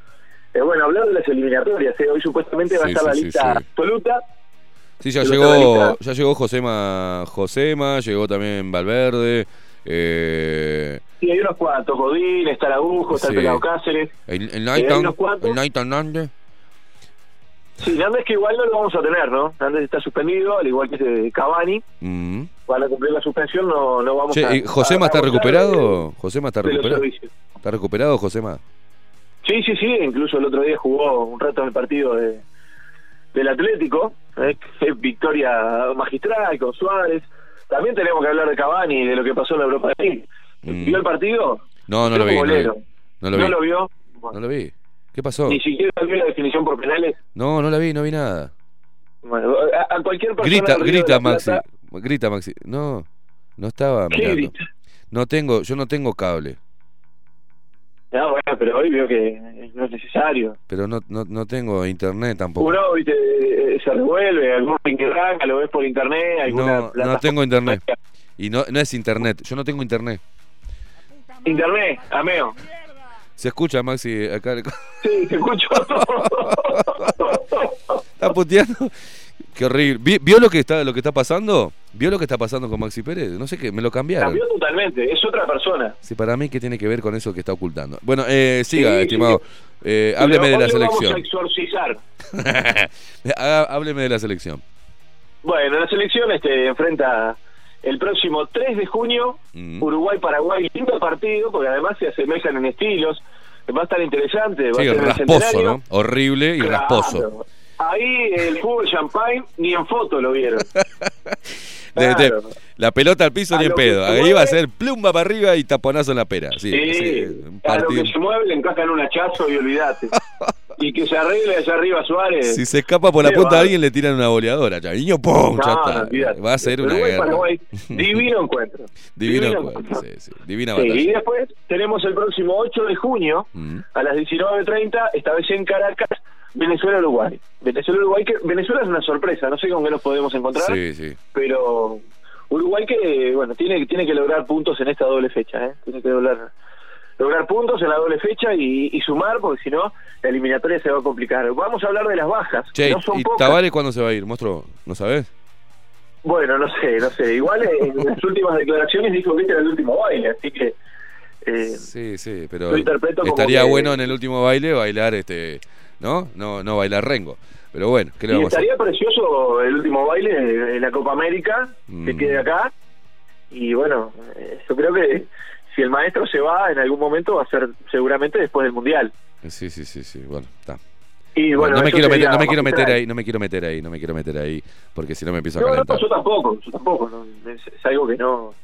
eh, bueno, hablar de las eliminatorias, eh, hoy supuestamente va a estar la lista absoluta. Sí, ya llegó, ya llegó Josema, Josema, llegó también Valverde, eh, Sí, hay unos cuantos, Godín, está Araújo, está Sí. el Pelado Cáceres. el, el Nathan Hernández. Sí, Nández que igual no lo vamos a tener, ¿no? Nández está suspendido, al igual que ese Cavani. Mm. Para cumplir la suspensión no, no vamos Che, a... ¿y ¿Josema a- está a recuperado? ¿Josema está recuperado? ¿Está recuperado, Josema? Sí, sí, sí, incluso el otro día jugó un rato en el partido de, del Atlético, eh, victoria magistral con Suárez. También tenemos que hablar de Cavani y de lo que pasó en la Europa League. Mm. ¿Vio el partido? No, no lo vi, no lo vi. No lo vi. ¿No lo vio? No lo vi. ¿Qué pasó? Ni siquiera vio la definición por penales. No, no la vi, no vi nada. Bueno, a, a cualquier persona Grita, grita Maxi. Plata- Grita Maxi. No, no estaba ¿Qué mirando. grita? No tengo, yo no tengo cable, No, bueno, pero hoy vio que no es necesario. pero no, no, no tengo internet tampoco. Uno, viste, eh, se revuelve, algún link que arranca, lo ves por internet, alguna No, no tengo internet. Y no, no es internet, yo no tengo internet. Internet, ameo. Se escucha Maxi acá. Sí, te escucho. Está puteando. Qué horrible. ¿Vi- ¿Vio lo que está lo que está pasando? ¿Vio lo que está pasando con Maxi Pérez? No sé qué, me lo cambiaron. Cambió totalmente, es otra persona. Sí, para mí, ¿qué tiene que ver con eso que está ocultando? Bueno, eh, siga, Sí, estimado. sí. Eh, hábleme de la lo Vamos a selección. exorcizar. Haga- hábleme de la selección. Bueno, la selección este, enfrenta el próximo 3 de junio Mm. Uruguay-Paraguay. Lindo partido, porque además se asemejan en estilos. Va a estar interesante. Va Sí, a ser el rasposo. ¿no? Horrible y Claro. rasposo. Ahí el fútbol champagne ni en foto lo vieron. De- de- la pelota al piso A ni en pedo. Ahí va a ser plumba para arriba y taponazo en la pera. Sí, Sí, sí, un a lo que se mueve le encajan un hachazo y olvídate. y que se arregle allá arriba Suárez. Si se escapa por la punta de bárbaro. alguien, le tiran una boleadora. Ya, niño, ¡pum! ya No, no, está. Va a ser una guerra. Paraguay, divino encuentro. Divino Divino encuentro, sí, sí. Divina Sí, y batalla. después tenemos el próximo 8 de junio Mm. a las 19.30, esta vez en Caracas, Venezuela-Uruguay. Venezuela-Uruguay, que Venezuela es una sorpresa, no sé con qué nos podemos encontrar, Sí, sí. pero Uruguay que, bueno, tiene, tiene que lograr puntos en esta doble fecha, ¿eh? Tiene que lograr, lograr puntos en la doble fecha y, y sumar, porque si no, la eliminatoria se va a complicar. Vamos a hablar de las bajas, Che, que no son ¿y pocas. Tavares cuándo se va a ir? ¿Monstruo? ¿No sabes? Bueno, no sé, no sé. Igual en las últimas declaraciones dijo que este era el último baile, así que... eh, Sí, sí, pero Lo interpreto como estaría que- bueno en el último baile bailar este, ¿no? No, no bailar rengo. Pero bueno, ¿qué le vamos estaría precioso el último baile de la Copa América, Mm. que quede acá. Y bueno, eh, yo creo que si el maestro se va en algún momento va a ser seguramente después del Mundial. Sí, sí, sí, sí, bueno, está. Y bueno, no me quiero meter, no me quiero meter ahí, no me quiero meter ahí, no me quiero meter ahí, porque si no me empiezo a No, no, calentar. yo tampoco, yo tampoco. no, es, es algo que no...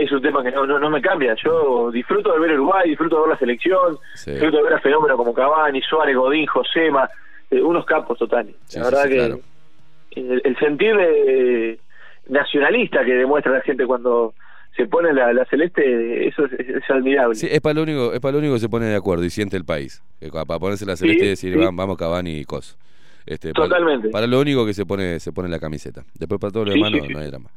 Es un tema que no, no, no me cambia. Yo disfruto de ver Uruguay, disfruto de ver la selección, Sí. disfruto de ver a fenómenos como Cavani, Suárez, Godín, Josema, eh, unos capos totales. Sí, la verdad sí, que claro. el, el sentir eh, nacionalista que demuestra la gente cuando se pone la, la celeste, eso es, es- es admirable. Sí, es para lo único, es para lo único que se pone de acuerdo y siente el país. Cua- para ponerse la celeste y decir, sí. "Vam- vamos Cavani y cos. Este, Totalmente. Para, lo único que se pone se pone la camiseta. Después para todo lo Sí, demás no, hay drama.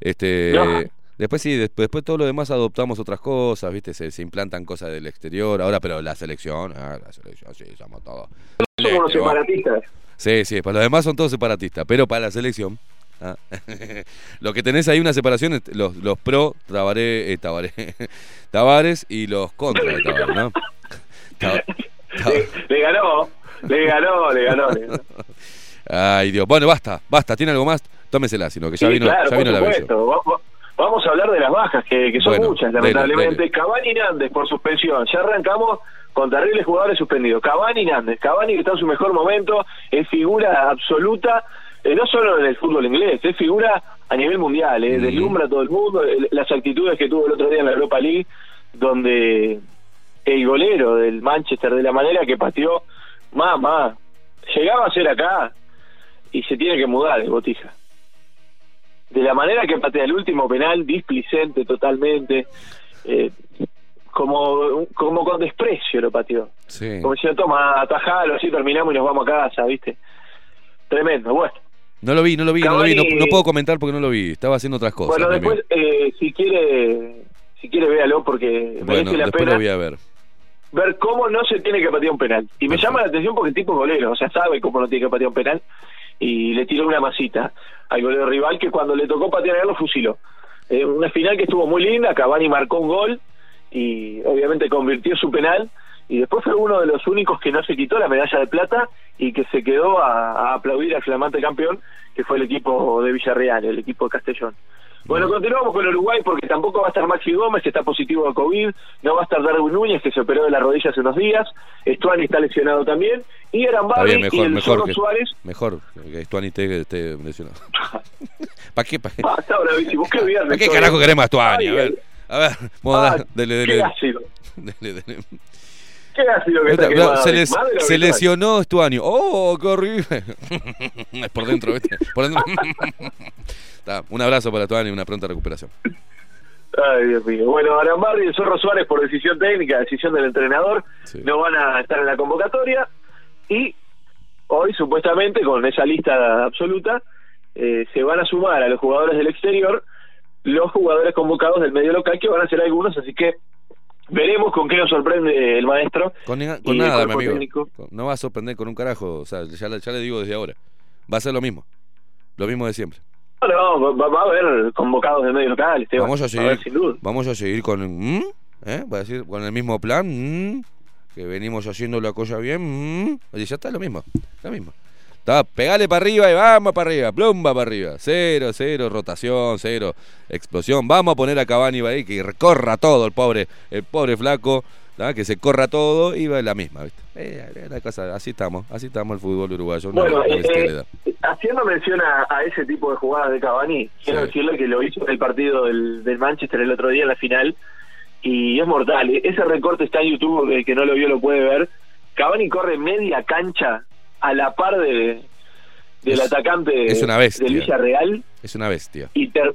Este, No. Después sí, después, después todo lo demás adoptamos otras cosas, ¿viste? Se, se implantan cosas del exterior. Ahora, pero la selección, ah, la selección, sí, somos todos. Somos los separatistas. Sí, sí, para los demás son todos separatistas, pero para la selección. ah, lo que tenés ahí una separación, es los, los pro Tabaré, eh, Tabaré, Tavares y los contra de Tavares, ¿no? Le, le ganó, le ganó, le ganó. le ganó. Ay, Dios. Bueno, basta, basta. ¿Tiene algo más? Tómesela, sino que ya Sí, vino, claro, ya vino la versión. Vamos a hablar de las bajas, que, que son Bueno, muchas, dele, lamentablemente. dele. Cavani y Nández por suspensión. Ya arrancamos con terribles jugadores suspendidos. Cavani y Nández. Cavani que está en su mejor momento, es figura absoluta, eh, no solo en el fútbol inglés, es figura a nivel mundial, eh, Ujú. deslumbra a todo el mundo. Las actitudes que tuvo el otro día en la Europa League, donde el golero del Manchester, de la manera que pateó, mamá, llegaba a ser acá y se tiene que mudar el Botija. De la manera que patea el último penal, displicente totalmente, eh, como, como con desprecio lo pateó. Sí. Como diciendo, toma, atajalo, así terminamos y nos vamos a casa, ¿viste? Tremendo, bueno. No lo vi, no lo vi, no lo vi. No, no puedo comentar porque no lo vi. Estaba haciendo otras cosas. bueno, después, eh, si quiere, si quiere véalo porque Bueno, merece la después pena lo voy a ver. ver cómo no se tiene que patear un penal. Y me Perfecto. llama la atención porque el tipo es golero, o sea, sabe cómo no tiene que patear un penal y le tiró una masita al golero rival que cuando le tocó patear lo fusiló. Eh, una final que estuvo muy linda, Cavani marcó un gol y obviamente convirtió su penal y después fue uno de los únicos que no se quitó la medalla de plata y que se quedó a, a aplaudir al flamante campeón que fue el equipo de Villarreal, el equipo de Castellón. Bueno, continuamos con Uruguay porque tampoco va a estar Maxi Gómez, que está positivo de COVID, no va a estar Darwin Núñez, que se operó de la rodilla hace unos días, Estuani está lesionado también, y bien, y el mejor que, Suárez. mejor que Stuani esté, esté lesionado. ¿Para qué? ¿Para qué? Ah, está bravísimo, qué viernes. ¿Para qué carajo queremos a Stuani? A ver, a ver, vamos a Ah, dar- dele, dele. dele, dele. Qué ácido que está Ahorita, quemado, se, les- lesionó Stuani. ¡Oh, qué horrible! es por dentro, ¿viste? Por dentro. Está, un abrazo para Stuani y una pronta recuperación. Ay, Dios mío. Bueno, Arambarri y el Zorro Suárez, por decisión técnica, decisión del entrenador, Sí. no van a estar en la convocatoria. Y hoy, supuestamente, con esa lista absoluta, eh, se van a sumar a los jugadores del exterior los jugadores convocados del medio local, que van a ser algunos, así que veremos con qué nos sorprende el maestro. Con, y nada, mi amigo. técnico. No va a sorprender con un carajo. O sea, ya, le- ya le digo desde ahora. Va a ser lo mismo. Lo mismo de siempre. No, no, va, va a haber convocados del medio local, Esteban. Vamos a seguir, haber, sin duda. vamos a seguir con, ¿Mm? ¿Eh? Va a decir, con el mismo plan, ¿Mm? que venimos haciendo la cosa bien, ¿Mm? y ya está lo mismo, lo mismo. Está, pegale para arriba y vamos para arriba, plumba para arriba, cero, cero, rotación, cero, explosión. Vamos a poner a Cavani ahí que recorra todo el pobre, el pobre flaco, ¿tá? que se corra todo y va la misma, ¿viste? Eh, la cosa, así estamos, así estamos el fútbol uruguayo. no- Bueno, no eh, necesita eh, haciendo mención a, a ese tipo de jugadas de Cavani, quiero Sí. decirle que lo hizo en el partido del, del Manchester el otro día en la final y es mortal. E- Ese recorte está en YouTube, el que no lo vio lo puede ver. Cavani corre media cancha a la par de del Es- atacante es una bestia. del Villarreal Es una bestia. y ter-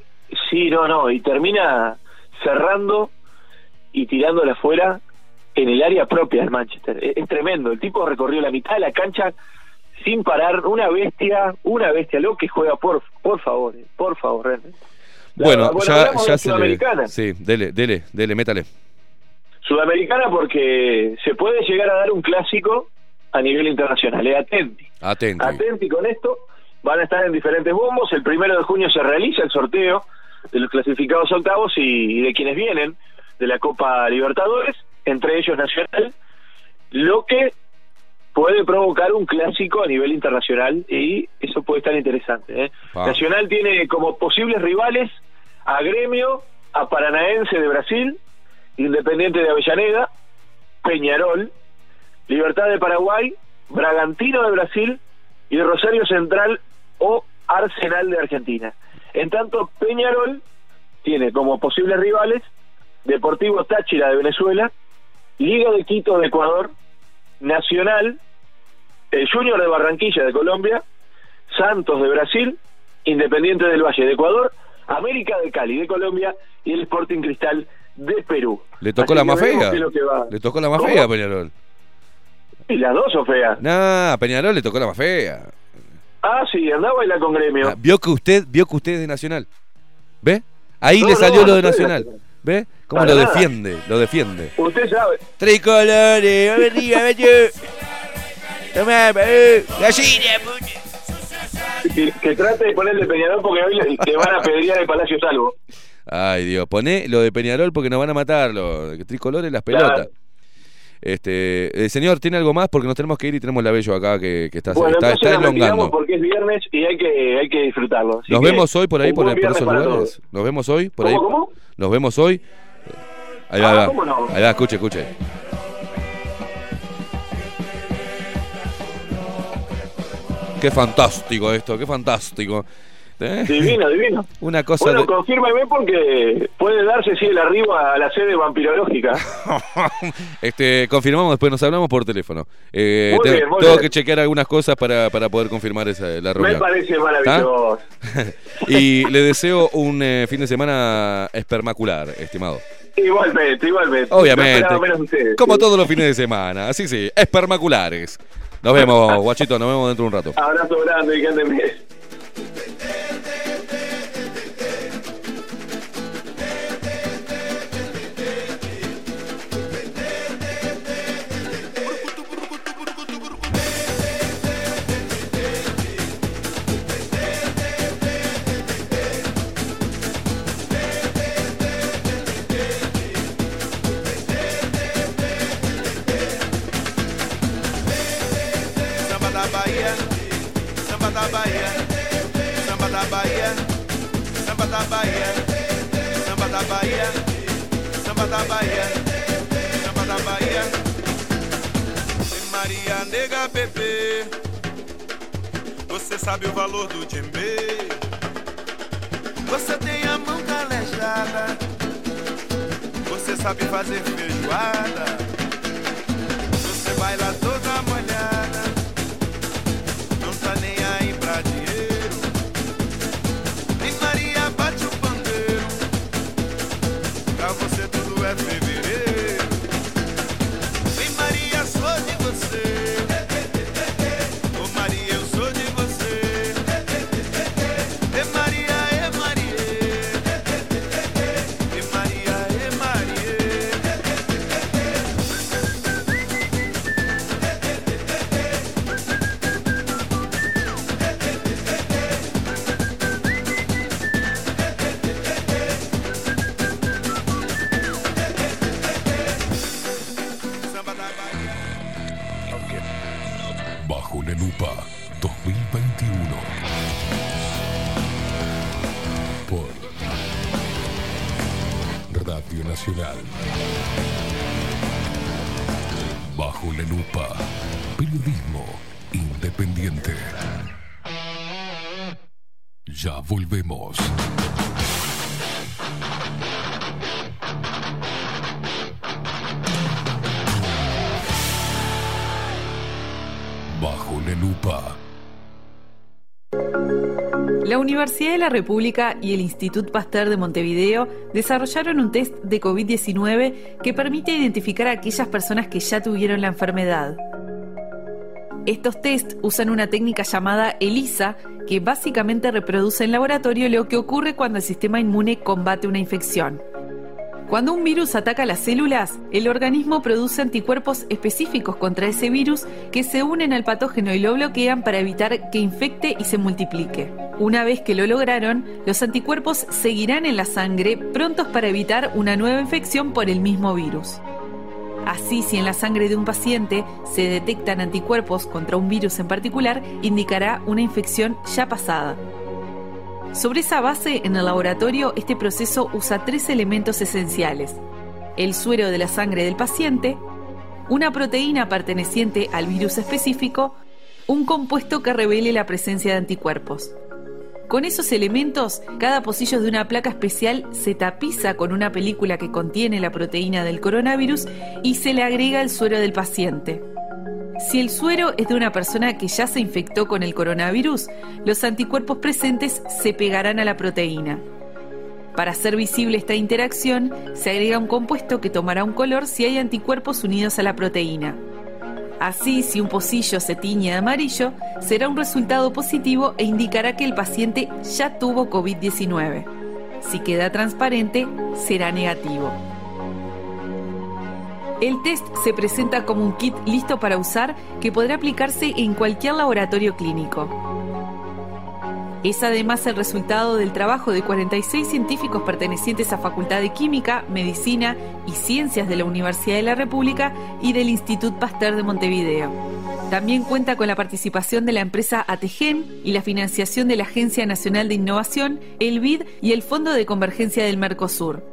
sí, no, no, y termina cerrando y tirándola afuera en el área propia del Manchester. Es, es tremendo, el tipo recorrió la mitad de la cancha sin parar, una bestia, una bestia, lo que juega, por por favor, eh, por favor, realmente. La- Bueno, ya, ya se le... Sudamericana. Sí, dele, dele, dele, métale. Sudamericana porque se puede llegar a dar un clásico a nivel internacional, eh, atenti. Atenti. Atenti con esto, van a estar en diferentes bombos. El primero de junio se realiza el sorteo de los clasificados octavos y, y de quienes vienen de la Copa Libertadores, entre ellos Nacional, lo que puede provocar un clásico a nivel internacional y eso puede estar interesante. ¿eh? Nacional tiene como posibles rivales a Gremio, a Paranaense de Brasil, Independiente de Avellaneda, Peñarol, Libertad de Paraguay, Bragantino de Brasil y Rosario Central o Arsenal de Argentina. En tanto, Peñarol tiene como posibles rivales Deportivo Táchira de Venezuela, Liga de Quito de Ecuador, Nacional, el Junior de Barranquilla de Colombia, Santos de Brasil, Independiente del Valle de Ecuador, América de Cali de Colombia y el Sporting Cristal de Perú. Le tocó Así la más fea. Le tocó la más ¿Cómo? fea a Peñarol. Y las dos son feas. Nah, a Peñarol le tocó la más fea. Ah, sí, andaba a bailar con gremio. Ah, vio que usted, vio que usted es de Nacional. ¿Ve? Ahí No, le salió no lo de Nacional. ¿Ve? ¿Cómo Para lo nada. defiende? Lo defiende. Usted sabe. Tricolores, arriba. Tomá, eh, gallina, puta. Que, que trate de ponerle Peñarol porque hoy le, van a pedrear el Palacio Salvo. Ay, Dios, poné lo de Peñarol porque nos van a matar los tricolores las Claro. Este, eh, señor, ¿tiene algo más? Porque nos tenemos que ir y tenemos la Bello acá que, que está, Bueno, está, está elongando. porque es viernes y hay que, hay que disfrutarlo. Así Nos que, vemos hoy por ahí, por, por esos lugares. todos. Nos vemos hoy por ¿Cómo, ahí. cómo? Nos vemos hoy. Ahí va, Ah, va. ¿cómo no? Ahí va, escuche, escuche. Qué fantástico esto, qué fantástico. ¿Eh? Divino, divino. Una cosa Bueno, de- confírmeme porque puede darse si el arribo a la sede vampirológica. Este, confirmamos, después nos hablamos por teléfono. Eh, Muy te- bien, muy tengo bien. que chequear algunas cosas para, para poder confirmar esa, la Me reunión. parece maravilloso. y le deseo un eh, fin de semana espermacular, estimado. Igualmente, igualmente. Obviamente. No esperaba menos de ustedes. Como Sí. todos los fines de semana. Así sí, espermaculares. Nos vemos, guachito, nos vemos dentro de un rato. Abrazo grande y que anden bien. Universidad de la República y el Institut Pasteur de Montevideo desarrollaron un test de COVID-19 que permite identificar a aquellas personas que ya tuvieron la enfermedad. Estos test usan una técnica llamada ELISA, que básicamente reproduce en laboratorio lo que ocurre cuando el sistema inmune combate una infección. Cuando un virus ataca las células, el organismo produce anticuerpos específicos contra ese virus que se unen al patógeno y lo bloquean para evitar que infecte y se multiplique. Una vez que lo lograron, los anticuerpos seguirán en la sangre prontos para evitar una nueva infección por el mismo virus. Así, si en la sangre de un paciente se detectan anticuerpos contra un virus en particular, indicará una infección ya pasada. Sobre esa base, en el laboratorio, este proceso usa tres elementos esenciales. El suero de la sangre del paciente, una proteína perteneciente al virus específico, un compuesto que revele la presencia de anticuerpos. Con esos elementos, cada pocillo de una placa especial se tapiza con una película que contiene la proteína del coronavirus y se le agrega el suero del paciente. Si el suero es de una persona que ya se infectó con el coronavirus, los anticuerpos presentes se pegarán a la proteína. Para hacer visible esta interacción, se agrega un compuesto que tomará un color si hay anticuerpos unidos a la proteína. Así, si un pocillo se tiñe de amarillo, será un resultado positivo e indicará que el paciente ya tuvo COVID-19. Si queda transparente, será negativo. El test se presenta como un kit listo para usar que podrá aplicarse en cualquier laboratorio clínico. Es además el resultado del trabajo de 46 científicos pertenecientes a Facultad de Química, Medicina y Ciencias de la Universidad de la República y del Institut Pasteur de Montevideo. También cuenta con la participación de la empresa Ategen y la financiación de la Agencia Nacional de Innovación, el BID y el Fondo de Convergencia del Mercosur.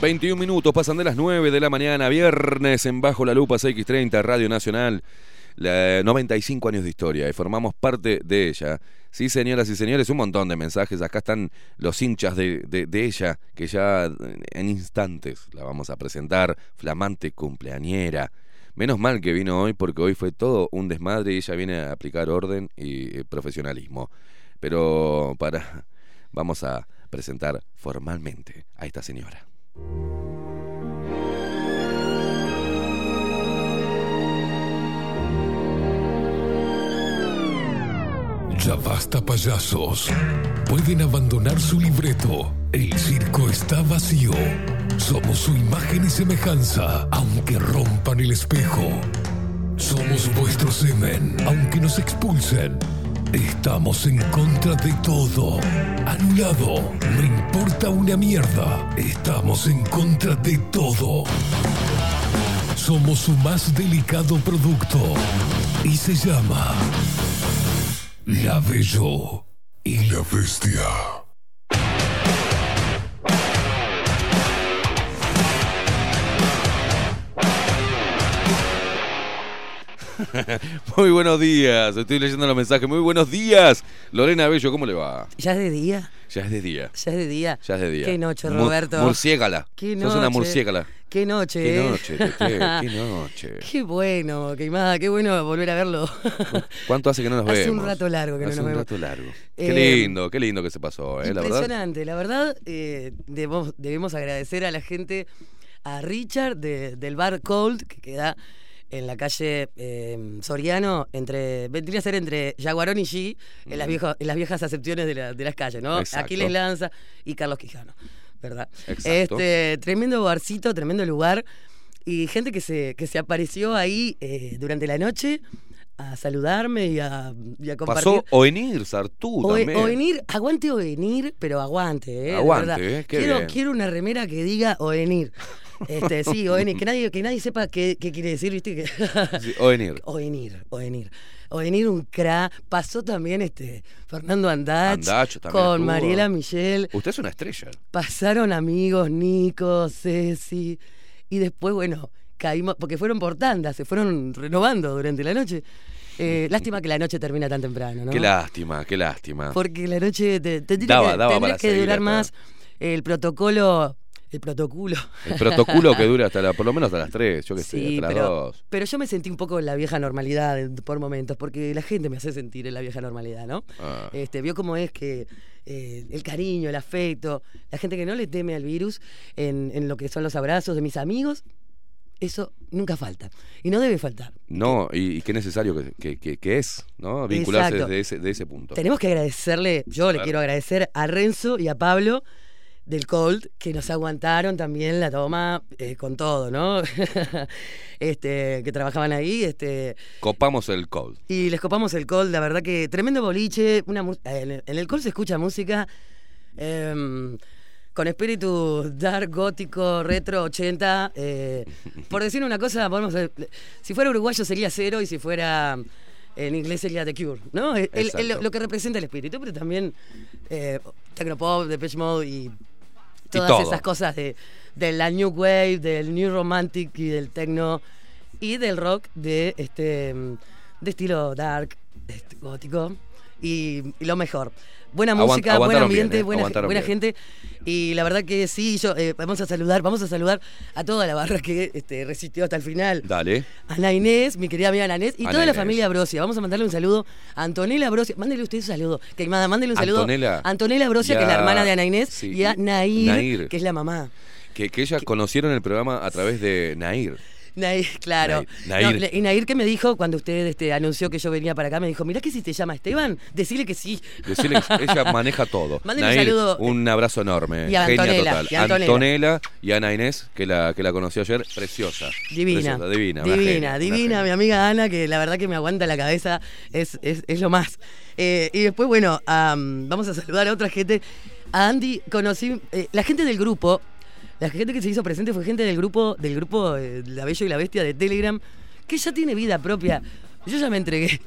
21 minutos, pasan de las 9 de la mañana, viernes en Bajo la Lupa CX30, Radio Nacional. La- 95 años de historia y formamos parte de ella. Sí, señoras y señores, un montón de mensajes. Acá están los hinchas de, de- de ella, que ya en instantes la vamos a presentar. Flamante cumpleañera. Menos mal que vino hoy porque hoy fue todo un desmadre y ella viene a aplicar orden y eh, profesionalismo. Pero para vamos a presentar formalmente a esta señora. Ya basta payasos. Pueden abandonar su libreto. El circo está vacío. Somos su imagen y semejanza, aunque rompan el espejo. Somos vuestro semen, aunque nos expulsen. Estamos en contra de todo. Anulado. No importa una mierda. Estamos en contra de todo. Somos su más delicado producto. Y se llama... La Bello y la Bestia. Muy buenos días, estoy leyendo los mensajes. Muy buenos días. Lorena Bello, ¿cómo le va? ¿Ya es de día? Ya es de día. ¿Ya es de día? Ya es de día. Qué noche, Roberto. murciégala. Qué Sos una noche. murciégala. Qué noche, Qué eh. noche, Tete, qué noche. Qué bueno, queimada, qué bueno volver a verlo. ¿Cuánto hace que no nos Hace vemos? un rato largo que no Hace nos un vemos. rato largo. Eh, Qué lindo, qué lindo que se pasó, ¿eh? La verdad. Impresionante, la verdad, eh, debemos, debemos agradecer a la gente, a Richard de- del bar Cold, que queda en la calle eh, Soriano, entre vendría a ser entre Yaguarón y G, en, las, viejo- en las viejas acepciones de, la- de las calles, ¿no? Exacto. Aquiles Lanza y Carlos Quijano, ¿verdad? Exacto. Este, tremendo barcito, tremendo lugar, y gente que se, que se apareció ahí eh, durante la noche a saludarme y a, y a compartir. Pasó Oenir, Sartú O, también. Ovenir, aguante Ovenir, pero aguante, ¿eh? Aguante, eh, qué quiero, bien. quiero una remera que diga Ovenir. Este, sí, Ovenir, que nadie, que nadie sepa qué, qué quiere decir, ¿viste? Sí, Oenir. Ovenir, Ovenir. Ovenir un cra. Pasó también este Fernando Andach, también con estuvo. Mariela Michel. Usted es una estrella. Pasaron amigos, Nico, Ceci. Y después, bueno, caímos, porque fueron por tandas, se fueron renovando durante la noche. Eh, lástima que la noche termina tan temprano, ¿no? Qué lástima, qué lástima. Porque la noche te, te Daba- que, daba tendría que durar hasta- más el protocolo. El protocolo. El protocolo que dura hasta la, por lo menos hasta las 3, yo sé, Sí, hasta las pero, 2. pero yo me sentí un poco en la vieja normalidad por momentos, porque la gente me hace sentir en la vieja normalidad, ¿no? Ah. Este, vio cómo es que eh, el cariño, el afecto, la gente que no le teme al virus en, en lo que son los abrazos de mis amigos eso nunca falta. Y no debe faltar. No, y, y qué necesario que, que- que- que es, ¿no? Vincularse Exacto. desde ese, de ese punto. Tenemos que agradecerle, yo le quiero agradecer a Renzo y a Pablo del Colt, que nos aguantaron también la toma eh, con todo, ¿no? este, que trabajaban ahí, este, Copamos el cold. y les copamos el Colt, la verdad que tremendo boliche, una en, el- Colt se escucha música em, con espíritu dark, gótico, retro, 80, eh, por decir una cosa, podemos, eh, si fuera uruguayo sería cero y si fuera en inglés sería The Cure, ¿no? El- el- lo que representa el espíritu, pero también eh, Tecnopop, Depeche Mode y todas todo. esas cosas de, de la New Wave, del New Romantic y del Techno y del rock de este mm, de estilo dark, este, gótico y, y lo mejor. Buena Aguant- música, buen ambiente, bien, ¿eh? buena, buena gente. Y la verdad que sí, yo eh, vamos a saludar, vamos a saludar a toda la barra que este, resistió hasta el final. Dale. Ana Inés, mi querida amiga Ana Inés, y Ana toda la familia Brosia. Vamos a mandarle un saludo a Antonella Brosia. Mándele usted un saludo. Queimada, mándele un saludo. Antonella. a Antonella Brosia, que es la hermana de Ana Inés, sí, y a Nair. que es la mamá. Que, que ellas conocieron el programa a través de Nair. Nair, claro. Nair. No, y Nair que me dijo, cuando usted este, anunció que yo venía para acá, me dijo, mirá que si te llama Esteban, decirle que sí. Que ella maneja todo. Mándele un Nair, saludo. un abrazo enorme. Y a Genia Antonella, total. y a Antonella. Antonella y Ana Inés, que la, que la conoció ayer, preciosa. Divina. Preciosa, divina. Divina, genia, divina, mi amiga Ana, que la verdad que me aguanta la cabeza, es, es, es lo más. Eh, y después, bueno, am, vamos a saludar a otra gente. A Andy conocí, eh, la gente del grupo, la gente que se hizo presente fue gente del grupo, del grupo eh, La Bella y la Bestia de Telegram, que ya tiene vida propia. Yo ya me entregué.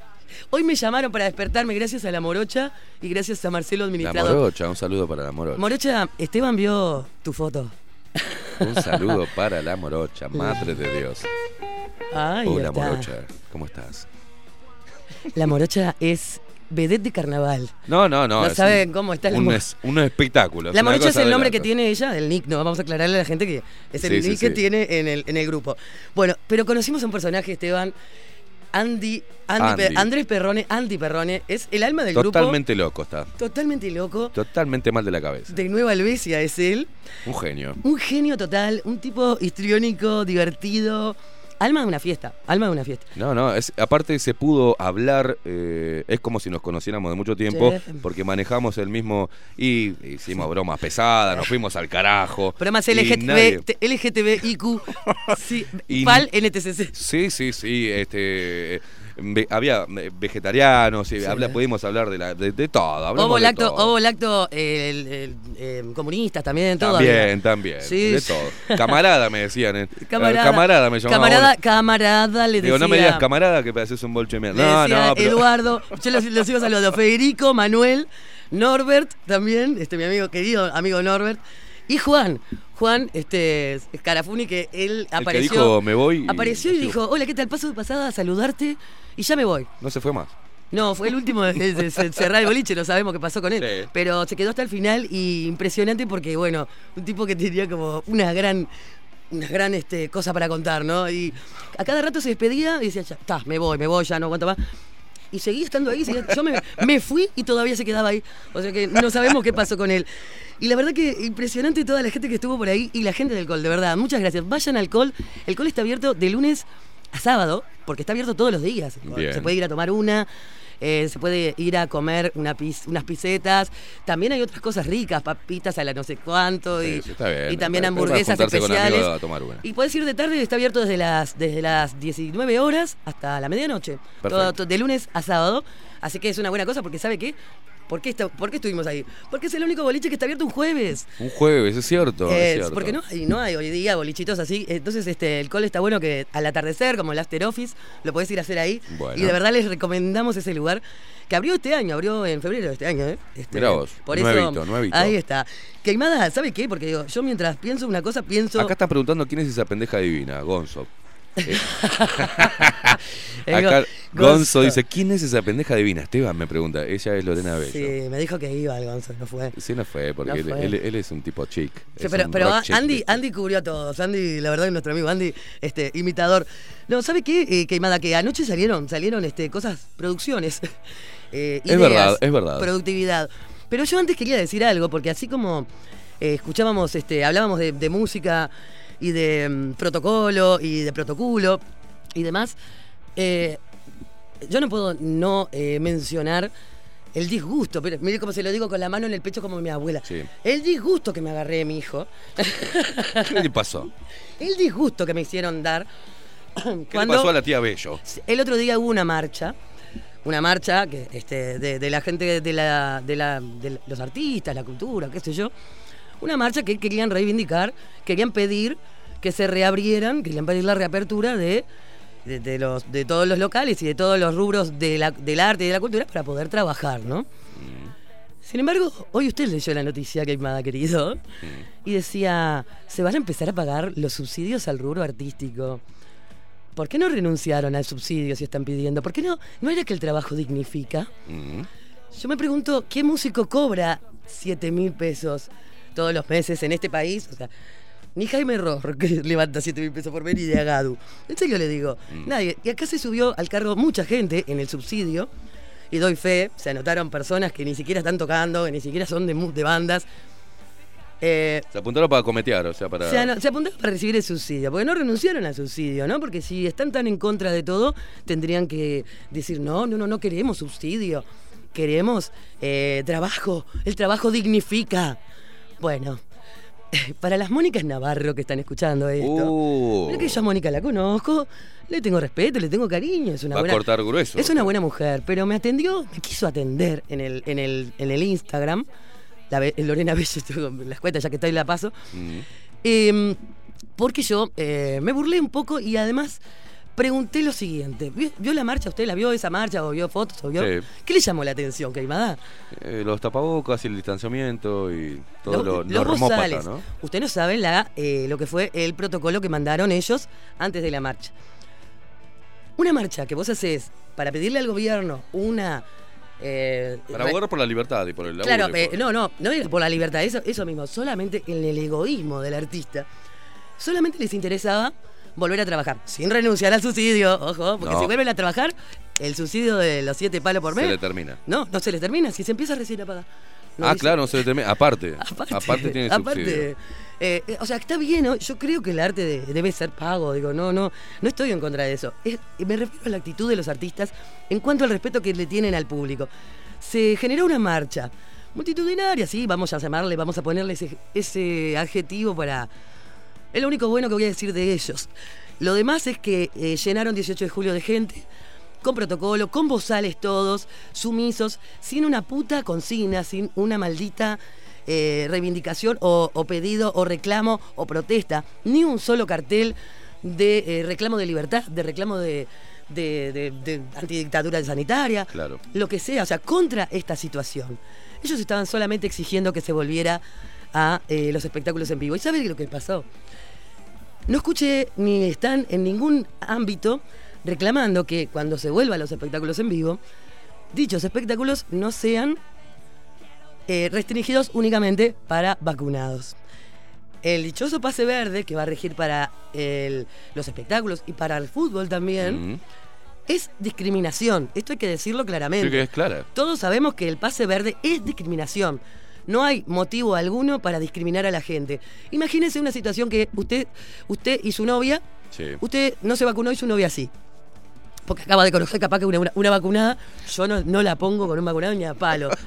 Hoy me llamaron para despertarme gracias a la Morocha y gracias a Marcelo La Administrador. morocha, un saludo para la morocha. Morocha, Esteban vio tu foto. Un saludo para la morocha, madre de Dios. Ay, Hola está. morocha, ¿cómo estás? La Morocha es vedette de carnaval. No, no, no. No es saben un- cómo está la un, es- un espectáculo. La Morocha es el nombre que tiene ella, el nick, no vamos a aclararle a la gente que es el Sí, sí, nick que sí. tiene en el, en el grupo. Bueno, pero conocimos a un personaje, Esteban, Andy, Andy. Andrés Perrone, Andy Perrone, es el alma del grupo. Totalmente loco está. Totalmente loco. Totalmente mal de la cabeza. De Nueva Albesia es él. Un genio. Un genio total, un tipo histriónico, divertido. Alma de una fiesta, alma de una fiesta. No, no, es, aparte se pudo hablar, eh, es como si nos conociéramos de mucho tiempo, Sí. porque manejamos el mismo, y hicimos bromas pesadas, nos fuimos al carajo. Nadie- LGTB, LGTBIQ, sí, Y- PAL, NTCC. Sí, sí, sí, este, ve- había eh, vegetarianos, y habla, pudimos hablar de, la, de, de todo. Ovo de lacto, todo. ovo lacto, eh, eh, comunistas también, todo. También, había. también, Sí, de sí. todo. Camarada me decían, eh. Camarada, camarada me llamaban. Camarada, camarada, le Digo, decía. no me digas camarada que pareces un bolche de mierda. No, decía no, pero... Eduardo, yo los, los sigo saludando. Federico, Manuel, Norbert también, este mi amigo querido, amigo Norbert. Y Juan, Juan, este, Scarafuni, que él que apareció. dijo, "Me voy", Apareció y dijo, hola, ¿qué tal? Paso de pasada a saludarte y ya me voy. No se fue más. No, fue el último de, de- de cerrar el boliche, no sabemos qué pasó con él. Sí. Pero se quedó hasta el final y impresionante porque, bueno, un tipo que tenía como una gran, una gran este, cosa para contar, ¿no? Y a cada rato se despedía y decía, ya está, me voy, me voy, ya no aguanto más. Y seguía estando ahí, seguía- yo me, me fui y todavía se quedaba ahí. O sea que no sabemos qué pasó con él. Y la verdad que impresionante toda la gente que estuvo por ahí y la gente del Col, de verdad. Muchas gracias. Vayan al Col. El Col está abierto de lunes a sábado, porque está abierto todos los días. Bien. Se puede ir a tomar una, eh, se puede ir a comer una pis- unas pisetas. También hay otras cosas ricas, papitas a la no sé cuánto. Sí, y, sí, está bien. y también hamburguesas especiales. amigos a tomar una. Y puedes ir de tarde, está abierto desde las, desde las 19 horas hasta la medianoche. Todo- to- de lunes a sábado. Así que es una buena cosa porque ¿sabe qué? ¿Por qué, está- ¿Por qué estuvimos ahí? Porque es el único boliche que está abierto un jueves. Un jueves, es cierto. es cierto. porque no hay, no hay hoy día bolichitos así. Entonces, este, el cole está bueno que al atardecer, como el after office, lo podés ir a hacer ahí. Bueno. Y de verdad les recomendamos ese lugar. Que abrió este año, abrió en febrero de este año, ¿eh? Este, Mirá vos, por nuevito, eso, nuevito. Ahí está. Queimada, ¿sabe qué? Porque digo, yo mientras pienso una cosa, pienso. Acá están preguntando quién es esa pendeja divina, Gonzo. Eh, Acá Gonzo. Dice, ¿quién es esa pendeja divina? Esteban me pregunta, ella es Lorena Bello. Sí, me dijo que iba el Gonzo, no fue. Sí, no fue, porque No él, fue. él- él es un tipo chic. Sí, pero chic, Andy. Andy cubrió a todos. Andy, la verdad, es nuestro amigo Andy, este, imitador. No, ¿sabe qué, eh, Queimada? Que anoche salieron, salieron este, cosas, producciones. eh, Es verdad, es verdad. Productividad. Pero yo antes quería decir algo, porque así como eh, escuchábamos, este, hablábamos de, de música y de mm, protocolo y de protoculo y demás, eh, yo no puedo no eh, mencionar el disgusto, pero mire cómo se lo digo con la mano en el pecho como mi abuela. Sí. El disgusto que me agarré de mi hijo, ¿Qué le pasó? el disgusto que me hicieron dar ¿Qué le pasó a la tía Bello? el otro día hubo una marcha, una marcha que, este, de, de la gente de, la, de, la- de los artistas, la cultura, qué sé yo, una marcha que querían reivindicar, querían pedir que se reabrieran, querían pedir la reapertura de, de, de los, de todos los locales y de todos los rubros de la- del arte y de la cultura para poder trabajar, ¿no? Sin embargo, hoy usted leyó la noticia, Queimada, querido, y decía, se van a empezar a pagar los subsidios al rubro artístico. ¿Por qué no renunciaron al subsidio si están pidiendo? ¿Por qué no? ¿No era que el trabajo dignifica? Mm. Yo me pregunto, ¿qué músico cobra 7 mil pesos todos los meses en este país? O sea, ni Jaime Rohr que levanta 7 mil pesos por mes, ni de Agadu. En serio le digo, nadie. Y acá se subió al cargo mucha gente en el subsidio. Y doy fe, se anotaron personas que ni siquiera están tocando, que ni siquiera son de, de bandas. Eh, Se apuntaron para cometear, o sea, para... se, ano- se apuntaron para recibir el subsidio, porque no renunciaron al subsidio, ¿no? Porque si están tan en contra de todo, tendrían que decir, no, no, no, no queremos subsidio, queremos eh, trabajo, el trabajo dignifica. Bueno, para las Mónicas Navarro que están escuchando esto, Uh, mira que yo a Mónica la conozco, le tengo respeto, le tengo cariño, es una va a buena... cortar grueso. Es una buena mujer, pero me atendió, me quiso atender en el, en el, en el Instagram. La, Lorena Bello, las cuentas, ya que ahí la paso. Mm. Eh, porque yo eh, me burlé un poco y además pregunté lo siguiente. ¿Vio, vio la marcha? ¿Usted la vio esa marcha o vio fotos? O vio? Sí. ¿Qué le llamó la atención, Queimada? Eh, los tapabocas y el distanciamiento y todo Los- lo los. ¿no? Usted no sabe la, eh, lo que fue el protocolo que mandaron ellos antes de la marcha. Una marcha que vos haces para pedirle al gobierno una... eh, Para abogar por la libertad y por el. Claro, eh, por- no, no, no era por la libertad, eso, eso mismo, solamente en el egoísmo del artista, solamente les interesaba volver a trabajar, sin renunciar al subsidio, ojo, porque No. si vuelven a trabajar, el subsidio de los siete palos por Se mes, le termina. no, no se les termina, si se empieza recién a pagar. No, ah, dice- claro, no se le termina. Aparte. Aparte, tiene aparte, subsidio. eh, eh, o sea, está bien, ¿no? yo creo que el arte de- debe ser pago, digo, no, no, no estoy en contra de eso. Es- me refiero a la actitud de los artistas en cuanto al respeto que le tienen al público. Se generó una marcha multitudinaria, sí, vamos a llamarle, vamos a ponerle ese, ese adjetivo para... Es lo único bueno que voy a decir de ellos. Lo demás es que eh, llenaron 18 de julio de gente, con protocolo, con bozales todos, sumisos, sin una puta consigna, sin una maldita eh, reivindicación o, o pedido o reclamo o protesta, ni un solo cartel de eh, reclamo de libertad, de reclamo de, de, de- de antidictadura sanitaria, Claro. lo que sea, o sea, contra esta situación. Ellos estaban solamente exigiendo que se volviera a eh, los espectáculos en vivo. ¿Y sabe lo que pasó? No escuché ni están en ningún ámbito reclamando que cuando se vuelva a los espectáculos en vivo, dichos espectáculos no sean eh, restringidos únicamente para vacunados. El dichoso pase verde que va a regir para el- los espectáculos y para el fútbol también Mm. es discriminación. Esto hay que decirlo claramente. Sí que es clara. Todos sabemos que el pase verde es discriminación. No hay motivo alguno para discriminar a la gente. Imagínense una situación que usted, usted y su novia, Sí. usted no se vacunó y su novia sí. Porque acaba de conocer capaz que una, una- una vacunada, yo no, no la pongo con un vacunado ni a palo.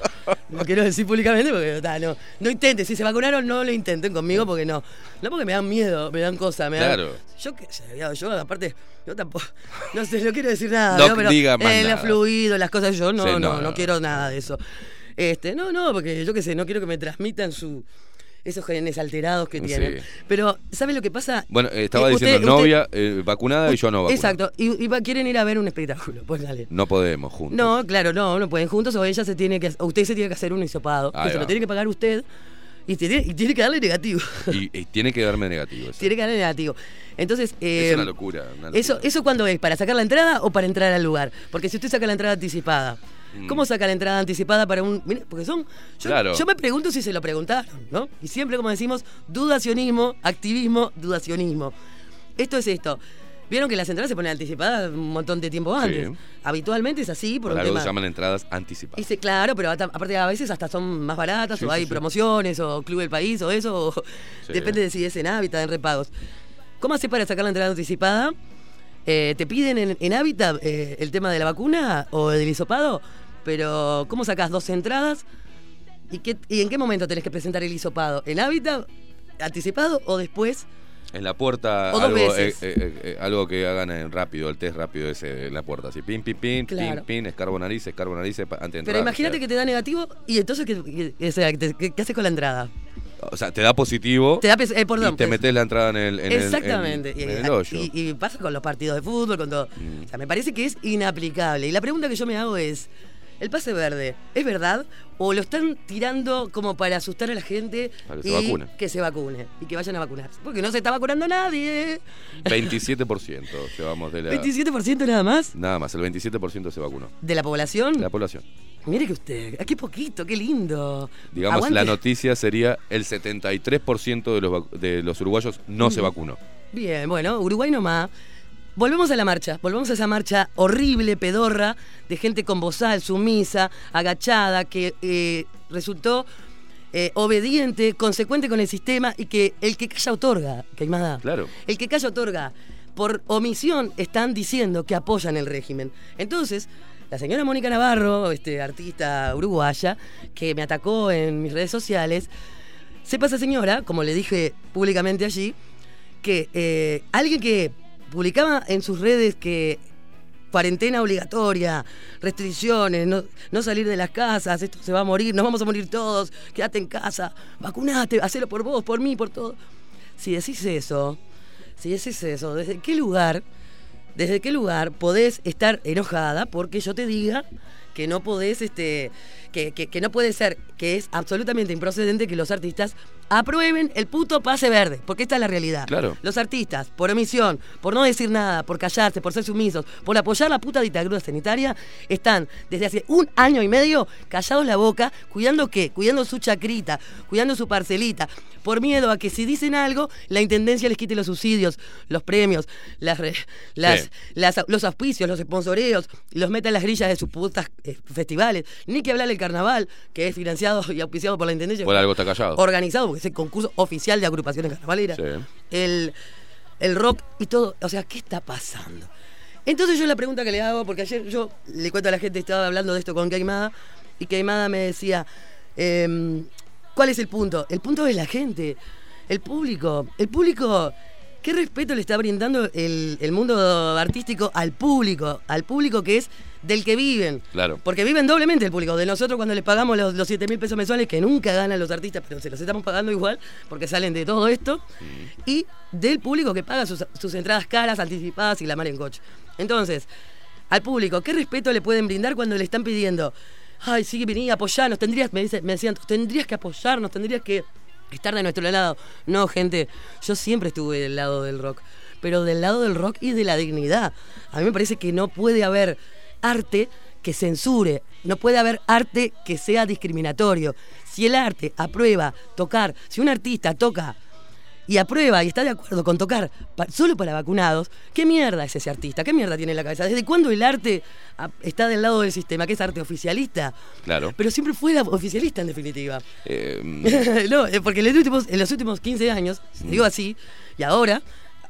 No quiero decir públicamente porque ta, no, no intenten. Si se vacunaron, no lo intenten conmigo porque no. No porque me dan miedo, me dan cosas. Me dan- Claro. yo qué sé, yo, yo, aparte, yo tampoco, no sé, no quiero decir nada, No ¿no? pero diga más eh, nada. fluido, las cosas, yo no, Sí, no, no, no, no. quiero nada de eso. Este, no, no, porque yo qué sé, no quiero que me transmitan su esos genes alterados que Sí. tienen. Pero, ¿sabe lo que pasa? Bueno, eh, estaba Eh, diciendo usted- novia eh, vacunada y yo no vacunada. Exacto, y, quieren ir a ver un espectáculo, pues dale. No podemos juntos. No, claro, no, no pueden juntos o ella se tiene que, o usted se tiene que hacer un hisopado, Ahí que se lo tiene que pagar usted y tiene, y tiene que darle negativo. Y, y tiene que darme negativo. eso. tiene que darle negativo. Entonces, eh, es una locura. una locura. Eso, ¿Eso cuándo es? ¿Para sacar la entrada o para entrar al lugar? Porque si usted saca la entrada anticipada, Mm. ¿cómo saca la entrada anticipada para un.? Porque son. Yo, Claro. yo me pregunto si se lo preguntaron, ¿no? Y siempre, como decimos, dudacionismo, activismo, dudacionismo. Esto es esto. Vieron que las entradas se ponen anticipadas un montón de tiempo antes. Sí. Habitualmente es así por Por un algo tema. se llaman entradas anticipadas. Dice, claro, pero aparte a veces hasta son más baratas Sí, o hay sí. promociones o Club del País o eso. o-. Depende de si es en Hábitat, en repagos. ¿Cómo haces para sacar la entrada anticipada? Eh, ¿Te piden en, en Hábitat eh, el tema de la vacuna o del hisopado? Pero ¿cómo sacas dos entradas? ¿Y, qué, ¿Y en qué momento tenés que presentar el hisopado? ¿En Hábitat anticipado o después? En la puerta, O dos algo, veces. eh, eh, eh, algo que hagan en rápido, el test rápido ese en la puerta. Así, pin, pin, pin, Claro. pin, pin, escarbo nariz, escarbo nariz, antes de Pero entrar, imagínate o sea, que te da negativo y entonces, ¿qué, qué- o sea, ¿qué, qué- qué haces con la entrada? O sea, te da positivo Te da eh, perdón, y te metes la entrada en el, en el- Exactamente. en- Y- en el hoyo. y, y pasa con los partidos de fútbol, con todo. Mm. O sea, me parece que es inaplicable. Y la pregunta que yo me hago es, ¿el pase verde es verdad o lo están tirando como para asustar a la gente Para que y se vacune. que se vacune y que vayan a vacunarse? Porque no se está vacunando nadie. 27% llevamos de la... 27% nada más Nada más, el 27% se vacunó. de la población. de La población. Mire que usted, qué poquito, qué lindo. Digamos, Aguante. la noticia sería el 73% de los, de los uruguayos no se vacunó. Bien, bueno, Uruguay nomás. Volvemos a la marcha, volvemos a esa marcha horrible, pedorra, de gente con bozal, sumisa, agachada, que eh, resultó eh, obediente, consecuente con el sistema y que el que calla otorga, Queimada. Claro. El que calla otorga. Por omisión están diciendo que apoyan el régimen. Entonces, la señora Mónica Navarro, este artista uruguaya, que me atacó en mis redes sociales, sepa esa señora, como le dije públicamente allí, que eh, alguien que publicaba en sus redes que cuarentena obligatoria, restricciones, no, salir de las casas, esto se va a morir, nos vamos a morir todos, quédate en casa, vacunate, hacelo por vos, por mí, por todo. Si decís eso, si decís eso, ¿desde qué lugar, desde qué lugar podés estar enojada porque yo te diga que no podés, este, que, que- que no puede ser, que es absolutamente improcedente que los artistas aprueben el puto pase verde, porque esta es la realidad. Claro. Los artistas, por omisión, por no decir nada, por callarse, por ser sumisos, por apoyar la puta dictadura sanitaria, están desde hace un año y medio callados la boca, cuidando qué, cuidando su chacrita, cuidando su parcelita, por miedo a que si dicen algo, la intendencia les quite los subsidios, los premios, las, re- las, Sí. las- los auspicios, los sponsoreos, los meta en las grillas de sus putas eh, festivales. Ni que hablar del carnaval, que es financiado y auspiciado por la intendencia. Por algo está callado. Organizado, porque es el concurso oficial de agrupaciones carnavaleras. Sí. El, el rock y todo. O sea, ¿qué está pasando? Entonces yo la pregunta que le hago, porque ayer yo le cuento a la gente, estaba hablando de esto con Caimada, y Caimada me decía, em, ¿cuál es el punto? El punto es la gente, el público. El público, ¿qué respeto le está brindando el, el mundo artístico al público? Al público que es del que viven. Claro. Porque viven doblemente el público. De nosotros cuando les pagamos los, los 7 mil pesos mensuales, que nunca ganan los artistas, pero se los estamos pagando igual, porque salen de todo esto. Y del público que paga sus, sus entradas caras, anticipadas y la mar en coche. Entonces, al público, ¿qué respeto le pueden brindar cuando le están pidiendo? Ay, sí, vení, apoyarnos, tendrías, me, dice, me decían, tendrías que apoyarnos, tendrías que estar de nuestro lado. No, gente, yo siempre estuve del lado del rock, pero del lado del rock y de la dignidad. A mí me parece que no puede haber arte que censure, no puede haber arte que sea discriminatorio. Si el arte aprueba tocar, si un artista toca y aprueba y está de acuerdo con tocar pa- solo para vacunados, ¿qué mierda es ese artista? ¿Qué mierda tiene en la cabeza? ¿Desde cuándo el arte está del lado del sistema? ¿Que es arte oficialista? Claro. Pero siempre fue oficialista en definitiva. Eh, no, eh, porque en los últimos, en los últimos 15 años, Mm. digo así, y ahora,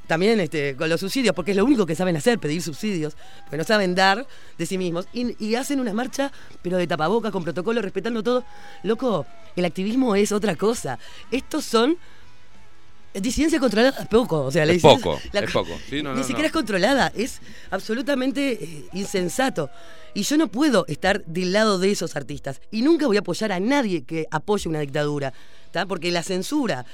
también este, con los subsidios, porque es lo único que saben hacer, pedir subsidios, porque no saben dar de sí mismos, y, y hacen una marcha, pero de tapaboca, con protocolo, respetando todo. Loco, el activismo es otra cosa. Estos son disidencia controlada, es poco. O sea, la Es poco, la- es poco. Sí, no, ni no, siquiera no. es controlada, es absolutamente eh, insensato. Y yo no puedo estar del lado de esos artistas. Y nunca voy a apoyar a nadie que apoye una dictadura. ¿tá? Porque la censura,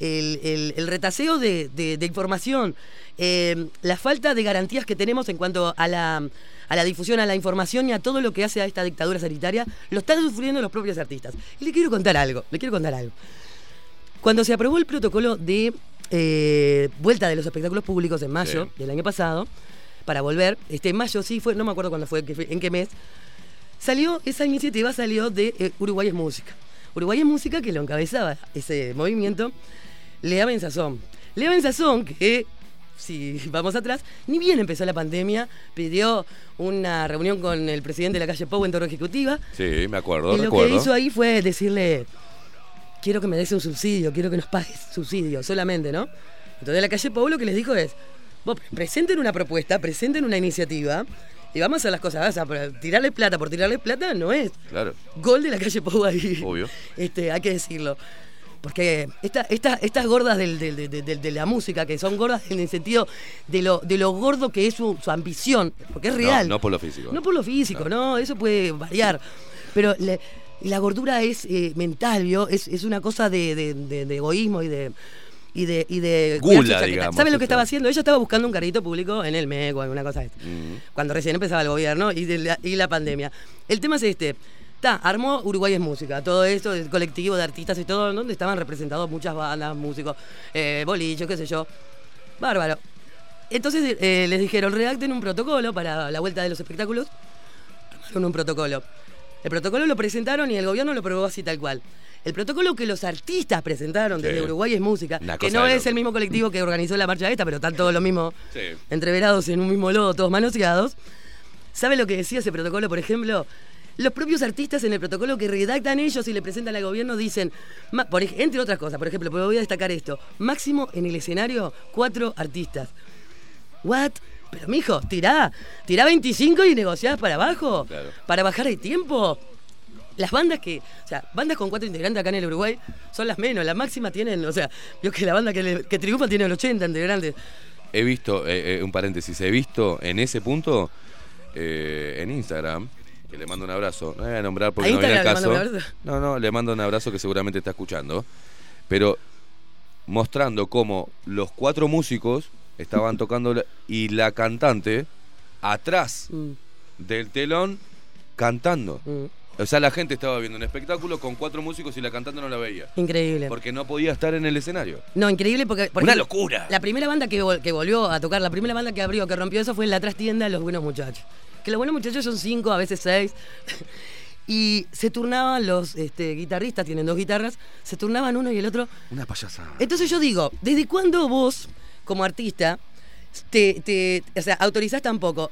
el, el- el retaseo de, de- de información, eh, la falta de garantías que tenemos en cuanto a la, a la difusión, a la información y a todo lo que hace a esta dictadura sanitaria, lo están sufriendo los propios artistas. Y le quiero contar algo, le quiero contar algo. Cuando se aprobó el protocolo de eh, vuelta de los espectáculos públicos en mayo Sí. del año pasado, para volver, este mayo sí fue, no me acuerdo cuándo fue- en qué mes, salió, esa iniciativa salió de eh, Uruguay es Música. Uruguay es Música que lo encabezaba ese movimiento, Lea Benzazón. Lea Benzazón, que si vamos atrás, ni bien empezó la pandemia, pidió una reunión con el presidente de la calle Pou en Torre Ejecutiva. Sí, me acuerdo, y lo recuerdo. que hizo ahí fue decirle, quiero que me des un subsidio, quiero que nos pagues subsidio, solamente, ¿no? Entonces la calle Pou lo que les dijo es, vos presenten una propuesta, presenten una iniciativa y vamos a hacer las cosas. O sea, tirarle plata por tirarle plata no es Claro, gol de la calle Pou ahí. obvio. Este, hay que decirlo. Porque esta, esta- estas gordas del- del- del- del- de, la música, que son gordas en el sentido de lo, de lo gordo que es su, su ambición, porque es real. No, no por lo físico. No por lo físico, no, eso puede variar. Pero la gordura es eh, mental, ¿vio? Es, es una cosa de, de- egoísmo y de. Y de, y de Gula, digamos, ¿Sabes lo que estaba haciendo? Ella estaba buscando un carrito público en el MEC o alguna cosa de esta Mm. cuando recién empezaba el gobierno y, de la, y la pandemia. El tema es este. Ta, armó Uruguay es Música, todo esto, el colectivo de artistas y todo, donde estaban representados muchas bandas, músicos, eh, bolichos, qué sé yo. Bárbaro. Entonces eh, les dijeron, redacten un protocolo para la vuelta de los espectáculos. Armaron un protocolo. El protocolo lo presentaron y el gobierno lo aprobó así tal cual. El protocolo que los artistas presentaron desde Sí. Uruguay es Música, Una que no es el mismo colectivo que organizó la marcha esta, pero están todos lo mismo Sí. entreverados en un mismo lodo, todos manoseados. ¿Sabe lo que decía ese protocolo, por ejemplo? Los propios artistas en el protocolo que redactan ellos y le presentan al gobierno dicen, por entre otras cosas, por ejemplo, voy a destacar esto, máximo en el escenario cuatro artistas. ¿What? Pero mijo, tirá, tirá 25 y negociás para abajo, Claro. para bajar el tiempo. Las bandas que, o sea, bandas con cuatro integrantes acá en el Uruguay son las menos, las máximas tienen, o sea, yo que la banda que, le- que triunfa tiene 80 integrantes. He visto, eh, eh, un paréntesis, he visto en ese punto eh, en Instagram, que le mando un abrazo, no voy a nombrar porque ¿A no viene le caso. No, no, le mando un abrazo que seguramente está escuchando, pero mostrando cómo los cuatro músicos estaban tocando la- y la cantante atrás Mm, del telón cantando. mm. O sea, la gente estaba viendo un espectáculo con cuatro músicos y la cantante no la veía. Increíble. Porque no podía estar en el escenario. No, increíble porque... por Una ejemplo, locura. La primera banda que, vol- que volvió a tocar, la primera banda que abrió, que rompió eso fue en la trastienda Los Buenos Muchachos. Que los Buenos Muchachos son cinco, a veces seis. y se turnaban los este, guitarristas, tienen dos guitarras, se turnaban uno y el otro. Una payasada. Entonces yo digo, ¿desde cuándo vos, como artista, te, te o sea, autorizás tan poco?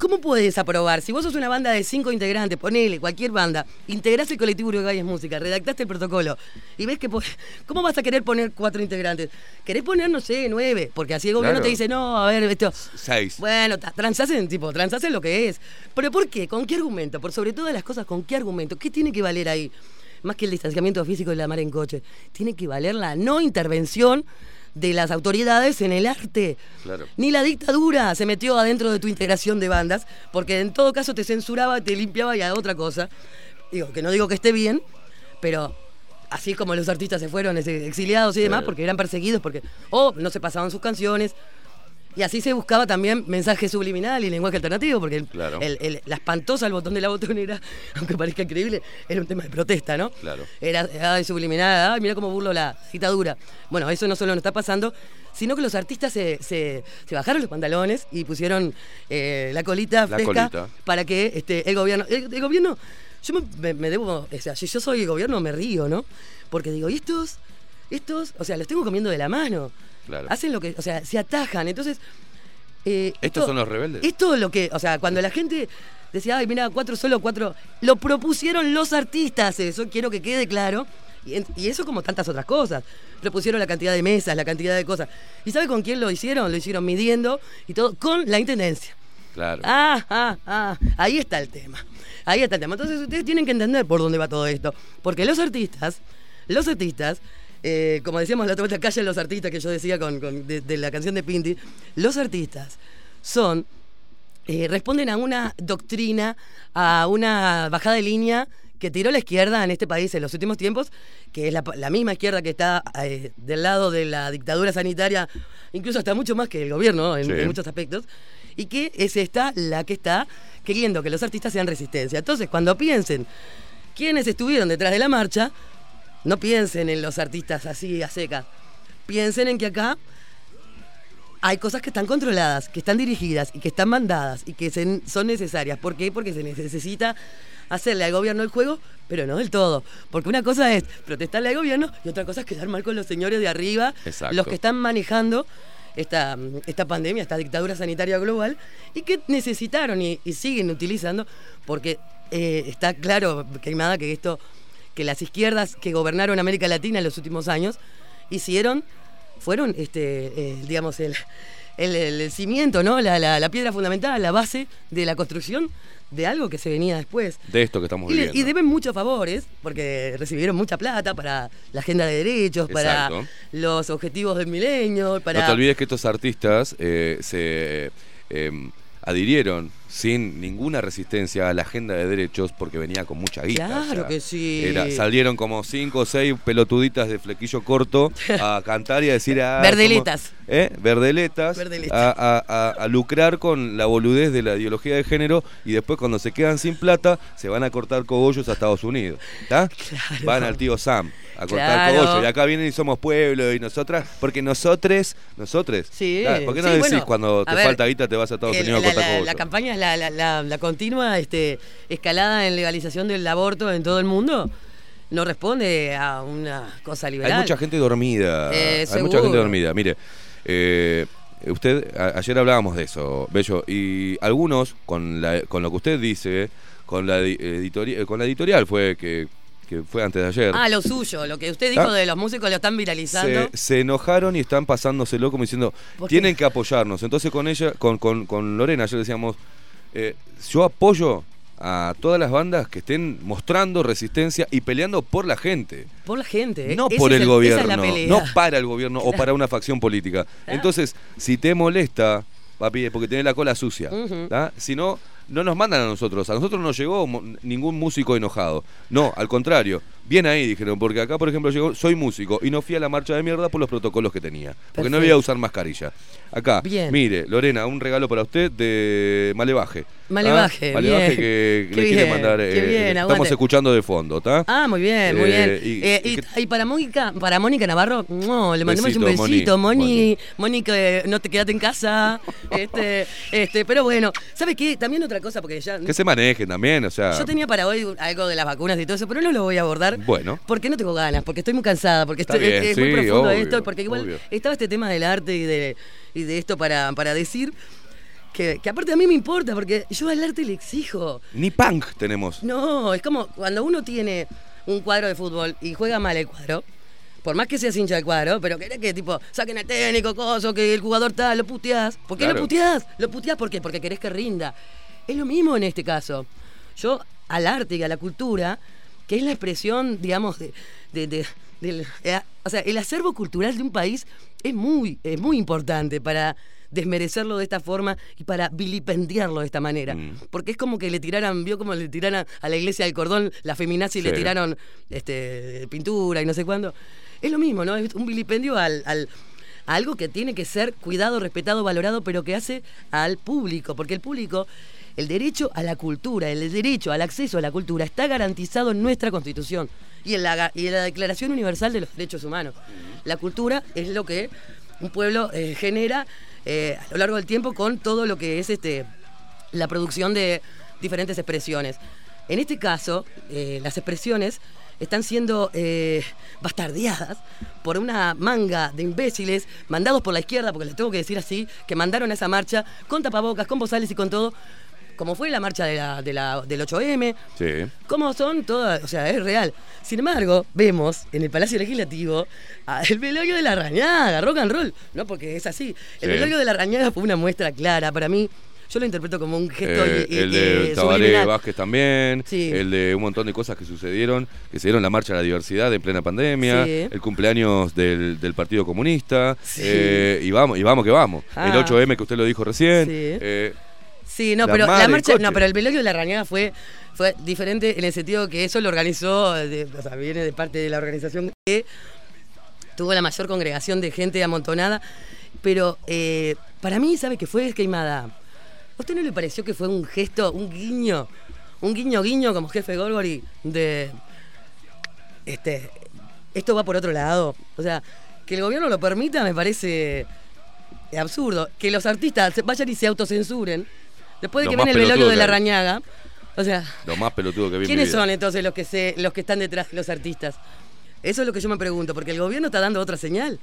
¿Cómo puedes aprobar? Si vos sos una banda de cinco integrantes, ponele cualquier banda, integrás el colectivo Uruguay es Música, redactaste el protocolo y ves que. ¿Cómo vas a querer poner cuatro integrantes? ¿Querés poner, no sé, nueve? Porque así el gobierno Claro. te dice, no, a ver, esto. Seis. Bueno, transás en, tipo, transás en lo que es. ¿Pero por qué? ¿Con qué argumento? Por sobre todas las cosas, ¿con qué argumento? ¿Qué tiene que valer ahí? Más que el distanciamiento físico y la mar en coche. Tiene que valer la no intervención de las autoridades en el arte. Claro. Ni la dictadura se metió adentro de tu integración de bandas, porque en todo caso te censuraba, te limpiaba y a otra cosa. Digo, que no digo que esté bien, pero así como los artistas se fueron ex- exiliados y demás, porque eran perseguidos, porque o no se pasaban sus canciones. Y así se buscaba también mensaje subliminal y lenguaje alternativo, porque el- Claro. el- el- la espantosa el botón de la botonera, aunque parezca increíble, era un tema de protesta, ¿no? Claro. Era ay, subliminal, ay, mira cómo burlo la dictadura. Bueno, eso no solo nos está pasando, sino que los artistas se, se- se bajaron los pantalones y pusieron eh, la colita La fresca colita. para que este, el gobierno. El, el gobierno, yo me, me- me debo. O sea, si yo soy el gobierno, me río, ¿no? Porque digo, ¿y estos? Estos, o sea, los tengo comiendo de la mano. Claro. Hacen lo que. O sea, se atajan. Entonces. eh, Estos son los rebeldes. esto es lo que, o sea, cuando la gente decía, ay, mira, cuatro solo, cuatro, lo propusieron los artistas, eso quiero que quede claro. Y, y eso como tantas otras cosas. Propusieron la cantidad de mesas, la cantidad de cosas. ¿Y sabe con quién lo hicieron? Lo hicieron midiendo y todo con la intendencia. Claro. Ah, ah, ah, ahí está el tema. Ahí está el tema. Entonces ustedes tienen que entender por dónde va todo esto. Porque los artistas, los artistas, eh, como decíamos la otra vez, callen los artistas que yo decía con, con- de, de la canción de Pinti, los artistas son, eh, responden a una doctrina, a una bajada de línea que tiró la izquierda en este país en los últimos tiempos, que es la, la misma izquierda que está eh, del lado de la dictadura sanitaria, incluso hasta mucho más que el gobierno en, Sí. en muchos aspectos, y que es esta la que está queriendo que los artistas sean resistencia. Entonces, cuando piensen quiénes estuvieron detrás de la marcha, no piensen en los artistas así a seca. Piensen en que acá hay cosas que están controladas, que están dirigidas y que están mandadas y que se- son necesarias. ¿Por qué? Porque se necesita hacerle al gobierno el juego, pero no del todo. Porque una cosa es protestarle al gobierno y otra cosa es quedar mal con los señores de arriba, Exacto. los que están manejando esta, esta pandemia, esta dictadura sanitaria global, y que necesitaron y, y siguen utilizando, porque eh, está claro, Queimada, que esto, que las izquierdas que gobernaron América Latina en los últimos años, hicieron, fueron, este, eh, digamos, el, el, cimiento, ¿no? La, la- la piedra fundamental, la base de la construcción de algo que se venía después. De esto que estamos viviendo. y deben muchos favores, porque recibieron mucha plata para la agenda de derechos, para los objetivos del milenio, para... No te olvides que estos artistas eh, se eh, adhirieron sin ninguna resistencia a la agenda de derechos porque venía con mucha guita. Claro que sí. era- salieron como cinco o seis pelotuditas de flequillo corto a cantar y a decir... Ah, Verdeletas. somos- ¿eh? Verdeletas. Verdeletas. A, a- a- a lucrar con la boludez de la ideología de género y después cuando se quedan sin plata se van a cortar cogollos a Estados Unidos. ¿Está? Van al tío Sam a cortar Claro. cogollos. Y acá vienen y somos pueblo y nosotras, porque nosotros, nosotros. Sí, Claro, ¿Por qué no sí, decís bueno, cuando te a ver, falta guita te vas a Estados El- Unidos a cortar la- cogollos? la campaña es la, la- la- la continua este, escalada en legalización del aborto en todo el mundo. No responde a una cosa liberal. Hay mucha gente dormida. Eh, Hay mucha gente dormida. Mire, eh, usted, a- ayer hablábamos de eso, Bello, y algunos, con, la- con lo que usted dice, con la, edi- editori- eh, con la editorial fue que, que fue antes de ayer. Ah, lo suyo, lo que usted dijo ¿Ah? de los músicos lo están viralizando. se, se enojaron y están pasándoselo como diciendo, tienen que apoyarnos. Entonces con ella, con, con, con Lorena, ayer decíamos, eh, yo apoyo a todas las bandas que estén mostrando resistencia y peleando por la gente. Por la gente. ¿eh? No Ese por el es gobierno, no para el gobierno o para una facción política. Entonces, si te molesta, papi, es porque tenés la cola sucia. Si no, no nos mandan a nosotros. A nosotros no llegó ningún músico enojado. No, al contrario. Bien ahí, dijeron, porque acá, por ejemplo, llegó, soy músico y no fui a la marcha de mierda por los protocolos que tenía. Porque no iba a usar mascarilla. Acá, Bien. mire, Lorena, un regalo para usted de Malevaje. Malevaje, ¿Ah? Malevaje bien. que Qué le quiere mandar. qué eh, estamos escuchando de fondo, ¿está? Ah, muy bien, muy Eh, bien. y- Eh, y para Mónica, para Mónica Navarro, no, le mandamos un Besito, Moni. besito, Moni, Mónica, eh, no te quedaste en casa, este, este, pero bueno, ¿sabe qué? También otra cosa, porque ya Que se manejen también, o sea. yo tenía para hoy algo de las vacunas y todo eso, pero no lo voy a abordar. Bueno. Porque no tengo ganas, porque estoy muy cansada, porque estoy, bien, es muy sí, profundo obvio, esto, porque igual obvio. estaba este tema del arte y de, y de esto para, para decir que, que aparte a mí me importa, porque yo al arte le exijo. Ni punk tenemos. No, es como cuando uno tiene un cuadro de fútbol y juega mal el cuadro, por más que seas hincha del cuadro, pero querés que tipo saquen al técnico, coso, que el jugador tal, lo puteás. ¿Por qué Claro. lo puteás? Lo puteás ¿por qué? porque querés que rinda. Es lo mismo en este caso. Yo al arte y a la cultura, que es la expresión, digamos, de, de- de- del- eh, o sea, el acervo cultural de un país es muy, es muy importante para desmerecerlo de esta forma y para vilipendiarlo de esta manera. Mm. Porque es como que le tiraran, vio como le tiraran a la iglesia del cordón la feminazi y le Sí. tiraron este, pintura y no sé cuándo. Es lo mismo, ¿no? Es un vilipendio al, al- a algo que tiene que ser cuidado, respetado, valorado, pero que hace al público. Porque el público, el derecho a la cultura, el derecho al acceso a la cultura está garantizado en nuestra Constitución y en la, y en la Declaración Universal de los Derechos Humanos. La cultura es lo que un pueblo eh, genera eh, a lo largo del tiempo con todo lo que es este la producción de diferentes expresiones. En este caso, eh, las expresiones están siendo bastardeadas por una manga de imbéciles mandados por la izquierda, porque les tengo que decir así, que mandaron a esa marcha con tapabocas, con bozales y con todo, como fue la marcha de la, de la- del 8M, Sí. ¿Cómo son todas? O sea, es real. Sin embargo, vemos en el Palacio Legislativo a el velorio de la rañaga, rock and roll. No, porque es así. El Sí. velorio de la rañaga fue una muestra clara. Para mí, yo lo interpreto como un gesto Eh, y- el de y Tabaré. Vázquez también, Sí. el de un montón de cosas que sucedieron, que se dieron la marcha a la diversidad en plena pandemia, Sí. el cumpleaños del, del Partido Comunista, Sí. eh, y vamos, y vamos que vamos. Ah. El 8M que usted lo dijo recién. Sí. no, La pero la marcha, no, pero el velorio de la rañaga fue, fue diferente en el sentido que eso lo organizó, de- o sea, viene de parte de la organización que tuvo la mayor congregación de gente amontonada, pero eh, para mí, ¿sabe qué fue queimada? ¿A usted no le pareció que fue un gesto, un guiño, un guiño guiño como jefe Golgori de este esto va por otro lado? O sea, que el gobierno lo permita me parece absurdo. Que los artistas vayan y se autocensuren después de que ven el velorio de la hay. rañaga. O sea, lo más pelotudo que vi en mi ¿quiénes vida. son entonces los que se, los que están detrás de los artistas? Eso es lo que yo me pregunto, porque el gobierno está dando otra señal.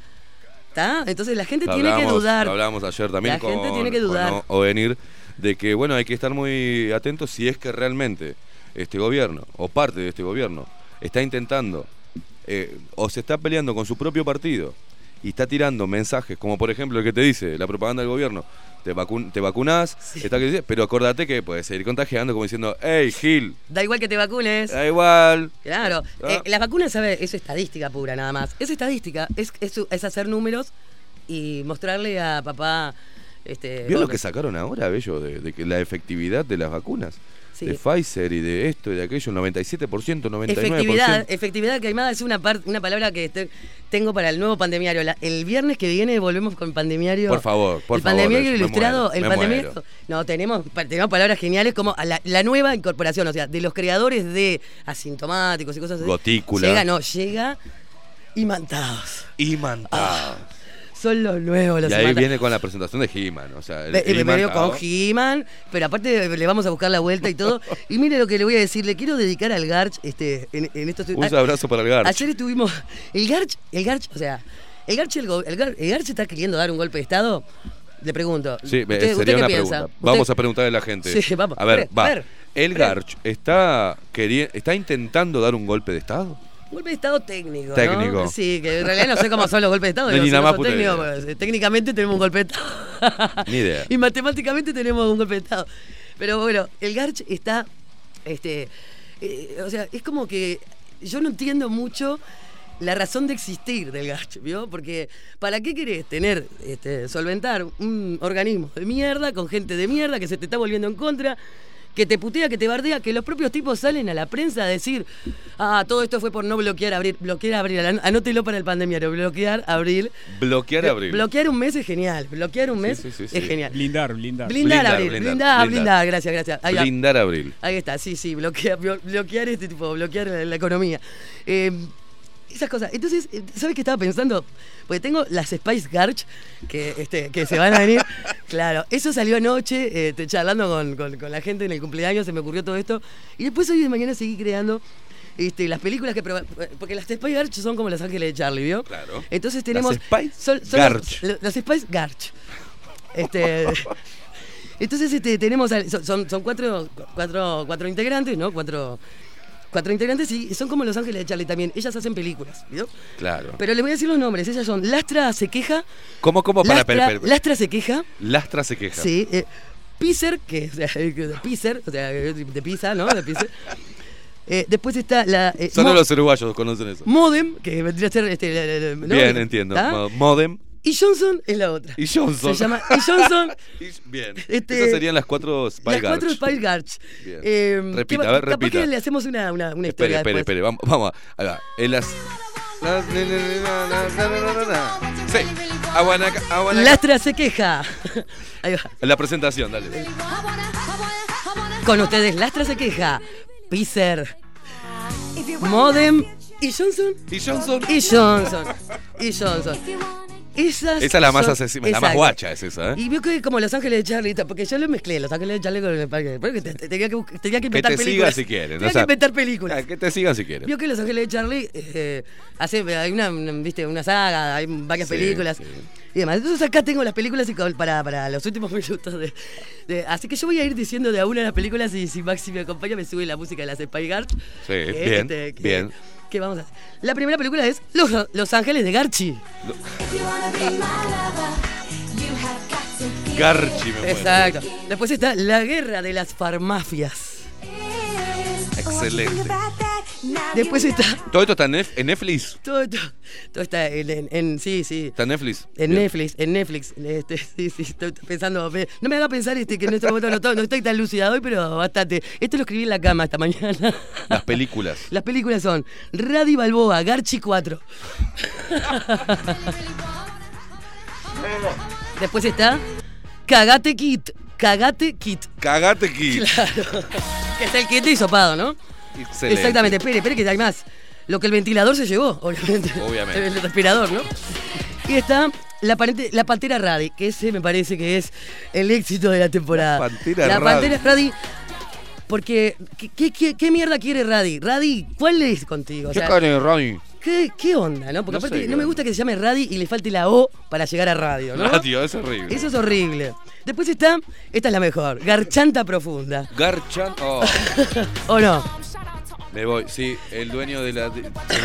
¿Está? Entonces la gente tiene que dudar. Lo hablábamos ayer también La con, gente tiene que dudar. O- Ovenir de que, bueno, hay que estar muy atentos si es que realmente este gobierno o parte de este gobierno está intentando eh, o se está peleando con su propio partido y está tirando mensajes como por ejemplo el que te dice la propaganda del gobierno te, vacun te vacunás está que dice, pero acordate que puedes seguir contagiando como diciendo hey Gil Da igual que te vacunes. da igual Claro. Ah. Eh, las vacunas, ¿sabe? Es estadística pura nada más. Es estadística. Es, es, es hacer números y mostrarle a papá. Este, ¿Vio lo que sacaron ahora, Bello? De, de que la efectividad de las vacunas. Sí. De Pficer y de esto y de aquello, 97%, 99%. Efectividad, efectividad queimada es una par- una palabra que te- tengo para el nuevo pandemiario. La- el viernes que viene volvemos con pandemiario. Por favor, por el favor, pandemiario me ilustrado, muero, el pandemiario. muero. No, tenemos, tenemos palabras geniales como la, la nueva incorporación, o sea, de los creadores de asintomáticos y cosas así. Gotícula. Llega, no, llega imantados. Imantados. Son los nuevos, los y ahí viene con la presentación de He-Man. O sea, el imantado. con He-Man, pero aparte le vamos a buscar la vuelta y todo. Y mire lo que le voy a decir, le quiero dedicar al Garch este, en, en estos... Un abrazo para el Garch. Ayer estuvimos... El Garch, el Garch, o sea, el Garch, el, go- el Gar- el Garch está queriendo dar un golpe de Estado. Le pregunto. Sí, ¿usted- sería usted qué una piensa? pregunta. ¿Usted- Vamos a preguntarle a la gente. Sí, vamos. A ver, Pre- va. a ver, el pre- Garch está, está intentando dar un golpe de Estado. Golpe de Estado técnico. ¿no? Técnico. Sí, que en realidad no sé cómo son los golpes de Estado. No ni nada no más pues, técnicamente tenemos un golpe de Estado. Ni idea. y matemáticamente tenemos un golpe de Estado. Pero bueno, el Garch está. Este, eh, o sea, es como que yo no entiendo mucho la razón de existir del Garch, ¿vio? Porque ¿para qué querés tener, este, solventar un organismo de mierda con gente de mierda que se te está volviendo en contra? Que te putea, que te bardea, que los propios tipos salen a la prensa a decir, ah, todo esto fue por no bloquear abril, bloquear abril, an- anótelo para el pandemiario, bloquear abril. Bloquear Blo- abril. Bloquear un mes es genial, bloquear un mes sí, sí, sí. es genial. Blindar, blindar. Blindar, Blindar, abril, blindar, blindar, blindar, blindar. gracias, gracias. Ahí. Blindar abril. Ahí está, sí, sí, bloquear, blo- bloquear este tipo, bloquear la, la economía. Eh, esas cosas. Entonces, eh, ¿sabes qué estaba pensando? Porque tengo las Spice Garch que, este, que se van a venir. Claro, eso salió anoche, eh, te- charlando con, con- con la gente en el cumpleaños, se me ocurrió todo esto. Y después hoy de mañana seguí creando este, las películas que... proba- Porque las Spice Garch son como Los Ángeles de Charlie, ¿vio? Claro. Entonces tenemos... Las Spice son- son Garch. Los Spice Garch. Este... Entonces este, tenemos, son, son cuatro, cuatro, cuatro integrantes, ¿no? Cuatro, cuatro integrantes y son como Los Ángeles de Charlie también. Ellas hacen películas, ¿vio? Claro. Pero les voy a decir los nombres. Ellas son Lastra se queja. ¿Cómo, cómo? Para, Lastra, per- per- Lastra se queja. Lastra se queja. Sí. Eh, que o sea, de Pizer, o sea, de pizza, ¿no? De Pizer. Eh, después está la. eh, Solo los uruguayos conocen eso. Modem, que vendría a ser. Este, la- la- la- ¿no? Bien, entiendo. Modem Y Johnson es la otra. y Johnson. Se llama. Y Johnson. Bien. Este, Esas serían las cuatro Spy las cuatro. Spice Garch. Bien. Eh, Repita, ¿qué va- a ver, capaz repita. que le hacemos una, una, una Espere, historia espere, espere. Vamos, vamos. Ahí va. En las. Sí. Aguanaca, aguanaca. Lastra se queja. Ahí va. La presentación, dale. Con ustedes, Lastra se queja. Pizer. Modem. Y Johnson. Y Johnson. Y Johnson. Y Johnson. Esas Esa es la más son- asesina, la más guacha es esa, ¿eh? Y vio que como Los Ángeles de Charlie, porque yo lo mezclé, Los Ángeles de Charlie con el parque. Porque te- te- tenía que, tenía que Que inventar te películas. sigan si quieren. Tenía o sea, que inventar películas. ah, Que te sigan si quieren. Vio que Los Ángeles de Charlie eh, hace, hay una, viste, una saga, hay varias Sí, películas sí. y demás. Entonces acá tengo las películas y para, para los últimos minutos de, de- Así que yo voy a ir diciendo de a una de las películas y si Maxi me acompaña me sube la música de las Spy. Sí, que, bien, este, que- bien. Que vamos a hacer. La primera película es Los, Los Ángeles de Garchi. Garchi me muero. Exacto. Después está La Guerra de las Farmafias. Excelente. Después está... Todo esto está en Netflix. Todo, esto- todo está en, en- en- Sí, sí. Está en Netflix. En Bien. Netflix, en Netflix. Este, sí, sí, estoy pensando. pe- No me haga pensar este, que en este momento no, no estoy tan lúcida hoy, pero bastante. Esto lo escribí en la cama esta mañana. Las películas. Las películas son Radi Balboa, Garchi 4. Después está Cagate Kit. Cagate Kit. Cagate Kid. Claro. Que es el kit de hisopado, ¿no? Excelente. Exactamente. Espere, espere que hay más. Lo que el ventilador se llevó, obviamente. Obviamente. El respirador, ¿no? Y está la, parente- la Pantera Radi, que ese me parece que es el éxito de la temporada. La Pantera La Radi. Pantera Radi. Porque, ¿qué, qué, qué- qué mierda quiere Radi? Radi, ¿cuál es contigo? O ¿Qué sea, cara, Ronnie? ¿Qué, qué onda, no? Porque No aparte sé, no me gusta que se llame radio y le falte la O para llegar a radio, ¿no? Radio, es horrible. Eso es horrible. Después está, esta es la mejor, Garchanta Profunda. Garchan. Oh, ¿O no? Me voy. Sí, el dueño de la.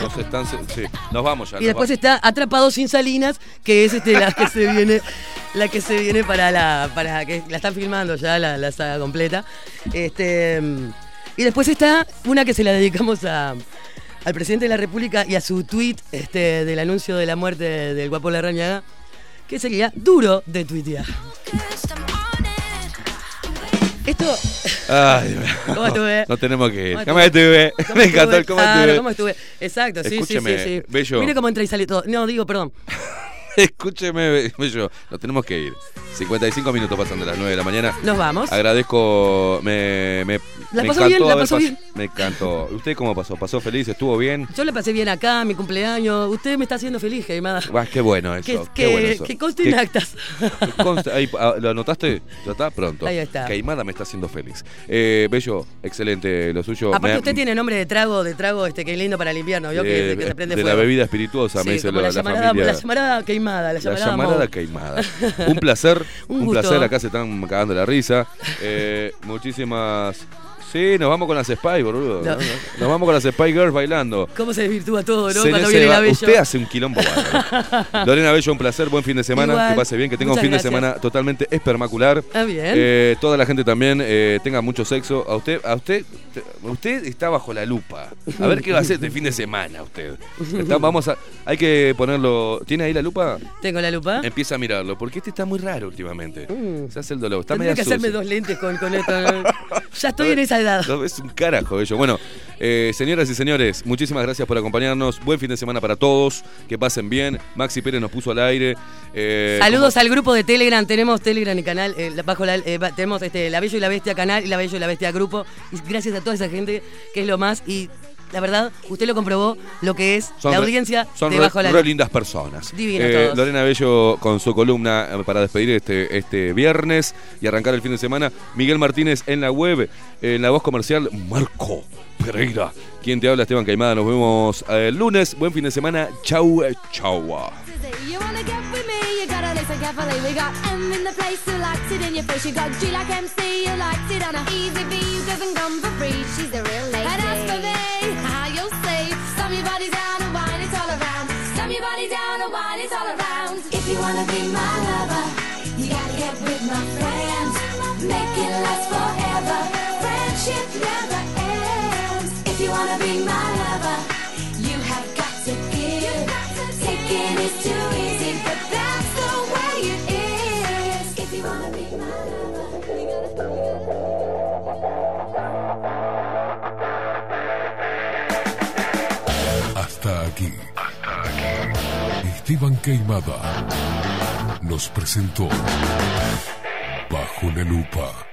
nos están. Sí, nos vamos ya. Y después vamos. está Atrapado sin Salinas, que es este, la que se viene, la que se viene para la, para que la están filmando ya la, la saga completa. Este, y después está una que se la dedicamos a, al presidente de la República y a su tweet este, del anuncio de la muerte del guapo Larrañaga, que sería duro de tuitear. Esto. Ay. ¿Cómo estuve? No tenemos que ir. ¿Cómo ¿Cómo estuve? ¿Cómo Me encantó el cómo Claro, estuve. ¿cómo estuve? Exacto, sí, sí, sí, Escúcheme, sí. Bello. Mire cómo entra y sale todo. No, digo, perdón. Escúcheme, Bello. Nos tenemos que ir. 55 minutos pasando las 9 de la mañana. Nos vamos. Agradezco. Me, me, La me pasó encantó bien, la haber pasó pas- bien. Me encantó. ¿Usted cómo pasó? ¿Pasó feliz? ¿Estuvo bien? Yo la pasé bien acá, mi cumpleaños. Usted me está haciendo feliz, Queimada. Ah, qué bueno eso. Que, qué bueno eso. que conste en actas. que conste- ahí, ah, ¿Lo anotaste? ¿Ya está? Pronto. Ahí está. Caimada me está haciendo feliz. Eh, Bello, excelente lo suyo. Aparte Me- usted tiene nombre de trago, de trago, este que lindo para el invierno, ¿vio? de, que, que se prende de fuego. la bebida espirituosa, Sí, me dice la, la, la llamarada, familia. la llamarada queimada, la La llamarada, queimada. Un placer, Un placer. Acá se están cagando la risa. Eh, muchísimas. Sí, nos vamos con las Spy, boludo. No. Nos vamos con las Spy Girls bailando. ¿Cómo se desvirtúa todo, no? Cuando viene la Bello. Usted hace un quilombo bárbaro. Lorena Bello, un placer, buen fin de semana, Igual. que pase bien, que tenga un fin gracias. de semana totalmente espermacular. Ah, bien. Eh, toda la gente también eh, tenga mucho sexo. A usted, a usted, te- usted está bajo la lupa. A ver qué va a hacer este fin de semana usted. Está- vamos a, hay que ponerlo. ¿Tiene ahí la lupa? Tengo la lupa. Empieza a mirarlo, porque este está muy raro últimamente. Mm. Se hace el dolor. Está Tendría que hacerme dos lentes con, con esto. ¿no? ya estoy en esa edad. No, es un carajo ello. Bueno, eh, señoras y señores, muchísimas gracias por acompañarnos. Buen fin de semana para todos. Que pasen bien. Maxi Pérez nos puso al aire. Eh, Saludos al grupo de Telegram, tenemos Telegram y canal, eh, bajo la, tenemos este, La Bello y la Bestia canal y La Bello y la Bestia grupo. Y gracias a toda esa gente que es lo más y la verdad, usted lo comprobó lo que es Son la re- audiencia son de re, Bajo la re lindas personas. Divinos Eh, todos. Lorena Bello con su columna eh, para despedir este, este viernes y arrancar el fin de semana. Miguel Martínez en la web, en la voz comercial, Marco Pereira. Quien te habla, Esteban Caimada. Nos vemos eh, el lunes. Buen fin de semana. Chau, eh, chau. Carefully. We got M in the place who likes it in your face. You got G like MC who likes it on a easy V who doesn't come for free. She's a real lady. And as for me, how you'll see, slam your body down and wine it all around. Slam your body down and wine it all around. If you wanna be my lover, you gotta get with my friends. Make it last forever. Friendship never ends. If you wanna be my lover, you have got to give. Taking is too easy, Hasta aquí. Hasta aquí. Esteban Queimada nos presentó Bajo la Lupa.